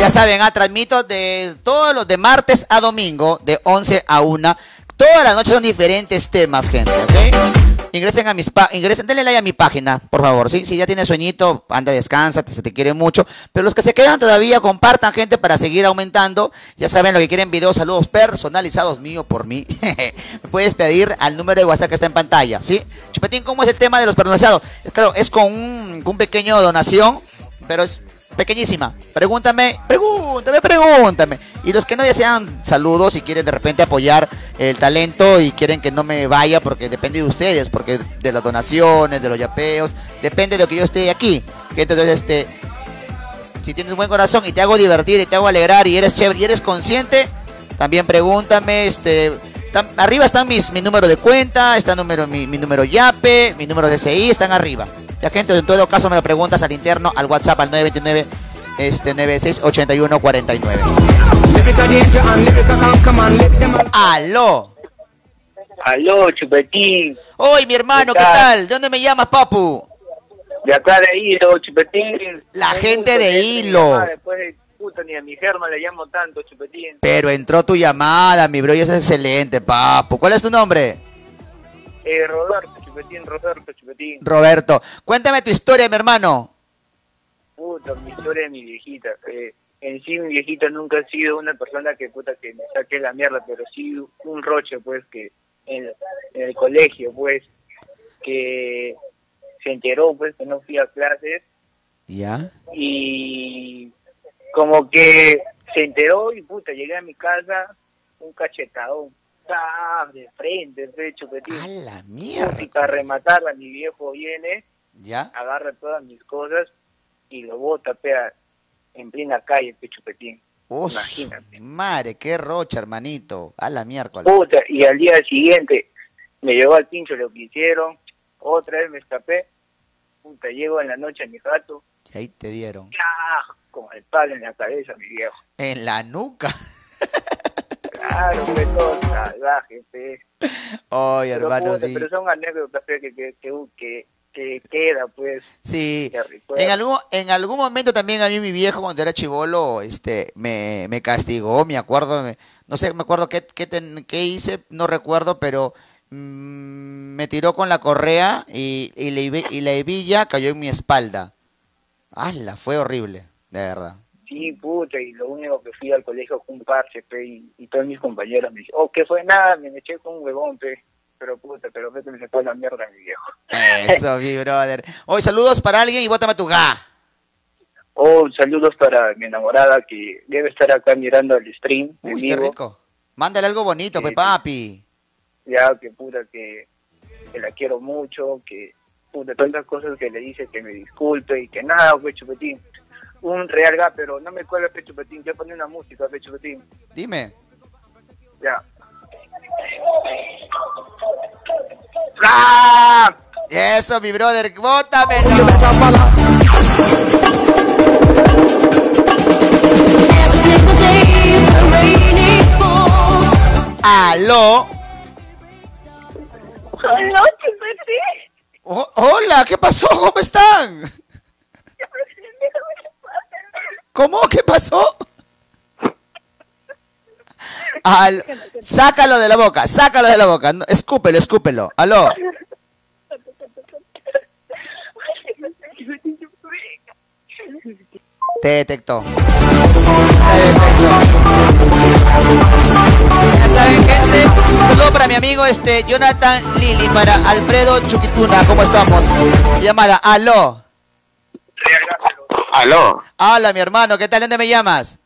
Ya saben, ah, transmito de todos los de martes a domingo, de 11 a 1. Todas las noches son diferentes temas, gente, ¿ok? Ingresen a mis pa ingresen, denle like a mi página, por favor, ¿sí? Si ya tienes sueñito, anda, descansa, se te quiere mucho. Pero los que se quedan todavía, compartan, gente, para seguir aumentando. Ya saben lo que quieren, videos, saludos personalizados mío por mí. Me puedes pedir al número de WhatsApp que está en pantalla, ¿sí? Chupetín, ¿cómo es el tema de los personalizados? Claro, es con un, con un pequeño donación, pero es pequeñísima. Pregúntame, pregúntame, pregúntame. Y los que no desean saludos y quieren de repente apoyar el talento y quieren que no me vaya porque depende de ustedes, porque de las donaciones, de los yapeos, depende de lo que yo esté aquí. Entonces, este, si tienes un buen corazón y te hago divertir y te hago alegrar y eres chévere y eres consciente, también pregúntame, este, tam- arriba están mis, mi número de cuenta, está número, mi, mi número YAPE, mi número de CI, están arriba. Ya gente, en todo caso me lo preguntas al interno, al WhatsApp, al 929 este 968149. Aló. Aló, chupetín. Hoy, mi hermano, ¿qué tal? ¿De dónde me llamas, papu? De acá de Hilo, chupetín. La gente de Hilo. Después de puta, ni a mi germa le llamo tanto, chupetín. Pero entró tu llamada, mi bro, y eso es excelente, papu. ¿Cuál es tu nombre? Eh, Roberto, chupetín, Roberto, chupetín. Roberto. Cuéntame tu historia, mi hermano. Puta, mi historia de mi viejita. eh, en sí, mi viejita nunca ha sido una persona que puta que me saque la mierda, pero sí un roche, pues, que en, en el colegio, pues, que se enteró, pues, que no fui a clases ¿Ya? y como que se enteró y puta, llegué a mi casa, un cachetadón, ¡taf! de frente, de chupetín. A la mierda. Y para rematarla, mi viejo viene, ¿Ya? agarra todas mis cosas y lo bota, pea, en plena calle, pe chupetín. Uf, Imagínate. Madre, qué rocha, hermanito. A la miércoles. Puta, y al día siguiente me llevó al pincho lo que hicieron, otra vez me escapé, puta, llego en la noche a mi gato, Y ahí te dieron. ¡ah! Como el palo en la cabeza, mi viejo. En la nuca. Claro, fue todo salvaje, pe. Oye, Pero, hermano, puta, sí. pero son anécdotas pe, que, que, que, que, que queda, pues. Sí. que. En algún, en algún momento también a mí mi viejo cuando era chivolo, este, me, me castigó, me acuerdo, me- no sé, me acuerdo qué, qué, ten- qué hice, no recuerdo, pero mm, me tiró con la correa y, y, la, y la hebilla cayó en mi espalda. ¡Hala! Fue horrible, de verdad. Sí, puta, y lo único que fui al colegio fue un parche, pe, y, y todos mis compañeros me dicen, oh, ¿qué fue? Nada, me eché con un huevón, pe. Pero puta, pero vete, me se fue la mierda, mi viejo. Eso, mi brother. Hoy saludos para alguien y bótame tu ga. Oh, saludos para mi enamorada que debe estar acá mirando el stream. Uy, qué rico. Mándale algo bonito, pe papi. Ya, que puta, que, que la quiero mucho, que puta, tantas cosas que le dice que me disculpe y que nada, pues chupetín. Un real ga, pero no me cuelga, pe chupetín. Yo pongo una música, pe chupetín. Dime. Ya. ¡Ah! Eso, mi brother, bótamelo. Aló. Hola, chupetín. Oh, hola, ¿qué pasó? ¿Cómo están? ¿Cómo? ¿Qué pasó? Al- sácalo de la boca, sácalo de la boca. no, escúpelo, escúpelo. Aló. Te detectó. Te detectó. Ya saben, gente. Un saludo para mi amigo este Jonathan Lili, para Alfredo Chuquituna. ¿Cómo estamos? Llamada. Aló. Aló, Hola, mi hermano. ¿Qué tal? ¿Dónde me llamas?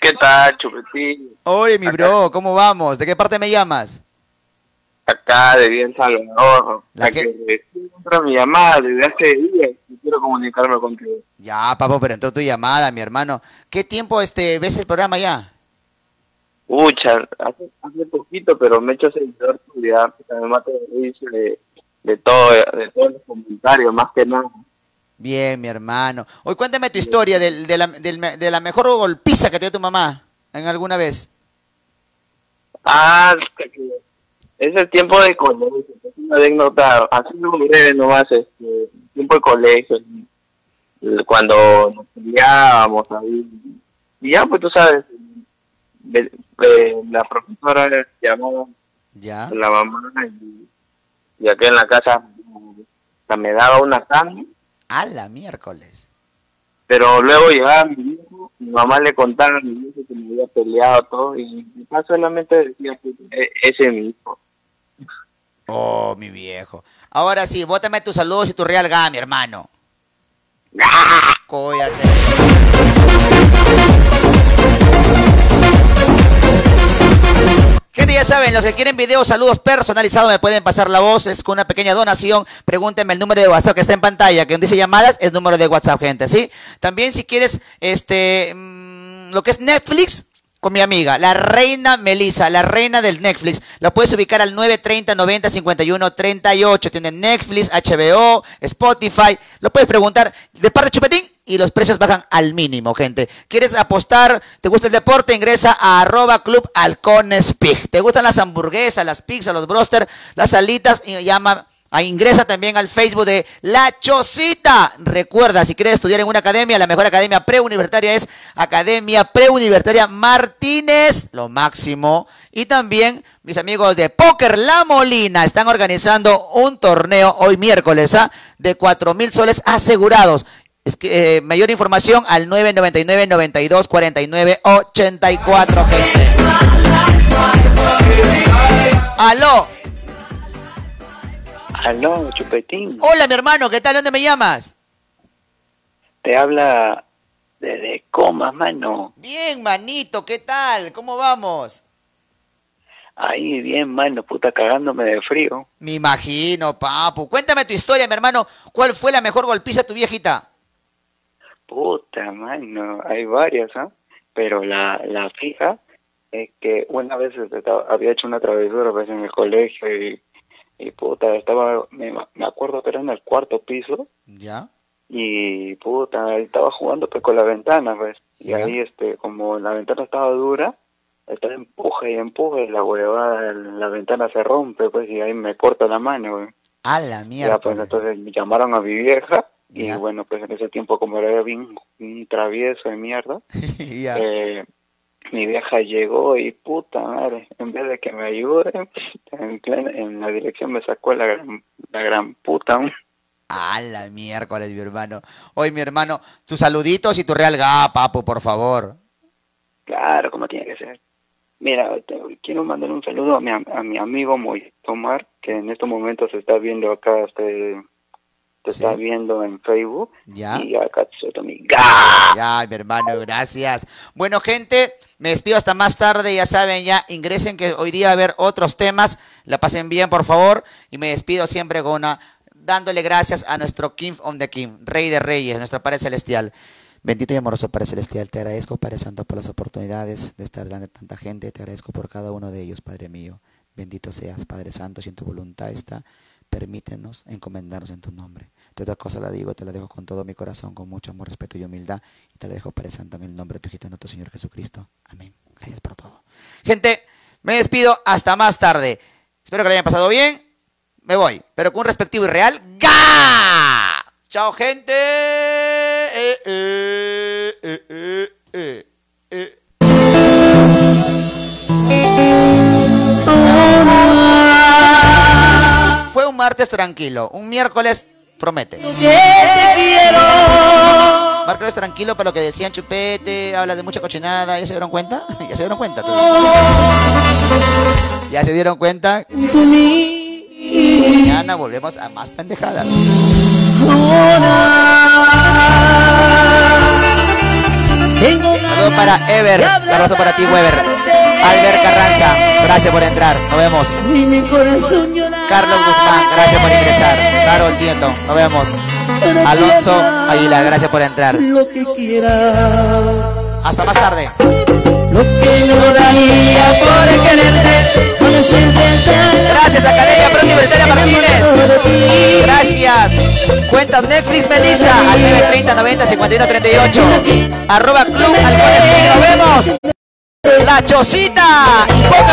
¿qué tal, Chupetín? Oye, mi bro, ¿cómo vamos? ¿De qué parte me llamas? Acá de Bien Salvador. La que entra mi llamada desde hace días y quiero comunicarme contigo. Ya, papo, pero entró tu llamada, mi hermano. ¿Qué tiempo este ves el programa ya? Pucha, hace, hace poquito, pero me he hecho seguidor tuyo, ya, puta, me mato de risa de, de todo, de todos los comentarios, más que nada. Bien, mi hermano. Hoy cuéntame tu historia del- de, la, me- de la mejor golpiza que te dio tu mamá en alguna vez. Ah, es el tiempo de colegio, es una anécdota, así muy breve nomás, este, tiempo de colegio, cuando nos peleábamos ahí, y ya pues tú sabes, de- de- la profesora Ya. a la mamá y, y acá en la casa me daba una carne, A la miércoles. pero luego llegaba mi viejo, mi mamá le contaba a mi viejo que me había peleado todo y mi papá solamente decía, pues, "E- ese es mi hijo. Oh, mi viejo. Ahora sí, bótame tus saludos y tu real ga, mi hermano. Cóllate. Gente, ya saben, los que quieren videos, saludos personalizados, me pueden pasar la voz, es con una pequeña donación. Pregúntenme el número de WhatsApp que está en pantalla, que donde dice llamadas, es número de WhatsApp, gente, ¿sí? También si quieres, este, mm, lo que es Netflix, con mi amiga, la reina Melissa, la reina del Netflix. La puedes ubicar al 930 90 51 38. Tiene Netflix, HBO, Spotify. Lo puedes preguntar de parte de Chupetín y los precios bajan al mínimo, gente. ¿Quieres apostar? ¿Te gusta el deporte? Ingresa a arroba club pig. ¿Te gustan las hamburguesas, las pizzas, los broster, las alitas? Y llama Ah, ingresa también al Facebook de La Chocita. Recuerda, si quieres estudiar en una academia, la mejor academia preuniversitaria es Academia Preuniversitaria Martínez, lo máximo. Y también mis amigos de Póker La Molina están organizando un torneo hoy miércoles ¿ah? de 4 mil soles asegurados. Es que, eh, mayor información al 999 92 49 84, gente. Aló. Aló, Chupetín. Hola, mi hermano, ¿qué tal? ¿Dónde me llamas? Te habla desde Comas, mano. Bien, manito, ¿qué tal? ¿Cómo vamos? Ahí, bien, mano, puta, cagándome de frío. Me imagino, papu. Cuéntame tu historia, mi hermano. ¿Cuál fue la mejor golpiza de tu viejita? Puta, mano, hay varias, ¿ah? Pero la, la fija es que una vez este, había hecho una travesura pues, en el colegio y, y puta, estaba, me, me acuerdo que era en el cuarto piso ¿Ya? y puta, estaba jugando pues con la ventana, pues, y ahí este, como la ventana estaba dura, estaba empuje y empuje y la huevada, la ventana se rompe, pues, y ahí me corta la mano, güey. A la Ya, mierda. pues entonces me llamaron a mi vieja y Ya. bueno, pues en ese tiempo como era bien, bien travieso de mierda, eh, mi vieja llegó y puta madre, en vez de que me ayude, en, plan- en la dirección me sacó la gran, la gran puta. A la miércoles, mi hermano. Hoy, mi hermano, tus saluditos y tu real ga, papu, por favor. Claro, como tiene que ser. Mira, quiero mandar un saludo a mi, a mi amigo Moy Tomar, que en estos momentos se está viendo acá, este, te Sí. está viendo en Facebook. Ya. Y mi Ya, mi hermano, gracias. Bueno, gente, me despido hasta más tarde. Ya saben, ya ingresen que hoy día va a haber otros temas. La pasen bien, por favor. Y me despido siempre con una dándole gracias a nuestro King of the King, Rey de Reyes, nuestro Padre Celestial. Bendito y amoroso Padre Celestial, te agradezco, Padre Santo, por las oportunidades de estar delante de tanta gente. Te agradezco por cada uno de ellos, Padre mío. Bendito seas, Padre Santo, si en tu voluntad está, permítenos encomendarnos en tu nombre. Toda cosa la digo, te la dejo con todo mi corazón, con mucho amor, respeto y humildad. Y te la dejo, Padre Santo, en el nombre de tu hijito, nuestro Señor Jesucristo. Amén. Gracias por todo. Gente, me despido hasta más tarde. Espero que lo hayan pasado bien. Me voy, pero con un respectivo y real ¡Ga! Chao, gente. Eh, eh, eh. Fue un martes tranquilo, un miércoles promete. Miércoles tranquilo para lo que decían chupete, habla de mucha cochinada, ¿ya se dieron cuenta? ya se dieron cuenta. Ya se dieron cuenta. Mañana volvemos a más pendejadas. Saludos para Ever, un abrazo para ti, Weber. Albert Carranza, gracias por entrar, nos vemos. Carlos Guzmán, gracias por ingresar. Carol Tiento, nos vemos. Alonso Aguilar, gracias por entrar. Hasta más tarde. Gracias, Academia Pro Libertaria Martínez. Gracias. Cuentas Netflix Melissa al 930 90 51 38. Arroba Club Halcones Pig, Nos vemos. La Chocita. Y poco